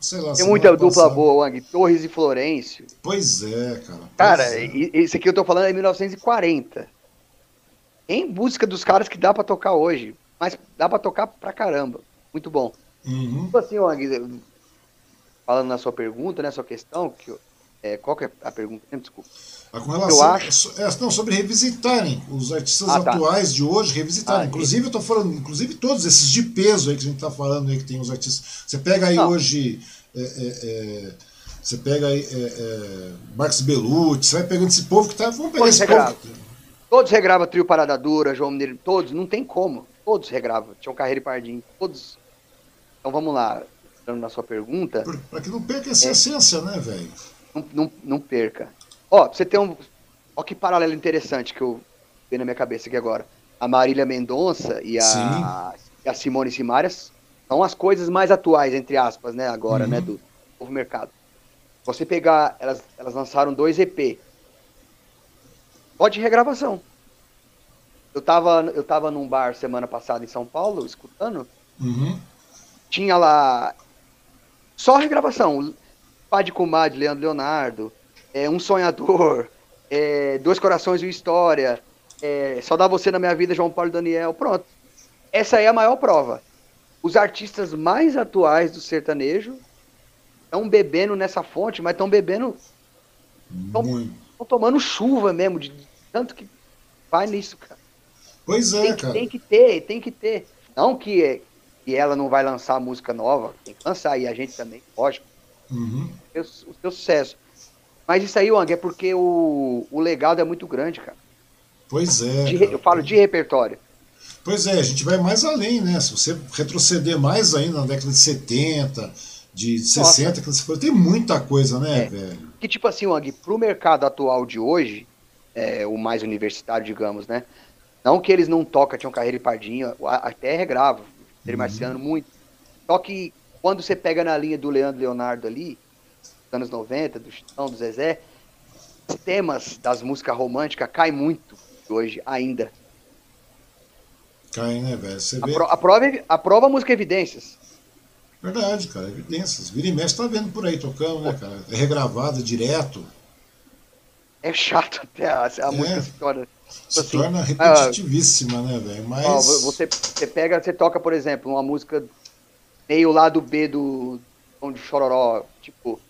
sei lá. Tem muita dupla boa, Wang, Torres e Florencio. Pois é, cara. Cara, é. esse aqui eu tô falando é 1940. Em busca dos caras que dá para tocar hoje, mas dá para tocar pra caramba. Muito bom. Uhum. Tipo assim, Wang, falando na sua pergunta, né, sua questão, que, é, qual que é a pergunta? Desculpa. Ah, com relação, eu acho... É, não, sobre revisitarem os artistas ah, tá. atuais de hoje, revisitarem. Ah, inclusive, eu estou falando, inclusive todos esses de peso aí que a gente está falando aí, que tem os artistas. Você pega aí não. hoje. É, é, é você pega aí Marcos Bellucci, você vai pegando esse povo que tá. Vamos pegar todos esse regrava. povo. Todos regravam Trio Parada Dura, João Mineiro, todos, não tem como. Todos regravam. Tinham Carreira e Pardinho, todos. Então vamos lá na sua pergunta. Para que não perca essa é, essência, né, velho? Não, não, não, perca. Ó, você tem um. Ó, que paralelo interessante que eu vi na minha cabeça aqui agora. A Marília Mendonça e a, e a Simone Simaras são as coisas mais atuais, entre aspas, né, agora, né, uhum. né, do novo mercado. Você pegar, elas, elas lançaram dois EP. Pode regravação. Eu tava, eu tava num bar semana passada em São Paulo, escutando. Uhum. Tinha lá só regravação. Pai de Comadre, Leandro Leonardo, é, Um Sonhador, é, Dois Corações e História, é, Só Dá Você na Minha Vida, João Paulo e Daniel. Pronto. Essa é a maior prova. Os artistas mais atuais do sertanejo estão bebendo nessa fonte, mas estão bebendo. Estão tomando chuva mesmo, de tanto que vai nisso, cara. Pois é, tem, cara. Tem que ter, tem que ter. Não que e ela não vai lançar música nova, tem que lançar, e a gente também, lógico. Uhum. O, seu sucesso. Mas isso aí, Wang, é porque o, o legado é muito grande, cara. Pois é. De, eu falo de repertório. Pois é, a gente vai mais além, né? Se você retroceder mais ainda na década de 70, de 60, que você falou, tem muita coisa, né, é. velho? Que tipo assim, Wang, pro mercado atual de hoje, é, o mais universitário, digamos, né? Não que eles não tocam, tinham carreira e pardinho, até regrava. Dele uhum. Marciano, muito. Só que quando você pega na linha do Leandro Leonardo ali, dos anos 90, do Chitão, do Zezé, os temas das músicas românticas caem muito hoje ainda. Cai, né, velho? Você vê... Aprova, aprova a música Evidências. Verdade, cara, evidências. Vira e mexe tá vendo por aí tocando, né, cara? É regravada direto. É chato até a, a é, música se torna. Se assim, torna repetitivíssima, ah, né, velho? Mas. Ó, você, você pega, você toca, por exemplo, uma música meio lado B do Tom de Chororó, tipo.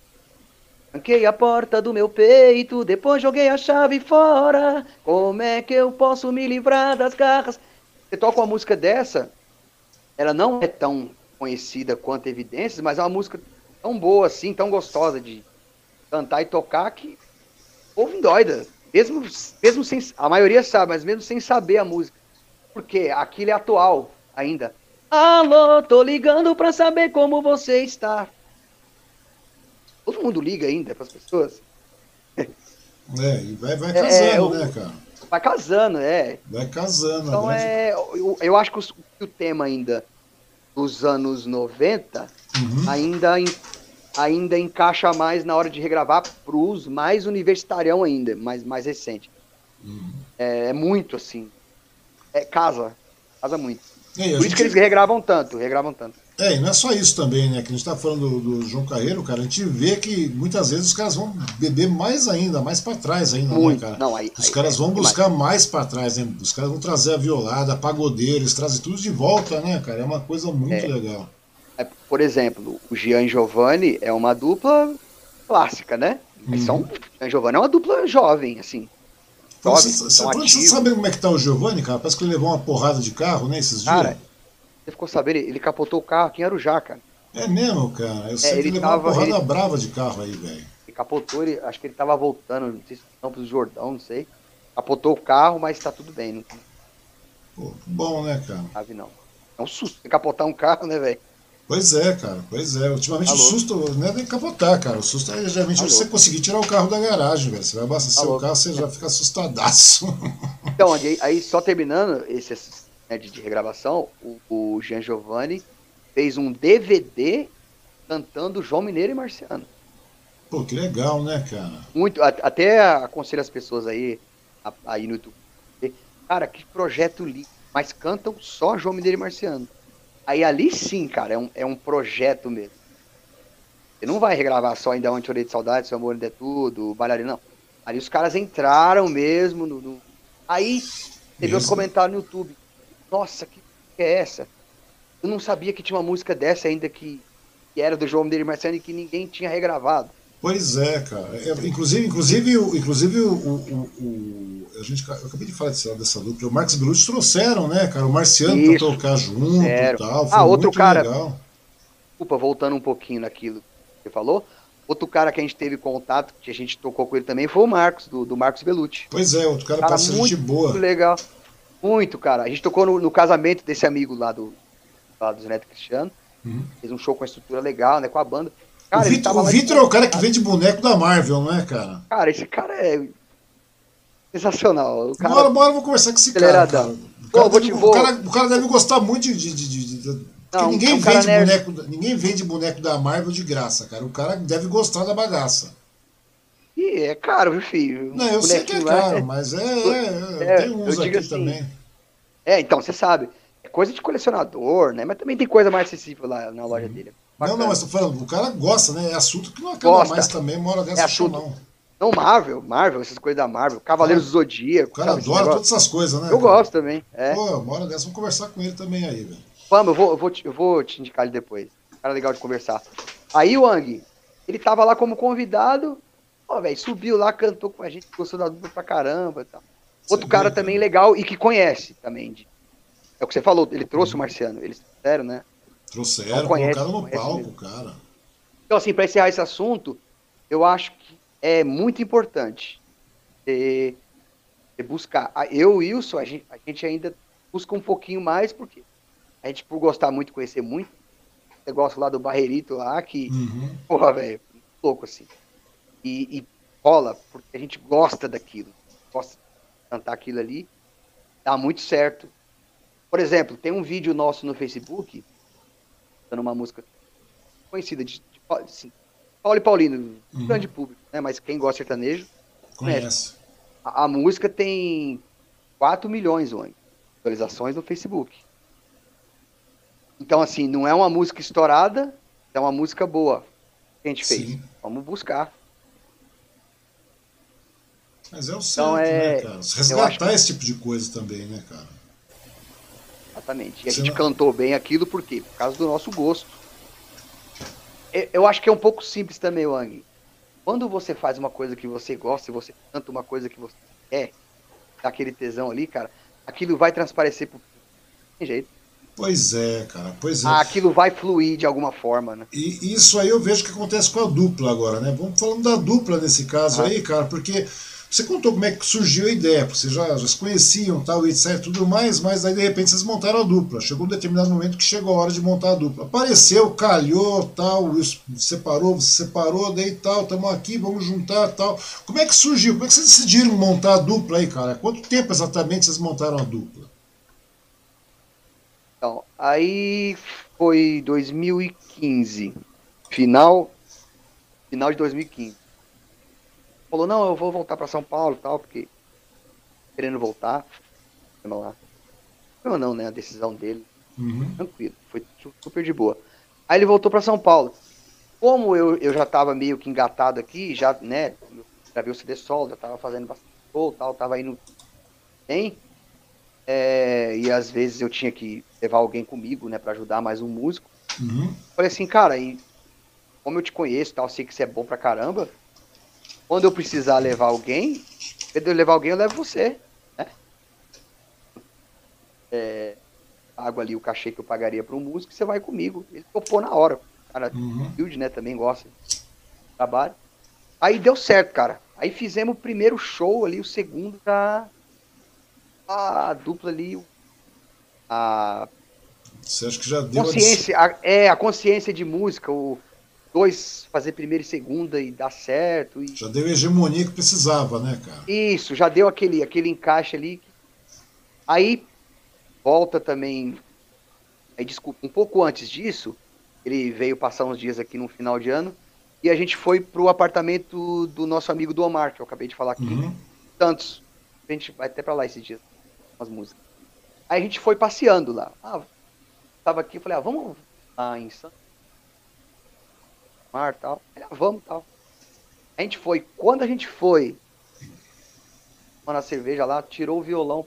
Tranquei a porta do meu peito, depois joguei a chave fora. Como é que eu posso me livrar das garras? Você toca uma música dessa, ela não é tão conhecida quanto Evidências, mas é uma música tão boa assim, tão gostosa de cantar e tocar que ouve doida. Mesmo, mesmo sem. A maioria sabe, mas mesmo sem saber a música. Porque aquilo é atual ainda. Alô, tô ligando pra saber como você está. Todo mundo liga ainda pras pessoas. É, e vai, vai casando, é, é, né, cara? Vai casando, é. Vai casando. Então, grande... é, eu, eu acho que o, o tema ainda dos anos 90 uhum. ainda, ainda encaixa mais na hora de regravar para uso mais universitarião ainda, mais, mais recente. Uhum. É, é, muito assim. É, casa. Casa muito. É, Por isso gente... que eles regravam tanto, regravam tanto. É, e não é só isso também, né? Que a gente tá falando do, do, João Carreiro, cara, a gente vê que muitas vezes os caras vão beber mais ainda, mais para trás ainda, né, Muito. né, cara? Não, aí, os aí, caras vão buscar mais para trás, né? Os caras vão trazer a violada, a pagodeira, eles trazem tudo de volta, né, cara? É uma coisa muito é. legal. É, por exemplo, o Gian Giovanni é uma dupla clássica, né? Uhum. São, Gian Giovanni é uma dupla jovem, assim. Jovem, você, você, você sabe como é que tá o Giovanni, cara? Parece que ele levou uma porrada de carro, né, esses dias. Cara, você ficou sabendo? Ele capotou o carro aqui em Arujá, cara. É mesmo, cara? Eu sei é, que ele levou tava, uma porrada ele, brava de carro aí, velho. Ele capotou, ele, acho que ele tava voltando, não sei se Campos do Jordão, não sei. Capotou o carro, mas tá tudo bem. Não... Pô, bom, né, cara? Sabe não. É um susto capotar um carro, né, velho? Pois é, cara, pois é. Ultimamente Alô? o susto não é nem capotar, cara. O susto é geralmente Alô? você conseguir tirar o carro da garagem, velho. Você vai abastecer Alô? o carro, você já fica assustadaço. [laughs] Então, aí, aí só terminando esse né, de, de, regravação, o, o Jean Giovanni fez um DVD cantando João Mineiro e Marciano. Pô, que legal, né, cara? Muito, até aconselho as pessoas aí, aí no YouTube. Cara, que projeto lindo. Mas cantam só João Mineiro e Marciano. Aí ali sim, cara, é um, é um projeto mesmo. Você não vai regravar só ainda Onde Chorei de Saudade, Seu Amor Ainda é Tudo, Bailarina, não. Ali os caras entraram mesmo no... no... Aí teve os comentários no YouTube nossa, que é essa? Eu não sabia que tinha uma música dessa ainda que, que era do João Mineiro Marciano e que ninguém tinha regravado. Pois é, cara. É, inclusive, inclusive, inclusive o, o, o, a gente, eu acabei de falar dessa, dessa dupla. O Marcos Belucci trouxeram, né, cara? O Marciano Isso, pra tocar junto e tal. Foi ah, outro cara. Legal. Desculpa, voltando um pouquinho naquilo que você falou. Outro cara que a gente teve contato, que a gente tocou com ele também, foi o Marcos, do, do Marcos Belucci. Pois é, outro cara, cara parceiro muito, de boa. Muito legal. Muito, cara. A gente tocou no, no casamento desse amigo lá do, lá do Neto Cristiano. Uhum. Fez um show com a estrutura legal, né? Com a banda. Cara, o Vitor, o Vitor é o cara que vende boneco da Marvel, não é, cara? Cara, esse cara é sensacional. O cara... Bora, bora, vou conversar com esse cara. cara. O, cara Pô, deve, o, cara, o cara deve gostar muito de. de, de, de não, ninguém, é vende boneco, ninguém vende boneco da Marvel de graça, cara. O cara deve gostar da bagaça. E é caro, viu, filho? Não, eu sei que é caro, é... mas é, [laughs] é, é, tem uns aqui assim, também. É, então, você sabe. É coisa de colecionador, né? Mas também tem coisa mais acessível lá na loja uhum. dele. Bacana. Não, não, mas tô falando, o cara gosta, né? É assunto que não acaba gosta. mais também, mora dessa é assunto. não. Não, Marvel, Marvel, essas coisas da Marvel, Cavaleiros do Zodíaco. O cara adora todas essas coisas, né? Eu cara? gosto também. É. Pô, mora dessa, vamos conversar com ele também aí, velho. Vamos, eu vou, eu, vou te, eu vou te indicar ele depois. Cara legal de conversar. Aí o Ang, ele tava lá como convidado, Pô, velho, subiu lá, cantou com a gente, gostou da dupla pra caramba e tal. Outro Sim, cara também legal e que conhece também. De, é o que você falou, ele trouxe o Marciano, eles trouxeram, né? Trouxeram, então, colocaram no palco, mesmo. cara. Então, assim, pra encerrar esse assunto, eu acho que é muito importante é, é buscar. Eu e o Wilson, a gente, a gente ainda busca um pouquinho mais, porque a gente, por gostar muito, conhecer muito, negócio lá do Barreirito lá, que, uhum. porra, velho, louco assim e, e rola, porque a gente gosta daquilo, gosta de cantar aquilo ali, dá muito certo. Por exemplo, tem um vídeo nosso no Facebook, dando uma música conhecida de, de, assim, Paulo e Paulino, uhum. grande público, né? Mas quem gosta de sertanejo conhece. A, a, música tem 4 milhões hoje. visualizações no Facebook. Então, assim, não é uma música estourada, é uma música boa que a gente fez. Sim. Vamos buscar. Mas é o então, certo, então, é... né, cara? Resgatar que... esse tipo de coisa também, né, cara? Exatamente. E a Você gente cantou bem aquilo por quê? Por causa do nosso gosto. Eu acho que é um pouco simples também, Wang. Quando você faz uma coisa que você gosta e você canta uma coisa que você quer, daquele tesão ali, cara, aquilo vai transparecer por tem jeito. Pois é, cara, pois é. Aquilo vai fluir de alguma forma, né? E isso aí eu vejo que acontece com a dupla agora, né? Vamos falando da dupla nesse caso ah. aí, cara, porque você contou como é que surgiu a ideia, porque vocês já, já se conheciam, tal, etc, tudo mais, mas aí de repente vocês montaram a dupla. Chegou um determinado momento que chegou a hora de montar a dupla. Apareceu, calhou, tal, separou, você separou, daí tal, estamos aqui, vamos juntar, tal. Como é que surgiu? Como é que vocês decidiram montar a dupla aí, cara? Quanto tempo exatamente vocês montaram a dupla? Então, aí foi 2015, final, final de 2015 falou, não, eu vou voltar para São Paulo e tal, porque querendo voltar. Lá. Não, não, né? A decisão dele. Uhum. Tranquilo. Foi super de boa. Aí ele voltou para São Paulo. Como eu, eu já tava meio que engatado aqui, já, né? vi o CD solo, já tava fazendo bastante show tal, tava indo bem. É, e às vezes eu tinha que levar alguém comigo, né, para ajudar mais um músico. Uhum. Falei assim, cara, e como eu te conheço, tal, sei que você é bom pra caramba, quando eu precisar levar alguém, quando eu levar alguém, eu levo você. Né? É, pago ali o cachê que eu pagaria para um músico, você vai comigo. Ele topou na hora. O cara uhum. build, né, também gosta de trabalho. Aí deu certo, cara. Aí fizemos o primeiro show ali, o segundo da a dupla ali. A você acha que já deu consciência, a... é a consciência de música, o dois fazer primeira e segunda e dar certo. E... Já deu a hegemonia que precisava, né, cara? Isso, já deu aquele, aquele encaixe ali. Aí volta também. Aí, desculpa, um pouco antes disso, ele veio passar uns dias aqui no final de ano. E a gente foi pro apartamento do nosso amigo do Omar, que eu acabei de falar aqui. Uhum. Santos. A gente vai até pra lá esses dias. As músicas. Aí a gente foi passeando lá. Ah, tava aqui, falei, ah, vamos lá em Santos mar tal. Ah, vamos tal. A gente foi. Quando a gente foi na cerveja lá, tirou o violão,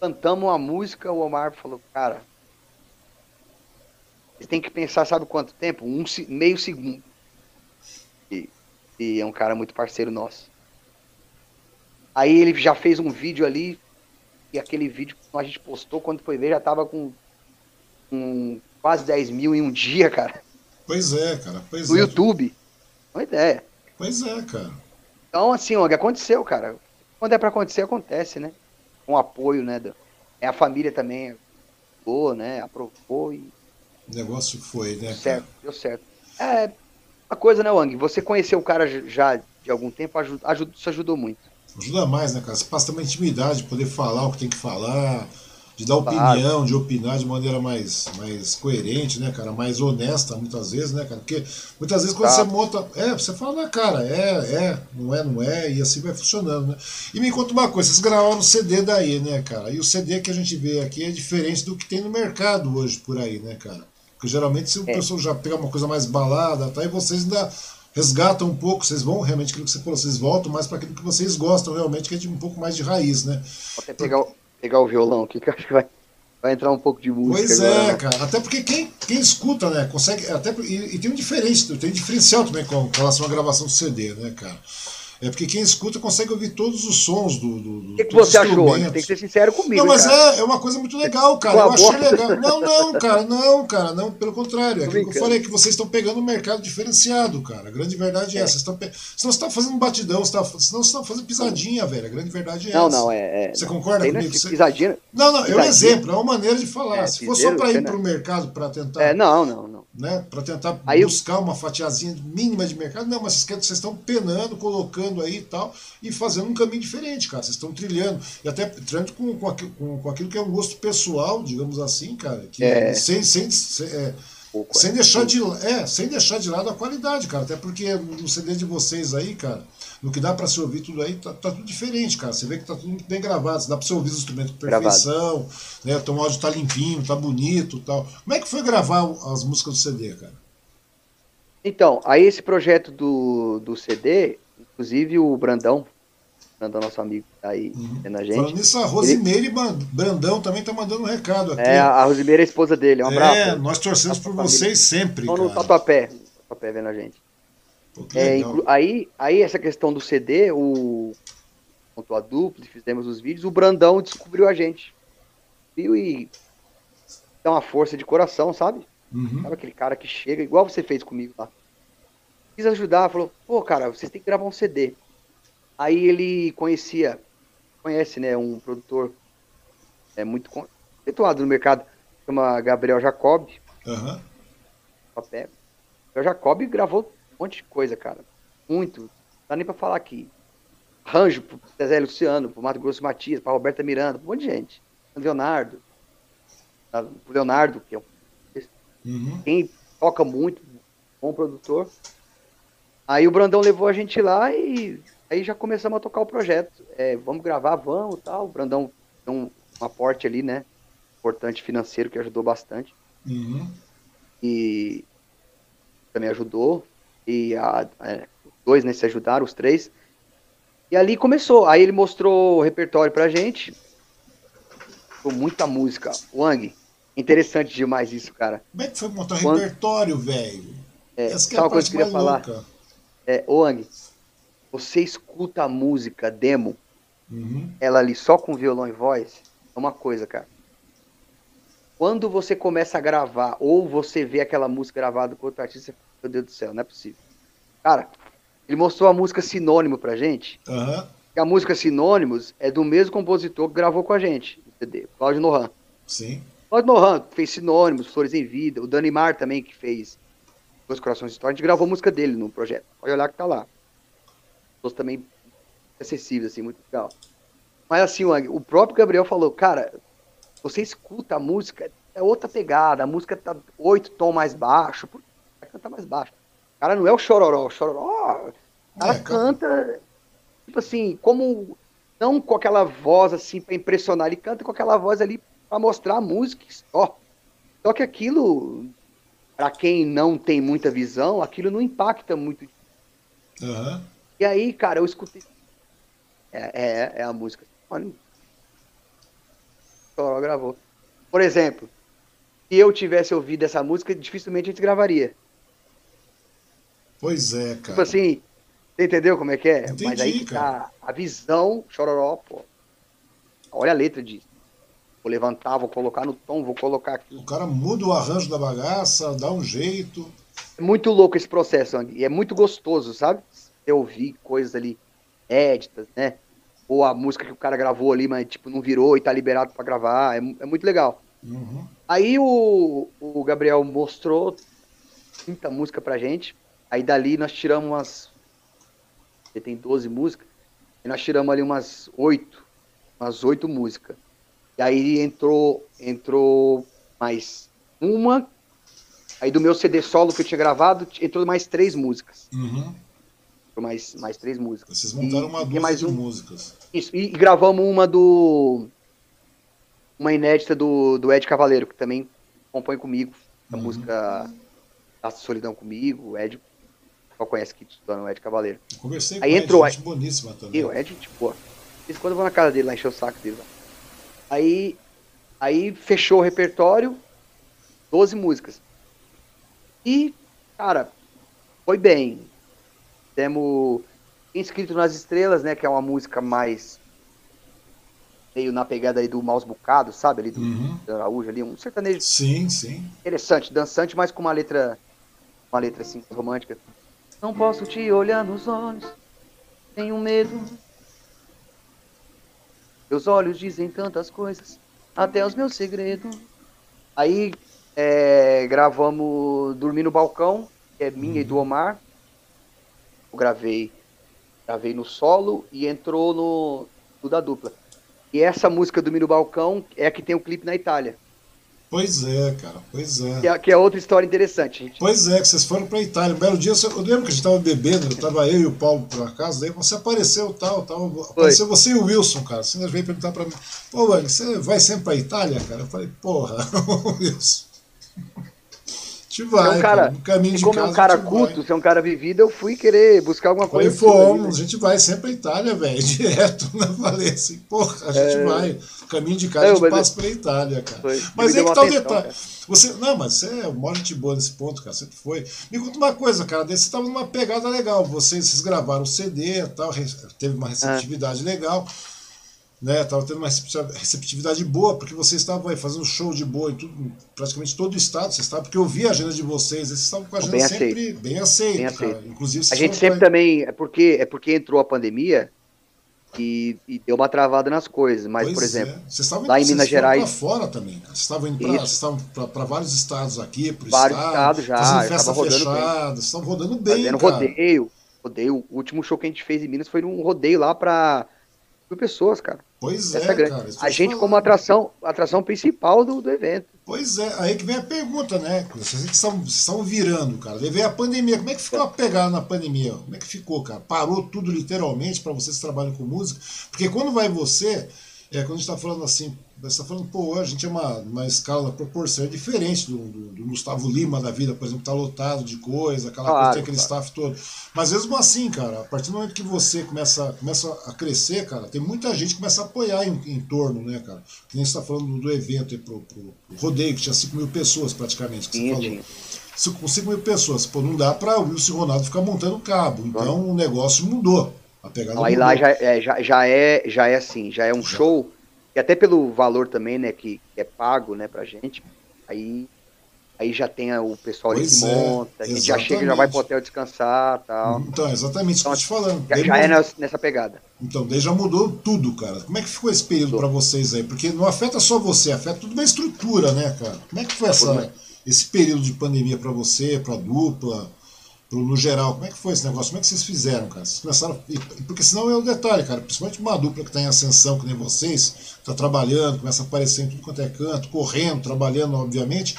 cantamos uma música, o Omar falou, cara, você tem que pensar, sabe quanto tempo? Um meio segundo. E, e é um cara muito parceiro nosso. Aí ele já fez um vídeo ali, e aquele vídeo que a gente postou, quando foi ver, já tava com, com quase 10 mil em um dia, [laughs] cara. Pois é, cara. Pois no é. YouTube. Uma ideia. Pois é, cara. Então, assim, o que aconteceu, cara. Quando é para acontecer, acontece, né? Com apoio, né? Do... É a família também boa, né? Aprovou e. O negócio foi, né? Deu certo, deu certo. É uma coisa, né, Wang? Você conheceu o cara já de algum tempo, ajuda, ajuda, isso ajudou muito. Ajuda mais, né, cara? Você passa também intimidade, poder falar o que tem que falar de dar opinião, de opinar de maneira mais, mais coerente, né, cara? Mais honesta, muitas vezes, né, cara? Porque muitas vezes quando claro. você monta. É, você fala na cara, é, é, não é, não é, e assim vai funcionando, né? E me conta uma coisa, vocês gravaram o CD daí, né, cara? E o CD que a gente vê aqui é diferente do que tem no mercado hoje por aí, né, cara? Porque geralmente se o é. pessoal já pega uma coisa mais balada, tá? E vocês ainda resgatam um pouco, vocês vão realmente aquilo que você falou, vocês voltam mais para aquilo que vocês gostam realmente, que é de um pouco mais de raiz, né? Até pegar o pegar o violão aqui, que acho que vai, vai entrar um pouco de música. Pois agora, é, né? cara. Até porque quem, quem escuta, né, consegue. Até, e, e tem um diferente, tem um diferencial também com relação à gravação do CD, né, cara? É porque quem escuta consegue ouvir todos os sons do. do o que, que você achou? Tem que ser sincero comigo. Não, mas é, é uma coisa muito legal, cara. Eu achei legal. Não, não, cara, não, cara, não, pelo contrário. É aquilo que eu falei, que vocês estão pegando um mercado diferenciado, cara. A grande verdade é, é. essa. Pe... Senão você está fazendo batidão, você tá... senão você está fazendo pisadinha, velho. A grande verdade é não, essa. Não, não, é. é... Você concorda Tem comigo? Você... Pisadinha. Não, não, é um exemplo, é uma maneira de falar. É, Se for só para ir para o mercado para tentar. É, não, não, não. Né, para tentar aí buscar eu... uma fatiazinha mínima de mercado, não, mas vocês estão penando, colocando aí e tal e fazendo um caminho diferente, cara. Vocês estão trilhando. E até trilhando com, com, com, com, aquilo que é um gosto pessoal, digamos assim, cara. Que é. sem, sem, sem, é, sem, deixar de, é, sem deixar de lado a qualidade, cara. Até porque no CD de vocês aí, cara, no que dá para se ouvir tudo aí, tá, tá, tudo diferente, cara. Você vê que tá tudo bem gravado, dá para você ouvir os instrumentos com perfeição, né? O áudio tá limpinho, tá bonito tal. Como é que foi gravar as músicas do CD, cara? Então, aí esse projeto do, do CD, inclusive o Brandão, Brandão, nosso amigo, tá aí uhum. vendo a gente. Falando nisso, a Rosimeire ele... Brandão também tá mandando um recado aqui. É, a Rosimeire é a esposa dele, um abraço. É, nós torcemos por vocês sempre, Estão no tatuapé, tatuapé vendo a gente. Pô, é, aí, aí essa questão do CD, o montou a dupla, fizemos os vídeos, o Brandão descobriu a gente. Viu e dá uma força de coração, sabe? Uhum. Sabe aquele cara que chega, igual você fez comigo lá. Quis ajudar, falou, pô, cara, vocês têm que gravar um CD. Aí ele conhecia, conhece, né, um produtor é muito conceituado no mercado, chama Gabriel Jacob. Uhum. Gabriel Jacob gravou um monte de coisa, cara. Muito. Não dá nem pra falar aqui. Arranjo pro Zé Luciano, pro Mato Grosso Matias, pra Roberta Miranda, um monte de gente. Leonardo. O Leonardo, que é um... Uhum. Quem toca muito, bom produtor. Aí o Brandão levou a gente lá e Aí já começamos a tocar o projeto. É, vamos gravar, vamos tal. O Brandão tem um, um aporte ali, né? Importante financeiro que ajudou bastante. Uhum. E também ajudou. E a, é, os dois, né, se ajudaram, os três. E ali começou. Aí ele mostrou o repertório pra gente. Com muita música. Wang, interessante demais isso, cara. Como é que foi montar o repertório, velho? É, Essa que é a coisa que eu queria falar. Louca. É, Wang, você escuta a música demo, uhum. ela ali só com violão e voz, é uma coisa, cara. Quando você começa a gravar, ou você vê aquela música gravada com outro artista, meu Deus do céu, não é possível. Cara, ele mostrou a música Sinônimo pra gente. Uhum. a música Sinônimos é do mesmo compositor que gravou com a gente, CD, Cláudio Nohan. Sim. Cláudio Nohan fez Sinônimos, Flores em Vida, o Dani Mar também que fez Dois Corações de História, a gente gravou a música dele no projeto. Pode olhar que tá lá pessoas também acessíveis, assim, muito legal. Mas assim, o próprio Gabriel falou, cara, você escuta a música, é outra pegada, a música tá oito tom mais baixo, vai cantar mais baixo. O cara não é o chororó, o chororó, o cara é, canta, tipo assim, como, não com aquela voz assim pra impressionar, ele canta com aquela voz ali pra mostrar a música só. Só que aquilo, para quem não tem muita visão, aquilo não impacta muito. Uhum. E aí, cara, eu escutei. É, é, é a música. Mano, gravou. Por exemplo, se eu tivesse ouvido essa música, dificilmente a gente gravaria. Pois é, cara. Tipo assim, você entendeu como é que é? Entendi, Mas aí tá a visão, chororó, pô. Olha a letra disso. Vou levantar, vou colocar no tom, vou colocar aqui. O cara muda o arranjo da bagaça, dá um jeito. É muito louco esse processo, e é muito gostoso, sabe? você ouvir coisas ali éditas, né? Ou a música que o cara gravou ali, mas tipo, não virou e tá liberado para gravar. É, é, muito legal. Uhum. Aí o, o Gabriel mostrou muita música pra gente. Aí dali nós tiramos umas. Ele tem 12 músicas. E nós tiramos ali umas oito. Umas oito músicas. E aí entrou, entrou mais uma. Aí do meu CD solo que eu tinha gravado, entrou mais três músicas. Uhum mais, mais três músicas. Vocês montaram uma dúzia mais de um, músicas. Isso, e, e, gravamos uma do. Uma inédita do, do Ed Cavaleiro, que também compõe comigo. A uhum. música A Solidão Comigo, o Ed. Só conhece que o Ed Cavaleiro. Eu conversei Aí com entrou, gente boníssima também. Eu, Ed, tipo, Isso quando eu vou na casa dele lá, encher o saco dele lá. Aí, aí fechou o repertório, 12 músicas. E, cara, foi bem temos Inscrito nas Estrelas, né? Que é uma música mais meio na pegada aí do Maus Bocado, sabe? Ali do, uhum. do Araújo ali, um sertanejo. Sim, sim. Interessante, dançante, mas com uma letra. Uma letra assim, romântica. Não posso te olhar nos olhos, tenho medo. Meus olhos dizem tantas coisas, até os meus segredos. Aí é, gravamos Dormir no Balcão, que é minha e do Omar eu gravei, gravei no solo e entrou no, no da dupla. E essa música do Miro Balcão é a que tem o clipe na Itália. Pois é, cara, pois é. Que é, que é outra história interessante, gente. Pois é, que vocês foram pra Itália. Um belo dia, eu lembro que a gente tava bebendo, eu tava eu e o Paulo por acaso, daí você apareceu tal, tal. Apareceu você e o Wilson, cara. Você veio perguntar pra mim, pô, mano, você vai sempre pra Itália, cara? Eu falei, porra, [laughs] Wilson. Te vai, é um cara, no caminho de como casa. Como é um cara culto, se é um cara vivido, eu fui querer buscar alguma coisa. Falei, fomos, a gente vai sempre à Itália, velho, [laughs] direto. Né? Falei assim, porra, a gente é... vai. No caminho de casa, não, a gente passa pela Itália, cara. Foi, mas é que tá o detalhe. Você, não, mas você é mó gente boa nesse ponto, cara. Sempre foi. Me conta uma coisa, cara. Você tava numa pegada legal. Vocês, vocês gravaram o CD e tal, teve uma receptividade ah. legal né? Tava tendo uma receptividade boa, porque vocês estavam aí fazendo show de boa em tudo, praticamente todo o estado, vocês estavam, porque eu vi a agenda de vocês, vocês estavam com a agenda bem sempre aceito. bem aceita, bem aceito. Inclusive, a gente sempre também, é porque, é porque entrou a pandemia e, e deu uma travada nas coisas, mas, pois por exemplo, é. vocês estavam, lá em Minas Gerais... para fora também, vocês estavam indo para vários estados aqui, para vários estado, estados já, fazendo festa fechada, vocês estavam rodando bem, Fazendo cara. rodeio, rodeio, o último show que a gente fez em Minas foi num rodeio lá para mil pessoas, cara. Pois Essa é, é cara. A gente falando. como atração, atração principal do, do evento. Pois é, aí que vem a pergunta, né? Vocês que estão, estão virando, cara. Levei a pandemia. Como é que ficou a pegada na pandemia? Como é que ficou, cara? Parou tudo literalmente para vocês que trabalham com música? Porque quando vai você, é, quando a gente está falando assim, você está falando, pô, a gente é uma, uma escala, proporção é diferente do, do, do, Gustavo Lima da vida, por exemplo, tá lotado de coisa, aquela claro, coisa, aquele claro. staff todo. Mas mesmo assim, cara, a partir do momento que você começa, começa a crescer, cara, tem muita gente que começa a apoiar em, em torno, né, cara? Que nem você está falando do, do evento aí pro, pro, pro, rodeio, que tinha 5 mil pessoas praticamente, que sim, você falou. Sim. Com 5 mil pessoas, pô, não dá para o Wilson Ronaldo ficar montando cabo. Então o negócio mudou. A pegada Aí mudou. lá já é, já, já, é, já é assim, já é um show e até pelo valor também, né, que, que é pago, né, pra gente, aí, aí já tem o pessoal ali que é, monta, a gente já chega, já vai pro hotel descansar tal. Então, exatamente então, isso que eu tô te falando. Já, já é nessa pegada. Então, daí já mudou tudo, cara. Como é que ficou esse período para vocês aí? Porque não afeta só você, afeta tudo uma estrutura, né, cara? Como é que foi essa, esse período de pandemia para você, pra dupla? No geral, como é que foi esse negócio? Como é que vocês fizeram, cara? Vocês começaram. Porque senão é o detalhe, cara. Principalmente uma dupla que está em ascensão, que nem vocês, está trabalhando, começa a aparecer em tudo quanto é canto, correndo, trabalhando, obviamente.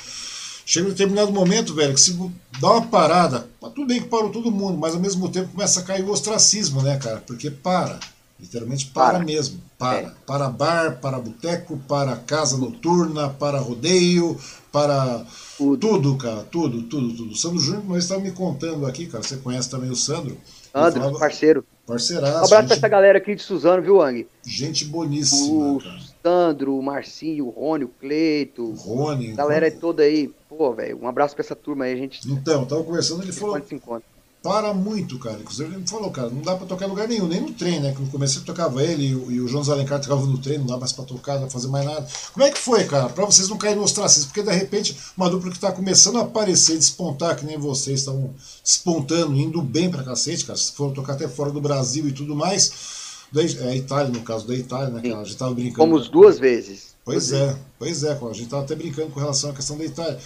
Chega um determinado momento, velho, que se dá uma parada, tudo bem que parou todo mundo, mas ao mesmo tempo começa a cair o ostracismo, né, cara? Porque para. Literalmente para, para. mesmo. Para. É. Para bar, para boteco, para casa noturna, para rodeio, para tudo, tudo cara. Tudo, tudo, tudo. O Sandro Júnior, mas estava me contando aqui, cara. Você conhece também o Sandro. Sandro, parceiro parceiro. Parceiraço. Um abraço gente... pra essa galera aqui de Suzano, viu, Ang? Gente boníssima. O cara. Sandro, o Marcinho, o Rony, o Cleito. O Rony. A galera Rony. toda aí. Pô, velho, um abraço pra essa turma aí, a gente. Então, tava conversando, ele falou. Se encontra para muito, cara. Inclusive ele me falou, cara, não dá para tocar em lugar nenhum, nem no trem, né? Que no começo eu tocava ele e o, e o João Zalencar tocava no trem, não dá mais para tocar, não dá pra fazer mais nada. Como é que foi, cara? Para vocês não caírem no ostracismo, porque de repente uma dupla que tá começando a aparecer, despontar, que nem vocês estão despontando, indo bem pra cacete, cara. Se foram tocar até fora do Brasil e tudo mais. Da, é a Itália, no caso da Itália, né? Que a gente tava brincando. Fomos duas vezes. Pois é, pois é, a gente tava até brincando com relação à questão da Itália.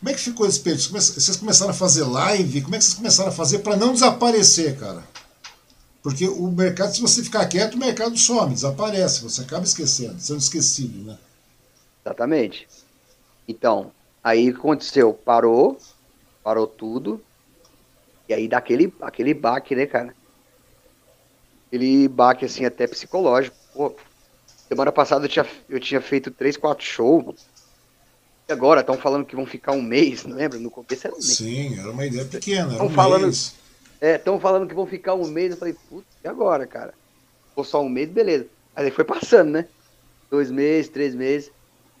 Como é que ficou esse período? Vocês começaram a fazer live? Como é que vocês começaram a fazer para não desaparecer, cara? Porque o mercado, se você ficar quieto, o mercado some, desaparece, você acaba esquecendo, sendo esquecido, né? Exatamente. Então, aí o que aconteceu? Parou, parou tudo, e aí dá aquele, aquele baque, né, cara? Aquele baque, assim, até psicológico. Pô, semana passada eu tinha, eu tinha feito três, quatro shows, agora estão falando que vão ficar um mês, não lembra? No começo era um mês. Sim, era uma ideia pequena, era um falando, mês. É, estão falando que vão ficar um mês, eu falei, putz, e agora, cara? Ou só um mês, beleza. Aí foi passando, né? Dois meses, três meses.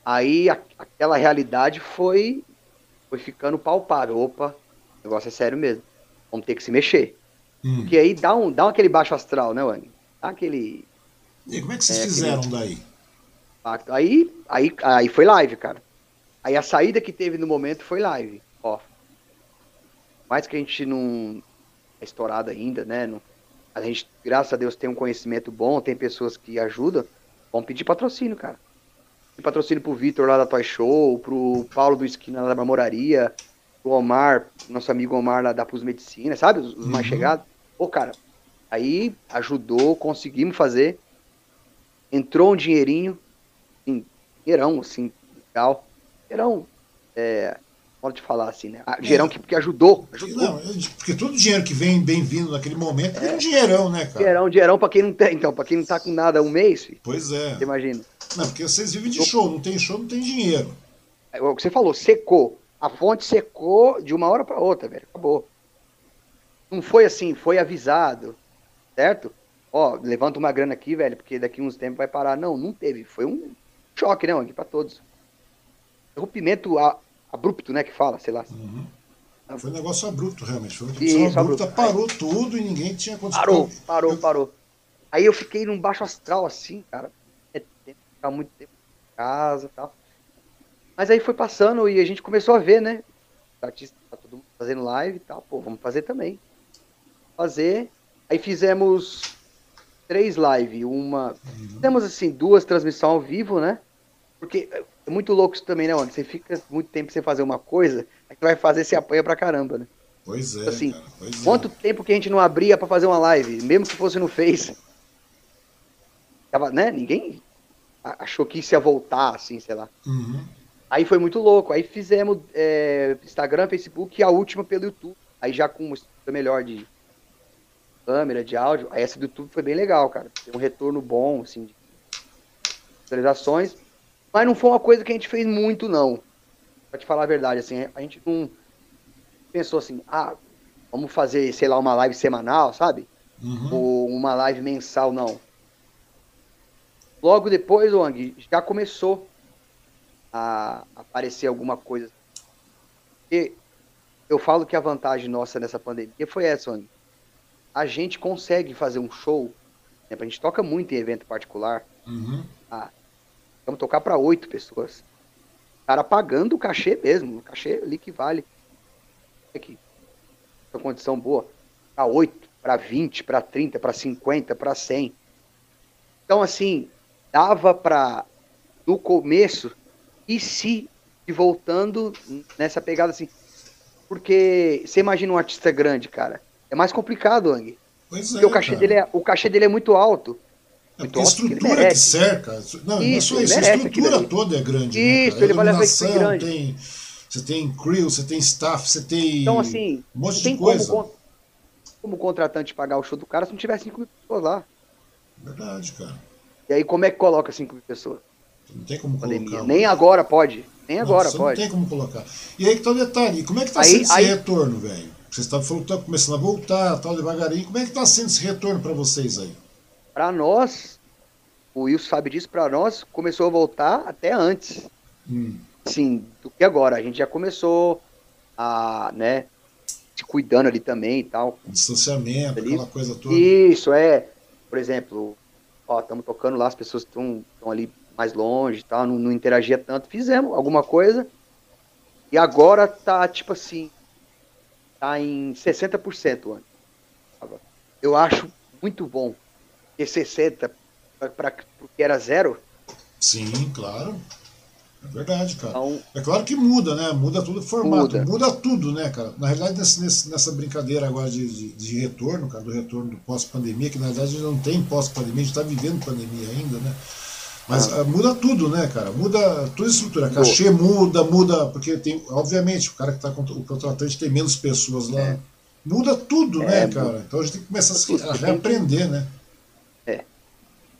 Aí a, aquela realidade foi, foi ficando palpável. Opa, o negócio é sério mesmo. Vamos ter que se mexer. Hum. Porque aí dá, um, dá aquele baixo astral, né, Wang? Dá aquele. E como é que vocês é, fizeram aquele... daí? Aí, aí, aí foi live, cara. Aí a saída que teve no momento foi live, ó. Mais que a gente não é estourado ainda, né? Não, a gente, graças a Deus, tem um conhecimento bom, tem pessoas que ajudam. Vamos pedir patrocínio, cara. Pedir patrocínio pro Vitor lá da Toy Show, pro Paulo do Esquina lá da Moraria, pro Omar, nosso amigo Omar lá da Pus Medicina, sabe? Os, os uhum. mais chegados. Pô, cara, aí ajudou, conseguimos fazer. Entrou um dinheirinho, assim, dinheirão, assim, legal. Gerão, é, pode falar assim, né? Ah, Gerão que, que ajudou. ajudou. Não, porque todo dinheiro que vem bem-vindo naquele momento é, um dinheirão, né, cara? Gerão, dinheirão pra quem não tem, então, pra quem não tá com nada um mês, filho, Pois é. Você imagina. Não, porque vocês vivem de show, não tem show, não tem dinheiro. É o que você falou, secou. A fonte secou de uma hora para outra, velho. Acabou. Não foi assim, foi avisado, certo? Ó, levanta uma grana aqui, velho, porque daqui uns tempos vai parar. Não, não teve. Foi um choque, né, aqui para todos. Rompimento abrupto, né, que fala, sei lá. Uhum. Foi um negócio abrupto, realmente. Foi uma abrupta, abrupto. parou tudo e ninguém tinha condição. Parou, parou, eu... parou. Aí eu fiquei num baixo astral assim, cara. É tempo, ficar muito tempo em casa e tal. Mas aí foi passando e a gente começou a ver, né? O artista tá todo mundo fazendo live e tal. Pô, vamos fazer também. Fazer. Aí fizemos três lives. Uma. Uhum. Fizemos assim, duas transmissões ao vivo, né? Porque é muito louco isso também, né, mano? Você fica muito tempo sem fazer uma coisa, aí que vai fazer, você apanha pra caramba, né? Pois é. Assim, cara, pois é. quanto é. tempo que a gente não abria para fazer uma live, mesmo que fosse no Face? Tava, né? Ninguém achou que isso ia voltar, assim, sei lá. Uhum. Aí foi muito louco. Aí fizemos é, Instagram, Facebook e a última pelo YouTube. Aí já com uma estrutura melhor de câmera, de áudio. Aí essa do YouTube foi bem legal, cara. Tem um retorno bom, assim, de visualizações. Mas não foi uma coisa que a gente fez muito, não. Pra te falar a verdade, assim, a gente não pensou assim, ah, vamos fazer, sei lá, uma live semanal, sabe? Uhum. Ou uma live mensal, não. Logo depois, Wang, já começou a aparecer alguma coisa. E eu falo que a vantagem nossa nessa pandemia foi essa, Wang. A gente consegue fazer um show, né, a gente toca muito em evento particular, uhum. ah, Vamos tocar para oito pessoas. O cara pagando o cachê mesmo, o cachê ali que vale. Aqui. Uma condição boa. Para oito, para vinte, para trinta, para cinquenta, para cem. Então, assim, dava para, no começo, e se e voltando nessa pegada assim. Porque você imagina um artista grande, cara. É mais complicado, Ang. Pois porque é, o cachê, dele é, o cachê dele é muito alto. É porque a estrutura que, que, cerca. Não, isso, não é só isso, a estrutura toda é grande. Né, isso, né, ele vale a pena grande. Tem, você tem crew, você tem staff, você tem. Então, assim, um monte de coisa. Como, como contratante pagar o show do cara se não tiver 5 mil pessoas lá. Verdade, cara. E aí, como é que coloca 5 mil pessoas? Não tem como Pandemia. colocar. Nem agora pode. Nem não, agora pode. Não tem como colocar. E aí que tá o detalhe. Como é que tá aí, sendo esse aí... retorno, velho? Você está falando que tá começando a voltar, tal, devagarinho. Como é que tá sendo esse retorno para vocês aí? Para nós, o Wilson sabe disso, para nós começou a voltar até antes. Hum. Sim, do que agora. A gente já começou a, né, se cuidando ali também e tal. Distanciamento, ali. aquela coisa toda. Isso, é. Por exemplo, ó, estamos tocando lá, as pessoas estão ali mais longe e tal, não, não interagia tanto. Fizemos alguma coisa. E agora tá, tipo assim, tá em 60% antes. Eu acho muito bom ter 60% para o que era zero. Sim, claro. É verdade, cara. Então, é claro que muda, né? Muda tudo o formato. Muda. muda. tudo, né, cara? Na realidade, nesse, nessa brincadeira agora de, de, de, retorno, cara, do retorno do pós-pandemia, que na verdade não tem pós-pandemia, a gente está vivendo pandemia ainda, né? Mas ah. uh, muda tudo, né, cara? Muda toda a estrutura. Cachê muda, muda, porque tem, obviamente, o cara que está o contratante tem menos pessoas lá. É. Muda tudo, é, né, cara? Então a gente tem que começar a, se, a reaprender, né?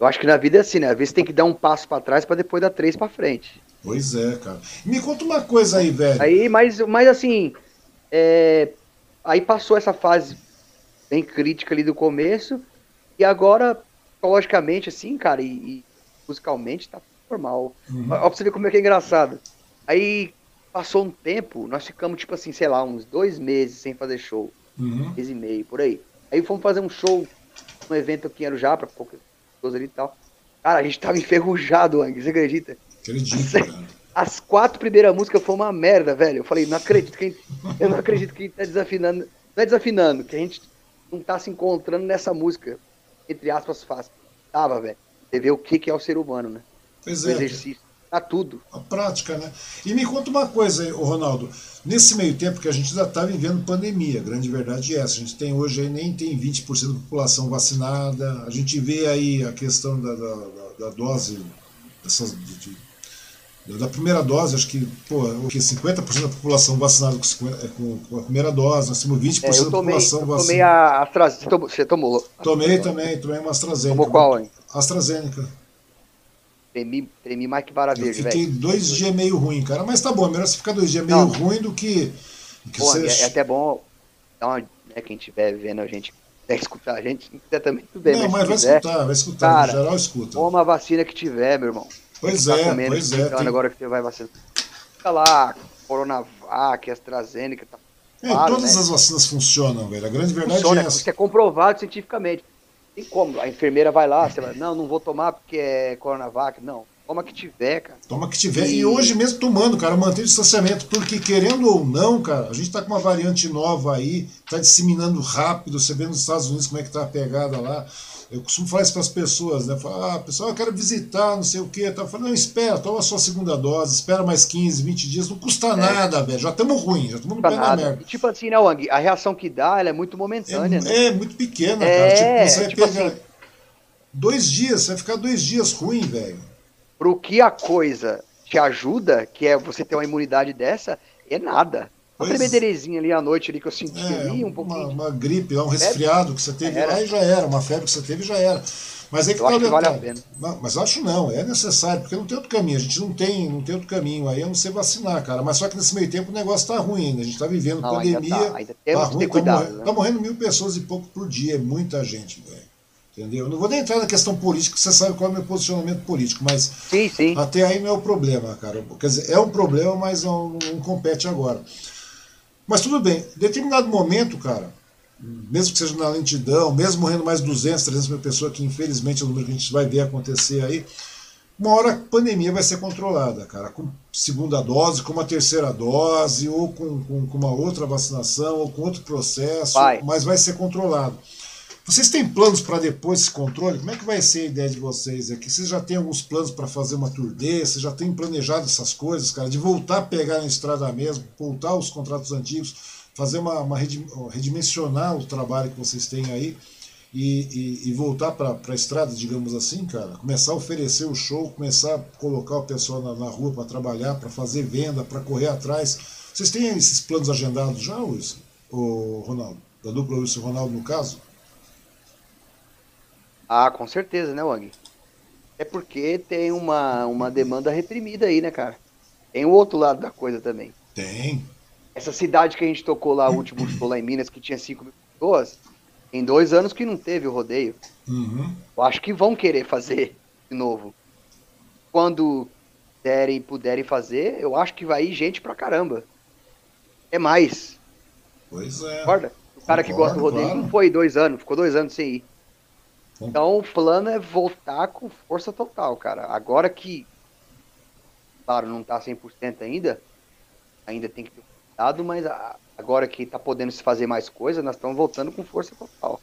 Eu acho que na vida é assim, né? Às vezes tem que dar um passo para trás para depois dar três para frente. Pois é, cara. Me conta uma coisa aí, velho. Aí, mas, mas assim, é... aí passou essa fase bem crítica ali do começo e agora, logicamente, assim, cara, e, e musicalmente tá normal. Uhum. Ó, pra você ver como é que é engraçado. Aí passou um tempo, nós ficamos, tipo assim, sei lá, uns dois meses sem fazer show. Uhum. Mês e meio, por aí. Aí fomos fazer um show, um evento aqui em Arujá, pra pouco pessoas ali e tal. Cara, a gente tava enferrujado, Ang, você acredita? Acredito, cara. As quatro primeiras músicas foi uma merda, velho. Eu falei, não acredito que gente, eu não acredito que a gente tá desafinando. Não é desafinando, que a gente não tá se encontrando nessa música, entre aspas, fácil. Tava, velho. Você vê o que, que é o ser humano, né? Pois é. O exercício. Tá tudo. A prática, né? E me conta uma coisa, Ronaldo. Nesse meio tempo que a gente ainda está vivendo pandemia, a grande verdade é essa. A gente tem hoje aí nem tem 20% da população vacinada. A gente vê aí a questão da, da, da dose dessas, de, Da primeira dose, acho que, pô, o que 50% da população vacinada com, 50, com, com, a primeira dose, nós temos 20% é, da população vacinada. Tomei a AstraZeneca. Você tomou? Tomei também, tomei uma AstraZeneca. Tomou qual, hein? AstraZeneca. Tremi, tremi mais que vara verde, Fiquei dois dias meio ruim, cara. Mas tá bom, é melhor você ficar dois dias meio Não. ruim do que. Do que Pô, você... é, é, até bom. Então, né, quem estiver vendo a gente, quiser escutar a gente, se quiser também, tudo bem. Não, mas, mas vai quiser, escutar, vai escutar. Cara, no geral, escuta. Toma a vacina que tiver, meu irmão. Pois é, tá pois é. Tem... Agora que você vai vacinar. Fica lá, Coronavac, AstraZeneca, tá. É, claro, todas né? as vacinas funcionam, velho. A grande verdade Funciona, é essa. Isso é comprovado cientificamente. Como. A enfermeira vai lá, você vai, não, não vou tomar porque é Coronavac. Não. Toma que tiver, cara. Toma que tiver. E, e hoje mesmo tomando, cara, manter o distanciamento. Porque, querendo ou não, cara, a gente tá com uma variante nova aí, tá disseminando rápido. Você vê nos Estados Unidos como é que tá a pegada lá. Eu costumo falar isso para as pessoas, né? Falar, ah, pessoal, eu quero visitar, não sei o quê. Tá falando, não, espera, toma a sua segunda dose, espera mais 15, 20 dias, não custa é. nada, velho. Já estamos ruim, já estamos no pé da merda. tipo assim, né, Wang? A reação que dá, ela é muito momentânea, é, né? É, muito pequena, é, cara. Tipo, você vai tipo pegar. Assim, dois dias, você vai ficar dois dias ruim, velho. Pro que a coisa te ajuda, que é você ter uma imunidade dessa, é nada. Uma tremederezinha ali à noite ali que eu senti é, ali, um pouquinho. Uma, uma gripe, um resfriado que você teve era. lá e já era, uma febre que você teve já era. Mas é que eu tá acho que vale a pena. Não, mas acho não, é necessário, porque não tem outro caminho. A gente não tem, não tem outro caminho aí a não ser vacinar, cara. Mas só que nesse meio tempo o negócio tá ruim ainda. A gente tá vivendo não, pandemia. Ainda tá, ainda tá ruim, cuidado, tá, morrendo, né? tá morrendo mil pessoas e pouco por dia. É muita gente, velho. Entendeu? Não vou nem entrar na questão política, você sabe qual é o meu posicionamento político, mas sim, sim. até aí não é o problema, cara. Quer dizer, é um problema, mas não, não compete agora. Mas tudo bem, em determinado momento, cara, mesmo que seja na lentidão, mesmo morrendo mais 200, 300 mil pessoas, que infelizmente é o número que a gente vai ver acontecer aí, uma hora a pandemia vai ser controlada, cara, com segunda dose, com uma terceira dose, ou com, com, com uma outra vacinação, ou com outro processo, vai. mas vai ser controlado. Vocês têm planos para depois esse controle? Como é que vai ser a ideia de vocês aqui? Vocês já têm alguns planos para fazer uma turnê? Vocês já têm planejado essas coisas, cara? De voltar a pegar na estrada mesmo, voltar os contratos antigos, fazer uma, uma redimensionar o trabalho que vocês têm aí e, e, e voltar para a estrada, digamos assim, cara? Começar a oferecer o show, começar a colocar o pessoal na, na rua para trabalhar, para fazer venda, para correr atrás. Vocês têm esses planos agendados já, Wilson? O Ronaldo? Da dupla Wilson Ronaldo, no caso? Ah, com certeza, né, Wang? É porque tem uma, uma demanda reprimida aí, né, cara? Tem o outro lado da coisa também. Tem. Essa cidade que a gente tocou lá, o último show lá em Minas, que tinha 5 mil pessoas, tem dois anos que não teve o rodeio. Uhum. Eu acho que vão querer fazer de novo. Quando derem puderem fazer, eu acho que vai ir gente pra caramba. É mais. Pois é. Concorda? O cara Concordo, que gosta do rodeio claro. não foi dois anos, ficou dois anos sem ir. Então o plano é voltar com força total, cara. Agora que, claro, não tá 100% ainda, ainda tem que ter cuidado, mas agora que tá podendo se fazer mais coisas, nós estamos voltando com força total.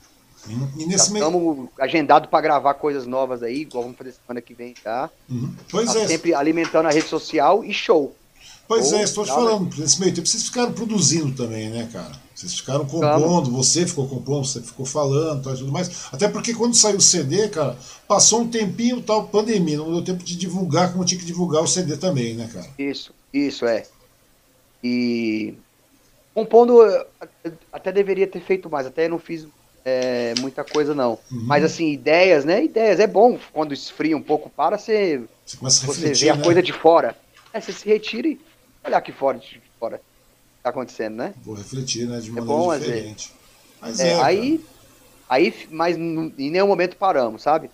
E nesse meio... Estamos agendados para gravar coisas novas aí, igual vamos fazer semana que vem, tá? Uhum. Pois tá é. Sempre alimentando a rede social e show. Pois é, estou te falando, nesse meio tempo vocês ficaram produzindo também, né, cara? Vocês ficaram compondo, você ficou compondo, você ficou falando tal, e tudo mais. Até porque quando saiu o CD, cara, passou um tempinho tal, pandemia, não deu tempo de divulgar como tinha que divulgar o CD também, né, cara? Isso, isso, é. E compondo, até deveria ter feito mais, até não fiz é, muita coisa não. Uhum. Mas assim, ideias, né? Ideias, é bom quando esfria um pouco para você, você, você ver a né? coisa de fora. É, você se retira e olhar aqui fora, de fora, tá acontecendo, né? Vou refletir, né, de maneira é bom, diferente. Mas é, é aí, aí, mas em nenhum momento paramos, sabe?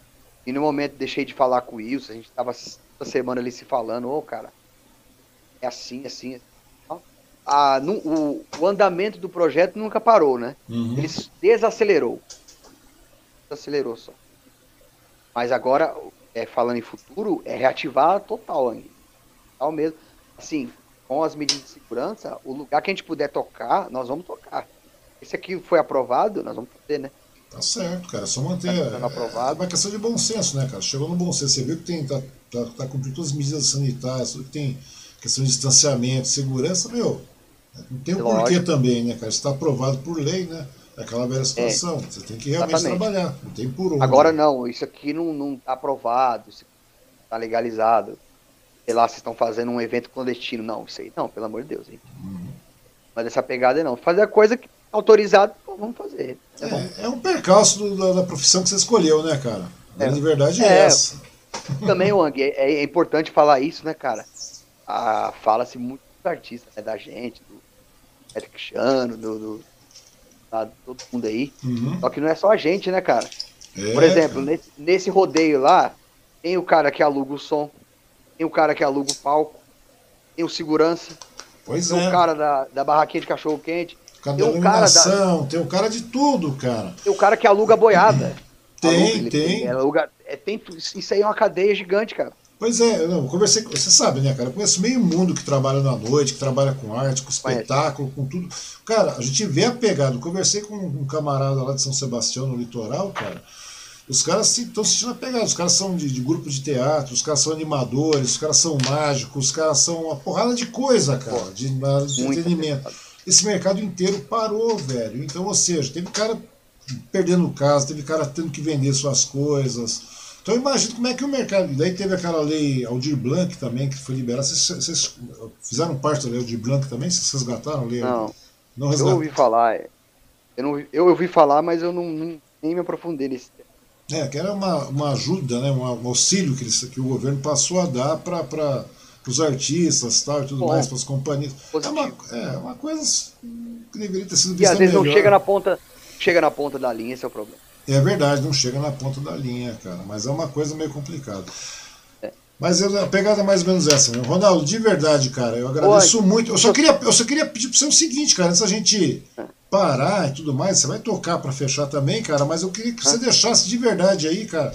Em nenhum momento deixei de falar com o Wilson, a gente tava toda semana ali se falando, ô, oh, cara, é assim, assim, assim. Ah, no, o, o, andamento do projeto nunca parou, né? Uhum. Ele desacelerou. Desacelerou só. Mas agora, é, falando em futuro, é reativar total ainda. Total mesmo. Assim, com as medidas de segurança, o lugar que a gente puder tocar, nós vamos tocar. Esse aqui foi aprovado, nós vamos fazer, né? Tá certo, cara. É só manter. Tá aprovado. É uma questão de bom senso, né, cara? Chegou no bom senso. Você viu que tem, tá, tá, tá cumprindo todas as medidas sanitárias, que tem questão de distanciamento, segurança, meu. Não tem um porquê também, né, cara? Está aprovado por lei, né? É aquela velha situação. É, você tem que realmente exatamente. trabalhar. Não tem por onde. Agora não, isso aqui não, não tá aprovado, isso tá legalizado. Sei lá, vocês estão fazendo um evento clandestino. Não, isso aí não, pelo amor de Deus, gente. Uhum. Mas essa pegada não. Fazer a coisa que autorizado, pô, vamos fazer. É, é, é um percalço do, da, da, profissão que você escolheu, né, cara? É. De verdade é, é essa. Também, Wang, é, é, importante falar isso, né, cara? Ah, Fala-se muito dos artistas, né, da gente, do Eric Chano, do, do tá, todo mundo aí. Uhum. Só que não é só a gente, né, cara? É, Por exemplo, nesse, nesse, rodeio lá, tem o cara que aluga o som, tem o cara que aluga o palco, tem o segurança, pois tem é. o cara da, da barraquinha de cachorro quente. Tem um cara da... tem um cara de tudo, cara. Tem o cara que aluga boiada. [clears throat] Tem, aluga, tem. Ele, aluga, é, tem. Isso aí é uma cadeia gigante, cara. Pois é, eu conversei com. Você sabe, né, cara? Eu conheço meio mundo que trabalha na noite, que trabalha com arte, com espetáculo, com tudo. Cara, a gente vê a pegada. Eu conversei com um camarada lá de São Sebastião, no litoral, cara. Os caras estão sentindo a pegada. Os caras são de, de, grupo de teatro, os caras são animadores, os caras são mágicos, os caras são uma porrada de coisa, cara, de, de entretenimento. Esse mercado inteiro parou, velho. Então, ou seja, teve cara perdendo casa, teve cara tendo que vender suas coisas então imagina como é que o mercado. Daí teve aquela lei Aldir Blanc também, que foi liberada. Vocês, vocês fizeram parte da lei Aldir Blanc também? Vocês resgataram a lei? Não. não resgataram. Eu ouvi falar. É. Eu, não, eu ouvi falar, mas eu não, não nem me aprofundei nesse tema. É, que era uma, uma ajuda, né, um, auxílio que, eles, que o governo passou a dar para os artistas tal, e tudo Bom, mais, para as companhias. É uma, é uma coisa que deveria ter sido vista E às vezes melhor. não chega na ponta, chega na ponta da linha, esse é o problema. É verdade, não chega na ponta da linha, cara. Mas é uma coisa meio complicada. Mas eu, a pegada é mais ou menos essa, né? Ronaldo, de verdade, cara, eu agradeço Oi. muito. Eu só, queria, eu só queria pedir para você o seguinte, cara, antes da gente parar e tudo mais, você vai tocar para fechar também, cara, mas eu queria que você deixasse de verdade aí, cara,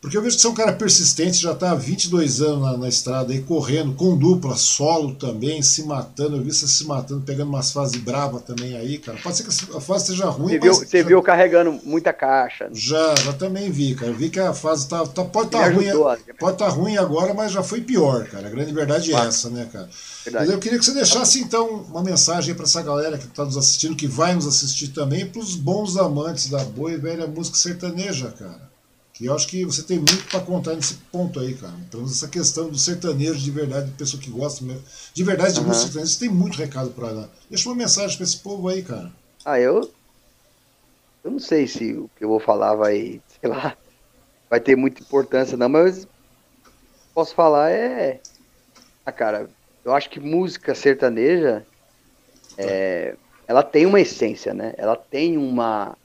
porque eu vejo que você é um cara persistente, já está há 22 anos na, na, estrada aí, correndo, com dupla, solo também, se matando. Eu vi você se matando, pegando umas fases bravas também aí, cara. Pode ser que a fase seja ruim, você viu, Você já... viu carregando muita caixa. Já, já também vi, cara. Eu vi que a fase tá, tá pode estar tá ruim. Pode estar tá ruim agora, mas já foi pior, cara. A grande verdade é essa, né, cara? Verdade. Eu queria que você deixasse, então, uma mensagem para essa galera que está nos assistindo, que vai nos assistir também, para os bons amantes da boa e velha música sertaneja, cara. E eu acho que você tem muito para contar nesse ponto aí, cara. Menos essa questão do sertanejo de verdade, de pessoa que gosta mesmo. De verdade, de uhum. música sertaneja, você tem muito recado para dar. Deixa uma mensagem para esse povo aí, cara. Ah, eu. Eu não sei se o que eu vou falar vai, [laughs] sei lá, vai ter muita importância, não, mas posso falar é. Ah, cara, eu acho que música sertaneja. É, ela tem uma essência, né? Ela tem uma,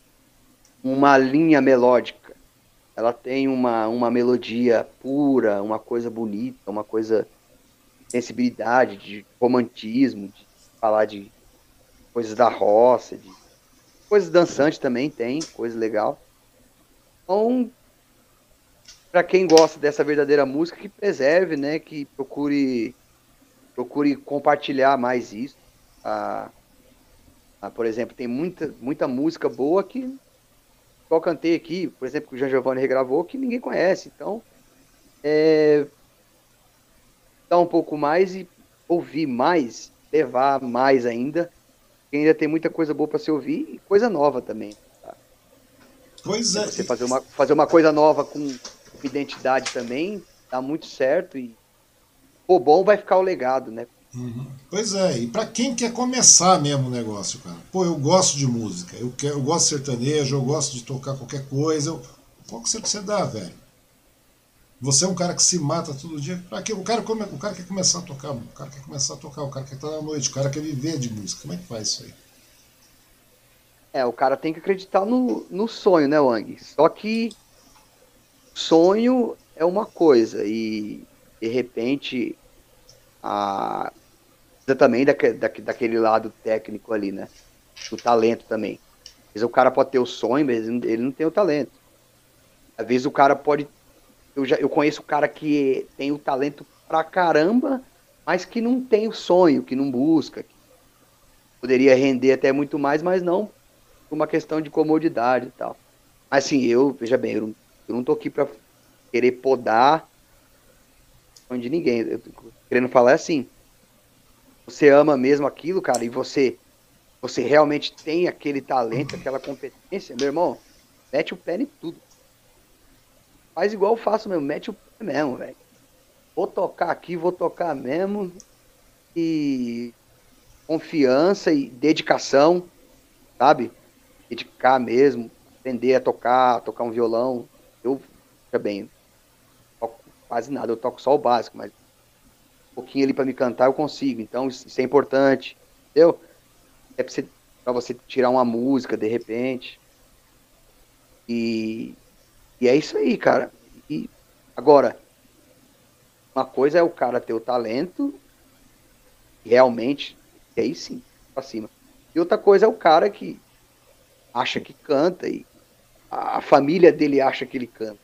uma linha melódica ela tem uma, uma melodia pura, uma coisa bonita, uma coisa de sensibilidade, de romantismo, de falar de coisas da roça, de coisas dançantes também tem, coisa legal. Então, para quem gosta dessa verdadeira música, que preserve, né, que procure procure compartilhar mais isso. Ah, ah, por exemplo, tem muita, muita música boa que eu cantei aqui, por exemplo, que o Jean Giovanni regravou, que ninguém conhece. Então, é, dar um pouco mais e ouvir mais, levar mais ainda. Porque ainda tem muita coisa boa para se ouvir e coisa nova também. Tá? Pois é. Você fazer uma, fazer uma coisa nova com identidade também, dá muito certo e o bom vai ficar o legado, né? Uhum. Pois é, e para quem quer começar mesmo o negócio, cara, pô, eu gosto de música, eu, quero, eu gosto de sertanejo, eu gosto de tocar qualquer coisa, eu, qual que você dá, velho? Você é um cara que se mata todo dia. Pra quê? O, cara come, o cara quer começar a tocar, o cara quer começar a tocar, o cara quer estar na noite, o cara quer viver de música. Como é que faz isso aí? É, o cara tem que acreditar no, no sonho, né, Wang? Só que sonho é uma coisa e de repente a, também da, da, daquele lado técnico ali, né? Do talento também. Às vezes o cara pode ter o sonho, mas ele não tem o talento. Às vezes o cara pode. Eu, já, eu conheço o cara que tem o talento pra caramba, mas que não tem o sonho, que não busca. Que poderia render até muito mais, mas não por uma questão de comodidade e tal. Mas assim, eu, veja bem, eu não, eu não tô aqui pra querer podar de ninguém. Eu tô querendo falar assim você ama mesmo aquilo, cara, e você você realmente tem aquele talento, aquela competência, meu irmão, mete o pé em tudo. Faz igual eu faço mesmo, mete o pé mesmo, velho. vou tocar aqui, vou tocar mesmo. E confiança e dedicação, sabe? Dedicar mesmo, aprender a tocar, tocar um violão. Eu, bem, toco quase nada, eu toco só o básico, mas pouquinho ali para me cantar eu consigo. Então isso, é importante, entendeu? É para você, você tirar uma música de repente. E, e é isso aí, cara. E agora, uma coisa é o cara ter o talento, realmente, e aí sim, pra cima. E outra coisa é o cara que acha que canta e a família dele acha que ele canta.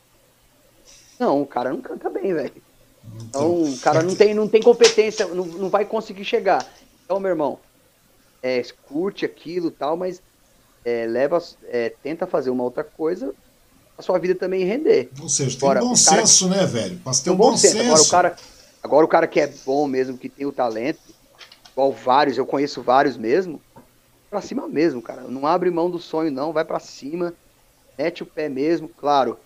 Não, o cara não canta bem, velho. Então, o cara não tem, não tem competência, não, não vai conseguir chegar. Então, meu irmão, é, curte aquilo tal, mas é, leva, é, tenta fazer uma outra coisa a sua vida também render. Ou seja, tem Agora, um bom senso, né, velho? Mas tem um bom, bom senso. senso. Agora, o cara, agora o cara que é bom mesmo, que tem o talento, igual vários, eu conheço vários mesmo, pra cima mesmo, cara. Não abre mão do sonho, não, vai para cima, mete o pé mesmo, claro.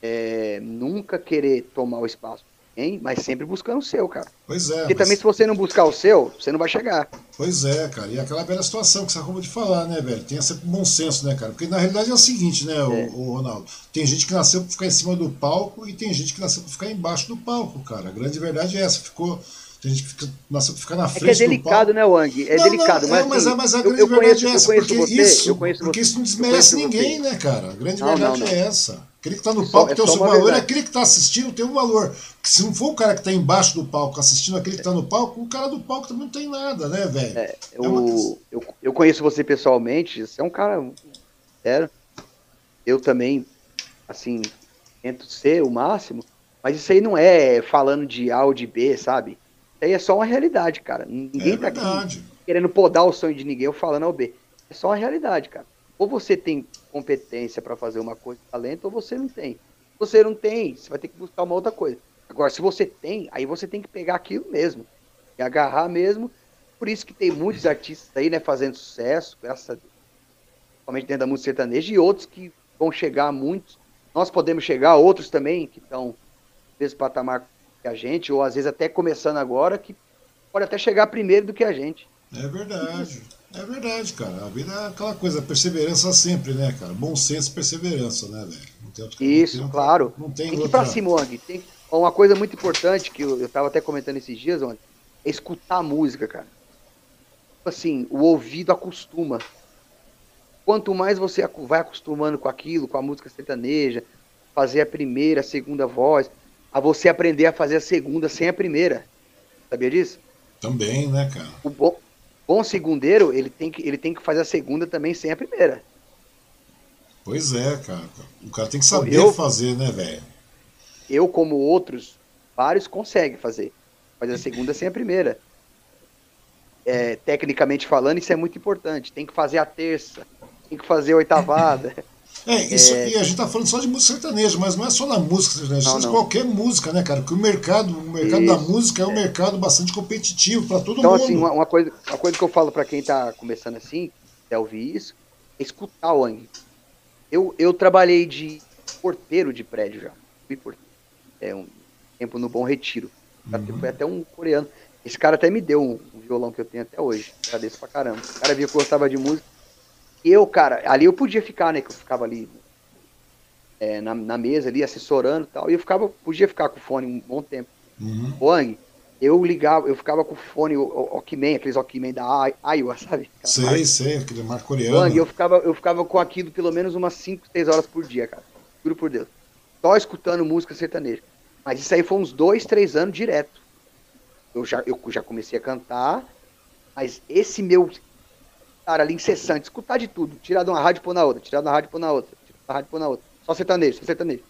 É, nunca querer tomar o espaço hein? Mas sempre buscando o seu, cara. Pois é. Porque mas... também se você não buscar o seu, você não vai chegar. Pois é, cara. E aquela velha situação que você acabou de falar, né, velho? Tenha sempre bom senso, né, cara? Porque na realidade é o seguinte, né, é. o, o, Ronaldo? Tem gente que nasceu pra ficar em cima do palco e tem gente que nasceu pra ficar embaixo do palco, cara. A grande verdade é essa. Ficou. Tem gente que fica, nasceu pra ficar na frente. É que é delicado, né, Wang? É não, delicado, não, é, mas, assim, mas, a grande eu, eu verdade conheço, é essa. Porque, você, isso, porque isso não desmerece ninguém, você. né, cara? A grande não, verdade é essa. Aquele que está no palco é tem o seu valor, verdade. aquele que está assistindo tem um valor. Se não for o cara que está embaixo do palco assistindo aquele que está no palco, o cara do palco também não tem nada, né, velho? É, eu, é uma... eu, eu conheço você pessoalmente, você é um cara sério. Eu também, assim, tento ser o máximo, mas isso aí não é falando de A ou de B, sabe? Isso aí é só uma realidade, cara. Ninguém é tá aqui querendo podar o sonho de ninguém ou falando ao B. É só uma realidade, cara. Ou você tem competência para fazer uma coisa, talento, ou você não tem. Se você não tem, você vai ter que buscar uma outra coisa. Agora, se você tem, aí você tem que pegar aquilo mesmo. E agarrar mesmo. Por isso que tem muitos artistas aí, né, fazendo sucesso, graças a Deus. Principalmente dentro da música sertaneja, e outros que vão chegar muitos. Nós podemos chegar, outros também, que estão nesse patamar que a gente, ou às vezes até começando agora, que pode até chegar primeiro do que a gente. É verdade. É verdade, cara. A vida é aquela coisa, perseverança sempre, né, cara? Bom senso e perseverança, né, velho? Isso, não tem, claro. Não tem, tem que ir pra cima, Wang. Tem... Uma coisa muito importante que eu, eu tava até comentando esses dias, Wang, é escutar a música, cara. Tipo assim, o ouvido acostuma. Quanto mais você vai acostumando com aquilo, com a música sertaneja, fazer a primeira, a segunda voz, a você aprender a fazer a segunda sem a primeira. Sabia disso? Também, né, cara? O bom, bom segundeiro, ele tem, que, ele tem que fazer a segunda também sem a primeira. Pois é, cara. O cara tem que saber eu, fazer, né, velho? Eu, como outros, vários conseguem fazer. Fazer a segunda sem a primeira. É, tecnicamente falando, isso é muito importante. Tem que fazer a terça, tem que fazer a oitavada. [laughs] É, isso, é... e a gente tá falando só de música sertaneja, mas não é só na música sertaneja, não, não. qualquer música, né, cara? Porque o mercado, o mercado da música é um mercado bastante competitivo para todo então, mundo. Então, assim, uma, uma, coisa, uma coisa que eu falo para quem tá começando assim, quer ouvir isso, é escutar o Ang. Eu, eu trabalhei de porteiro de prédio já. Fui porteiro. É um tempo no Bom Retiro. Uhum. Foi até um coreano. Esse cara até me deu um, um violão que eu tenho até hoje. Agradeço pra caramba. O cara via que eu gostava de música eu, cara, ali eu podia ficar, né? Que eu ficava ali é, na, na, mesa ali, assessorando e tal. E eu ficava, podia ficar com o fone um bom tempo. Uhum. Wang, eu ligava, eu ficava com o fone, Walkman, aqueles Walkman da Iowa, sabe? Aquela sei, marca. sei, aquele marco coreano. Wang, eu ficava, eu ficava com aquilo pelo menos umas 5, 6 horas por dia, cara. Juro por Deus. Só escutando música sertaneja. Mas isso aí foi uns 2, 3 anos direto. Eu já, eu já comecei a cantar, mas esse meu cara, ali incessante, escutar de tudo, tirar de uma rádio pôr na outra, tirar de uma rádio pôr na outra, tirar de uma rádio pôr na outra. Só sertanejo, só sertanejo.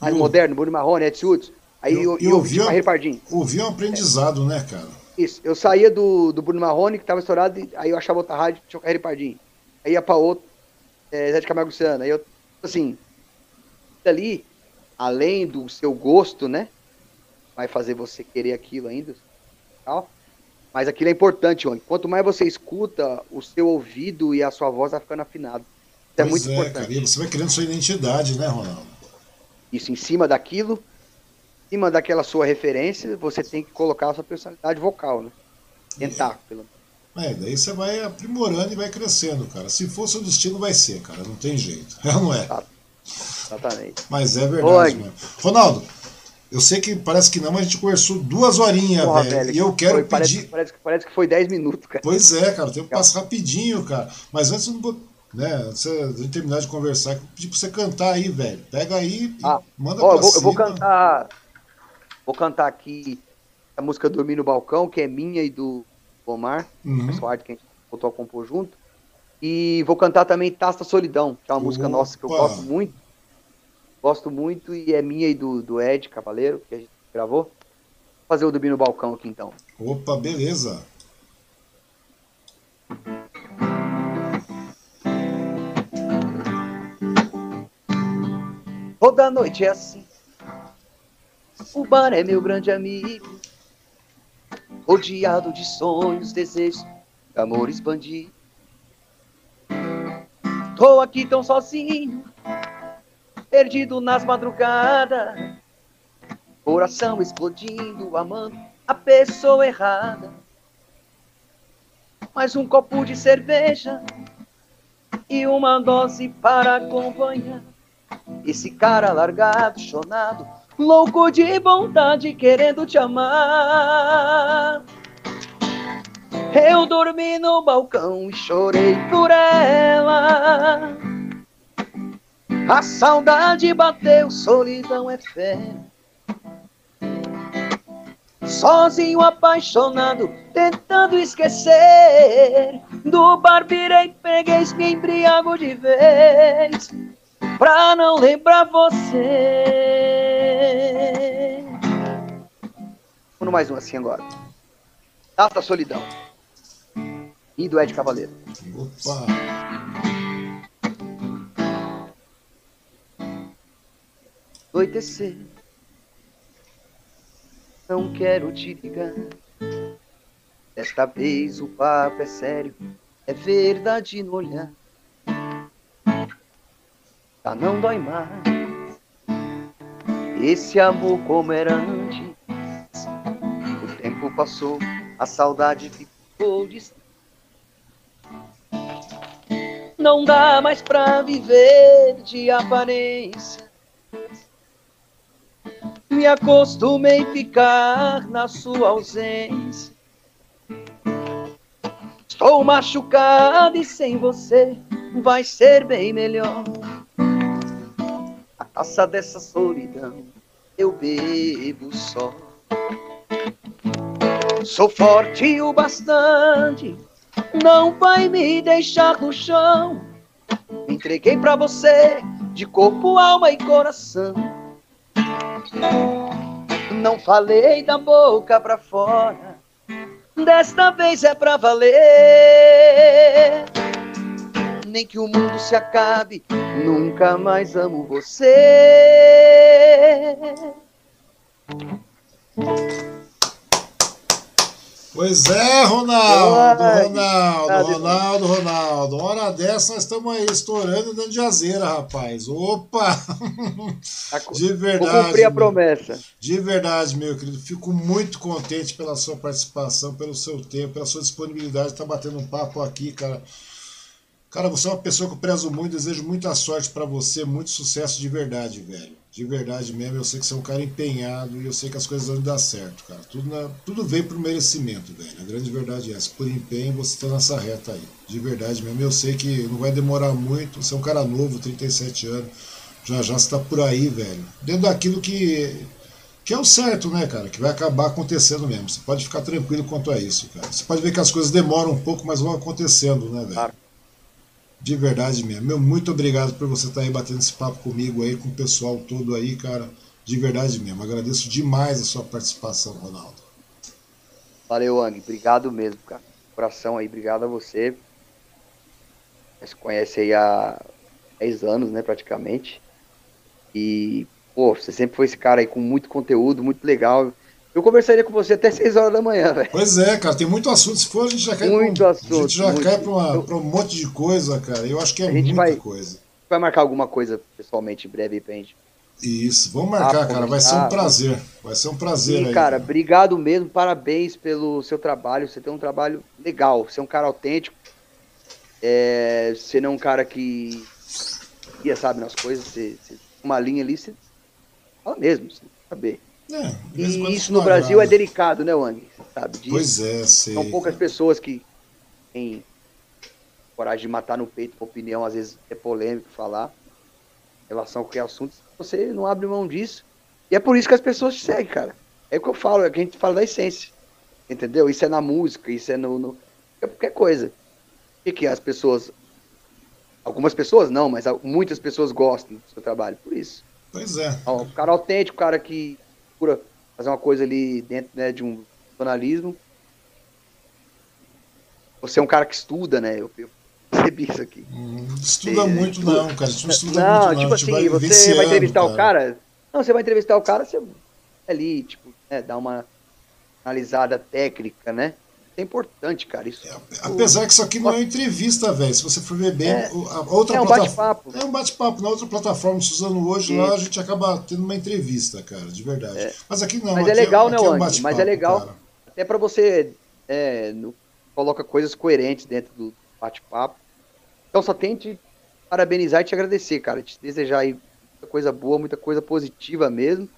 Mais eu, moderno, Bruno Marrone, Ed Woods. Aí eu, eu, eu ouvi Carreiro Pardinho. Ouvi um aprendizado, é. né, cara? Isso, eu saía do, do Bruno Marrone, que tava estourado, e aí eu achava outra rádio, tinha o Carreiro Pardinho. Aí ia pra outro, é, Zé de Camargo Luciano. Aí eu, assim, ali, além do seu gosto, né? Vai fazer você querer aquilo ainda, tal. Mas aquilo é importante, Wang. Quanto mais você escuta, o seu ouvido e a sua voz vai ficando afinado. Isso é pois é muito é, importante. Cara, você vai criando sua identidade, né, Ronaldo? Isso, em cima daquilo, cima daquela sua referência, você tem que colocar a sua personalidade vocal, né? Tentar, pelo menos. É, daí você vai aprimorando e vai crescendo, cara. Se for seu destino, vai ser, cara. Não tem jeito. [laughs] É ou não é? Exatamente. Mas é verdade, mano. Ronaldo, eu sei que parece que não, mas a gente conversou duas horinhas, Porra, velho, velho. E eu quero foi, pedir. Parece, parece, parece, que foi dez minutos, cara. Pois é, cara. O tempo passa rapidinho, cara. Mas antes não né, você, de terminar de conversar, eu pedi pra você cantar aí, velho. Pega aí ah, e manda ó, pra eu vou. Eu vou cantar. Vou cantar aqui a música Dormir no Balcão, que é minha e do Omar, uhum. pessoal que a gente botou a compor junto. E vou cantar também Tasta Solidão, que é uma Opa. música nossa que eu gosto muito. Gosto muito e é minha e do, do Ed Cavaleiro, que a gente gravou. Vou fazer o Dormir no Balcão aqui então. Opa, beleza. Toda noite é assim. O bar é meu grande amigo, rodeado de sonhos, desejos, amores bandidos. Tô aqui tão sozinho, perdido nas madrugadas, coração explodindo, amando a pessoa errada. Mais um copo de cerveja e uma dose para acompanhar esse cara largado, chonado, louco de vontade, querendo te amar. Eu dormi no balcão e chorei por ela. A saudade bateu, solidão é fé. Sozinho, apaixonado, tentando esquecer. Do bar virei, peguei, me embriago de vez pra não lembrar você. Vamos mais um assim agora. Data Solidão. E do Ed Cavaleiro. Opa! Anoitecer. Não quero te ligar. Desta vez o papo é sério. É verdade no olhar já não dói mais. Esse amor como era antes, o tempo passou, a saudade ficou distante. Não dá mais pra viver de aparência. Me acostumei a ficar na sua ausência. Estou machucado e sem você vai ser bem melhor taça dessa solidão eu bebo só. Sou forte o bastante, não vai me deixar no chão. Me entreguei pra você de corpo, alma e coração. Não falei da boca pra fora, desta vez é pra valer nem que o mundo se acabe, nunca mais amo você. Pois é, Ronaldo, Ronaldo, Ronaldo, Ronaldo. Uma hora dessa nós estamos aí estourando dando de azeira, rapaz. Opa! De verdade. Vou cumprir a promessa. De verdade, meu querido. Fico muito contente pela sua participação, pelo seu tempo, pela sua disponibilidade de estar batendo um papo aqui, cara. Cara, você é uma pessoa que eu prezo muito, desejo muita sorte para você, muito sucesso de verdade, velho. De verdade mesmo, eu sei que você é um cara empenhado e eu sei que as coisas vão dar certo, cara. Tudo, na, tudo vem pro merecimento, velho. A grande verdade é essa. Por empenho, você tá nessa reta aí. De verdade mesmo. Eu sei que não vai demorar muito. Você é um cara novo, 37 anos. Já já você tá por aí, velho. Dentro daquilo que que é o certo, né, cara? Que vai acabar acontecendo mesmo. Você pode ficar tranquilo quanto a isso, cara. Você pode ver que as coisas demoram um pouco, mas vão acontecendo, né, velho? Claro. De verdade mesmo. Meu, muito obrigado por você estar aí batendo esse papo comigo aí, com o pessoal todo aí, cara. De verdade mesmo. Agradeço demais a sua participação, Ronaldo. Valeu, Ang. Obrigado mesmo, cara. Coração aí, obrigado a você. Você conhece aí há 10 anos, né, praticamente. E, pô, você sempre foi esse cara aí com muito conteúdo, muito legal. Eu conversaria com você até [laughs] 6 horas da manhã, velho. Pois é, cara, tem muito assunto. Se for, a gente já cai muito pra, assunto, a gente já muito. cai pra, uma, pra, um monte de coisa, cara. Eu acho que é muita vai, coisa. Vai marcar alguma coisa pessoalmente em breve pra gente Isso, vamos marcar, ah, cara. Vai ser um prazer. Vai ser um prazer. Sim, aí, cara, obrigado mesmo. Parabéns pelo seu trabalho. Você tem um trabalho legal. Você é um cara autêntico. É, você não é um cara que ia, sabe, nas coisas. Você, você, uma linha ali, você fala mesmo, você saber. É, e isso no Brasil é delicado, né, Wang? Sabe disso? Pois é, sei. São poucas pessoas que têm coragem de matar no peito opinião, às vezes é polêmico falar em relação a qualquer assunto. Você não abre mão disso. E é por isso que as pessoas te seguem, cara. É o que eu falo, é que a gente fala da essência. Entendeu? Isso é na música, isso é no. no é qualquer coisa. O que, que as pessoas. Algumas pessoas não, mas muitas pessoas gostam do seu trabalho, por isso. Pois é. O cara autêntico, o cara que procura fazer uma coisa ali dentro né, de um jornalismo. Você é um cara que estuda, né? Eu, eu percebi isso aqui. Hum, estuda muito, não, cara. Não estuda não, muito, tipo assim, vai você vai entrevistar cara. o cara. Não, você vai entrevistar o cara, você ali, tipo, né, dá uma analisada técnica, né? É importante, cara. Isso, é, apesar que isso aqui não é uma entrevista, velho. Se você for ver bem, é, a outra é um bate-papo. É um bate-papo. Na outra plataforma, usando hoje lá, a gente acaba tendo uma entrevista, cara, de verdade. É. Mas aqui não. Mas é legal, é, né, é um Mas é legal. Cara. Até para você é, no, coloca coisas coerentes dentro do bate-papo. Então só tente parabenizar e te agradecer, cara. Te desejar aí muita coisa boa, muita coisa positiva mesmo.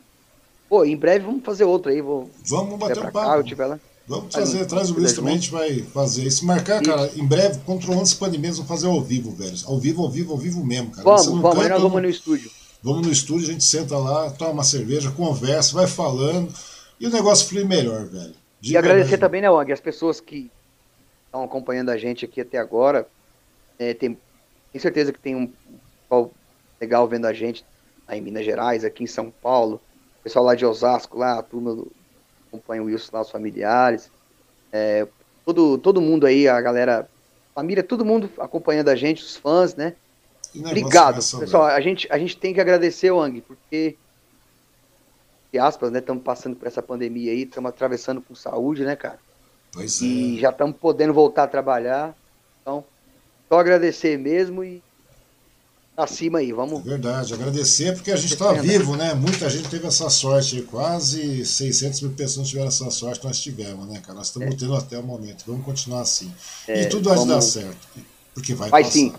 Pô, em breve vamos fazer outro aí. Vou, vamos bater um papo. Cá, eu tiver lá. Vamos fazer, traz o Luiz também, a gente vai fazer. Se marcar, cara, em breve, controlando esse pandemia, vamos fazer ao vivo, velho. Ao vivo, ao vivo, ao vivo mesmo, cara. Vamos, vamos, aí nós vamos no estúdio. Vamos no estúdio, a gente senta lá, toma uma cerveja, conversa, vai falando, e o negócio flui melhor, velho. De e agradecer também, né, Wang, as pessoas que estão acompanhando a gente aqui até agora. É, tem, tenho certeza que tem um pessoal legal vendo a gente aí em Minas Gerais, aqui em São Paulo, pessoal lá de Osasco, lá, a turma do, acompanha o Wilson lá, os familiares. É, todo, todo mundo aí, a galera, família, todo mundo acompanhando a gente, os fãs, né? Obrigado, pessoal. A gente, a gente tem que agradecer, Wang, porque, entre aspas, né? Estamos passando por essa pandemia aí, estamos atravessando com saúde, né, cara? Pois é. E já estamos podendo voltar a trabalhar. Então, só agradecer mesmo e acima aí, vamos. É verdade, agradecer porque a gente está vivo, né? Muita gente teve essa sorte, quase 600 mil pessoas tiveram essa sorte, nós tivemos, né, cara? Nós estamos é. tendo até o momento, vamos continuar assim. É, e tudo vai vamos... dar certo, porque vai, vai passar. Sim.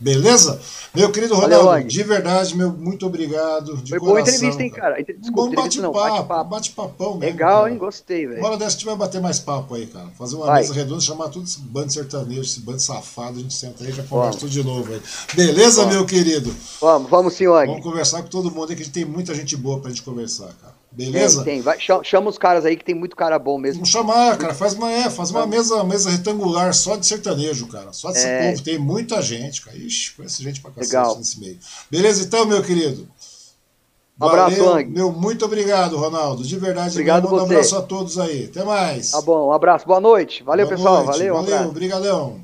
Beleza? Meu querido Ronaldo, Valeu, de verdade, meu muito obrigado. De Foi coração, boa entrevista, hein, cara? Desculpa, bom bate-papo, bate-papão mesmo. Legal, cara. hein? Gostei, velho. Bora dessa, a gente vai bater mais papo aí, cara. Fazer uma vai. mesa redonda, chamar tudo esse bando sertanejo, esse bando safado, a gente senta aí e já conversa tudo de novo aí. Beleza, vamos. meu querido? Vamos, vamos sim, Vamos conversar com todo mundo aí, que a gente tem muita gente boa pra gente conversar, cara. Beleza? Tem, tem. Vai, chama os caras aí que tem muito cara bom mesmo. Vamos chamar, cara. Faz uma, é, faz uma mesa, mesa retangular só de sertanejo, cara. Só desse é... povo. Tem muita gente, cara. Ixi, conhece gente pra cacete Legal. nesse meio. Beleza, então, meu querido? Um abraço, Ang. Meu, muito obrigado, Ronaldo. De verdade, obrigado meu, um abraço a todos aí. Até mais. Tá bom, um abraço. Boa noite. Valeu, Boa pessoal. Noite. Valeu, Valeu, um obrigadão.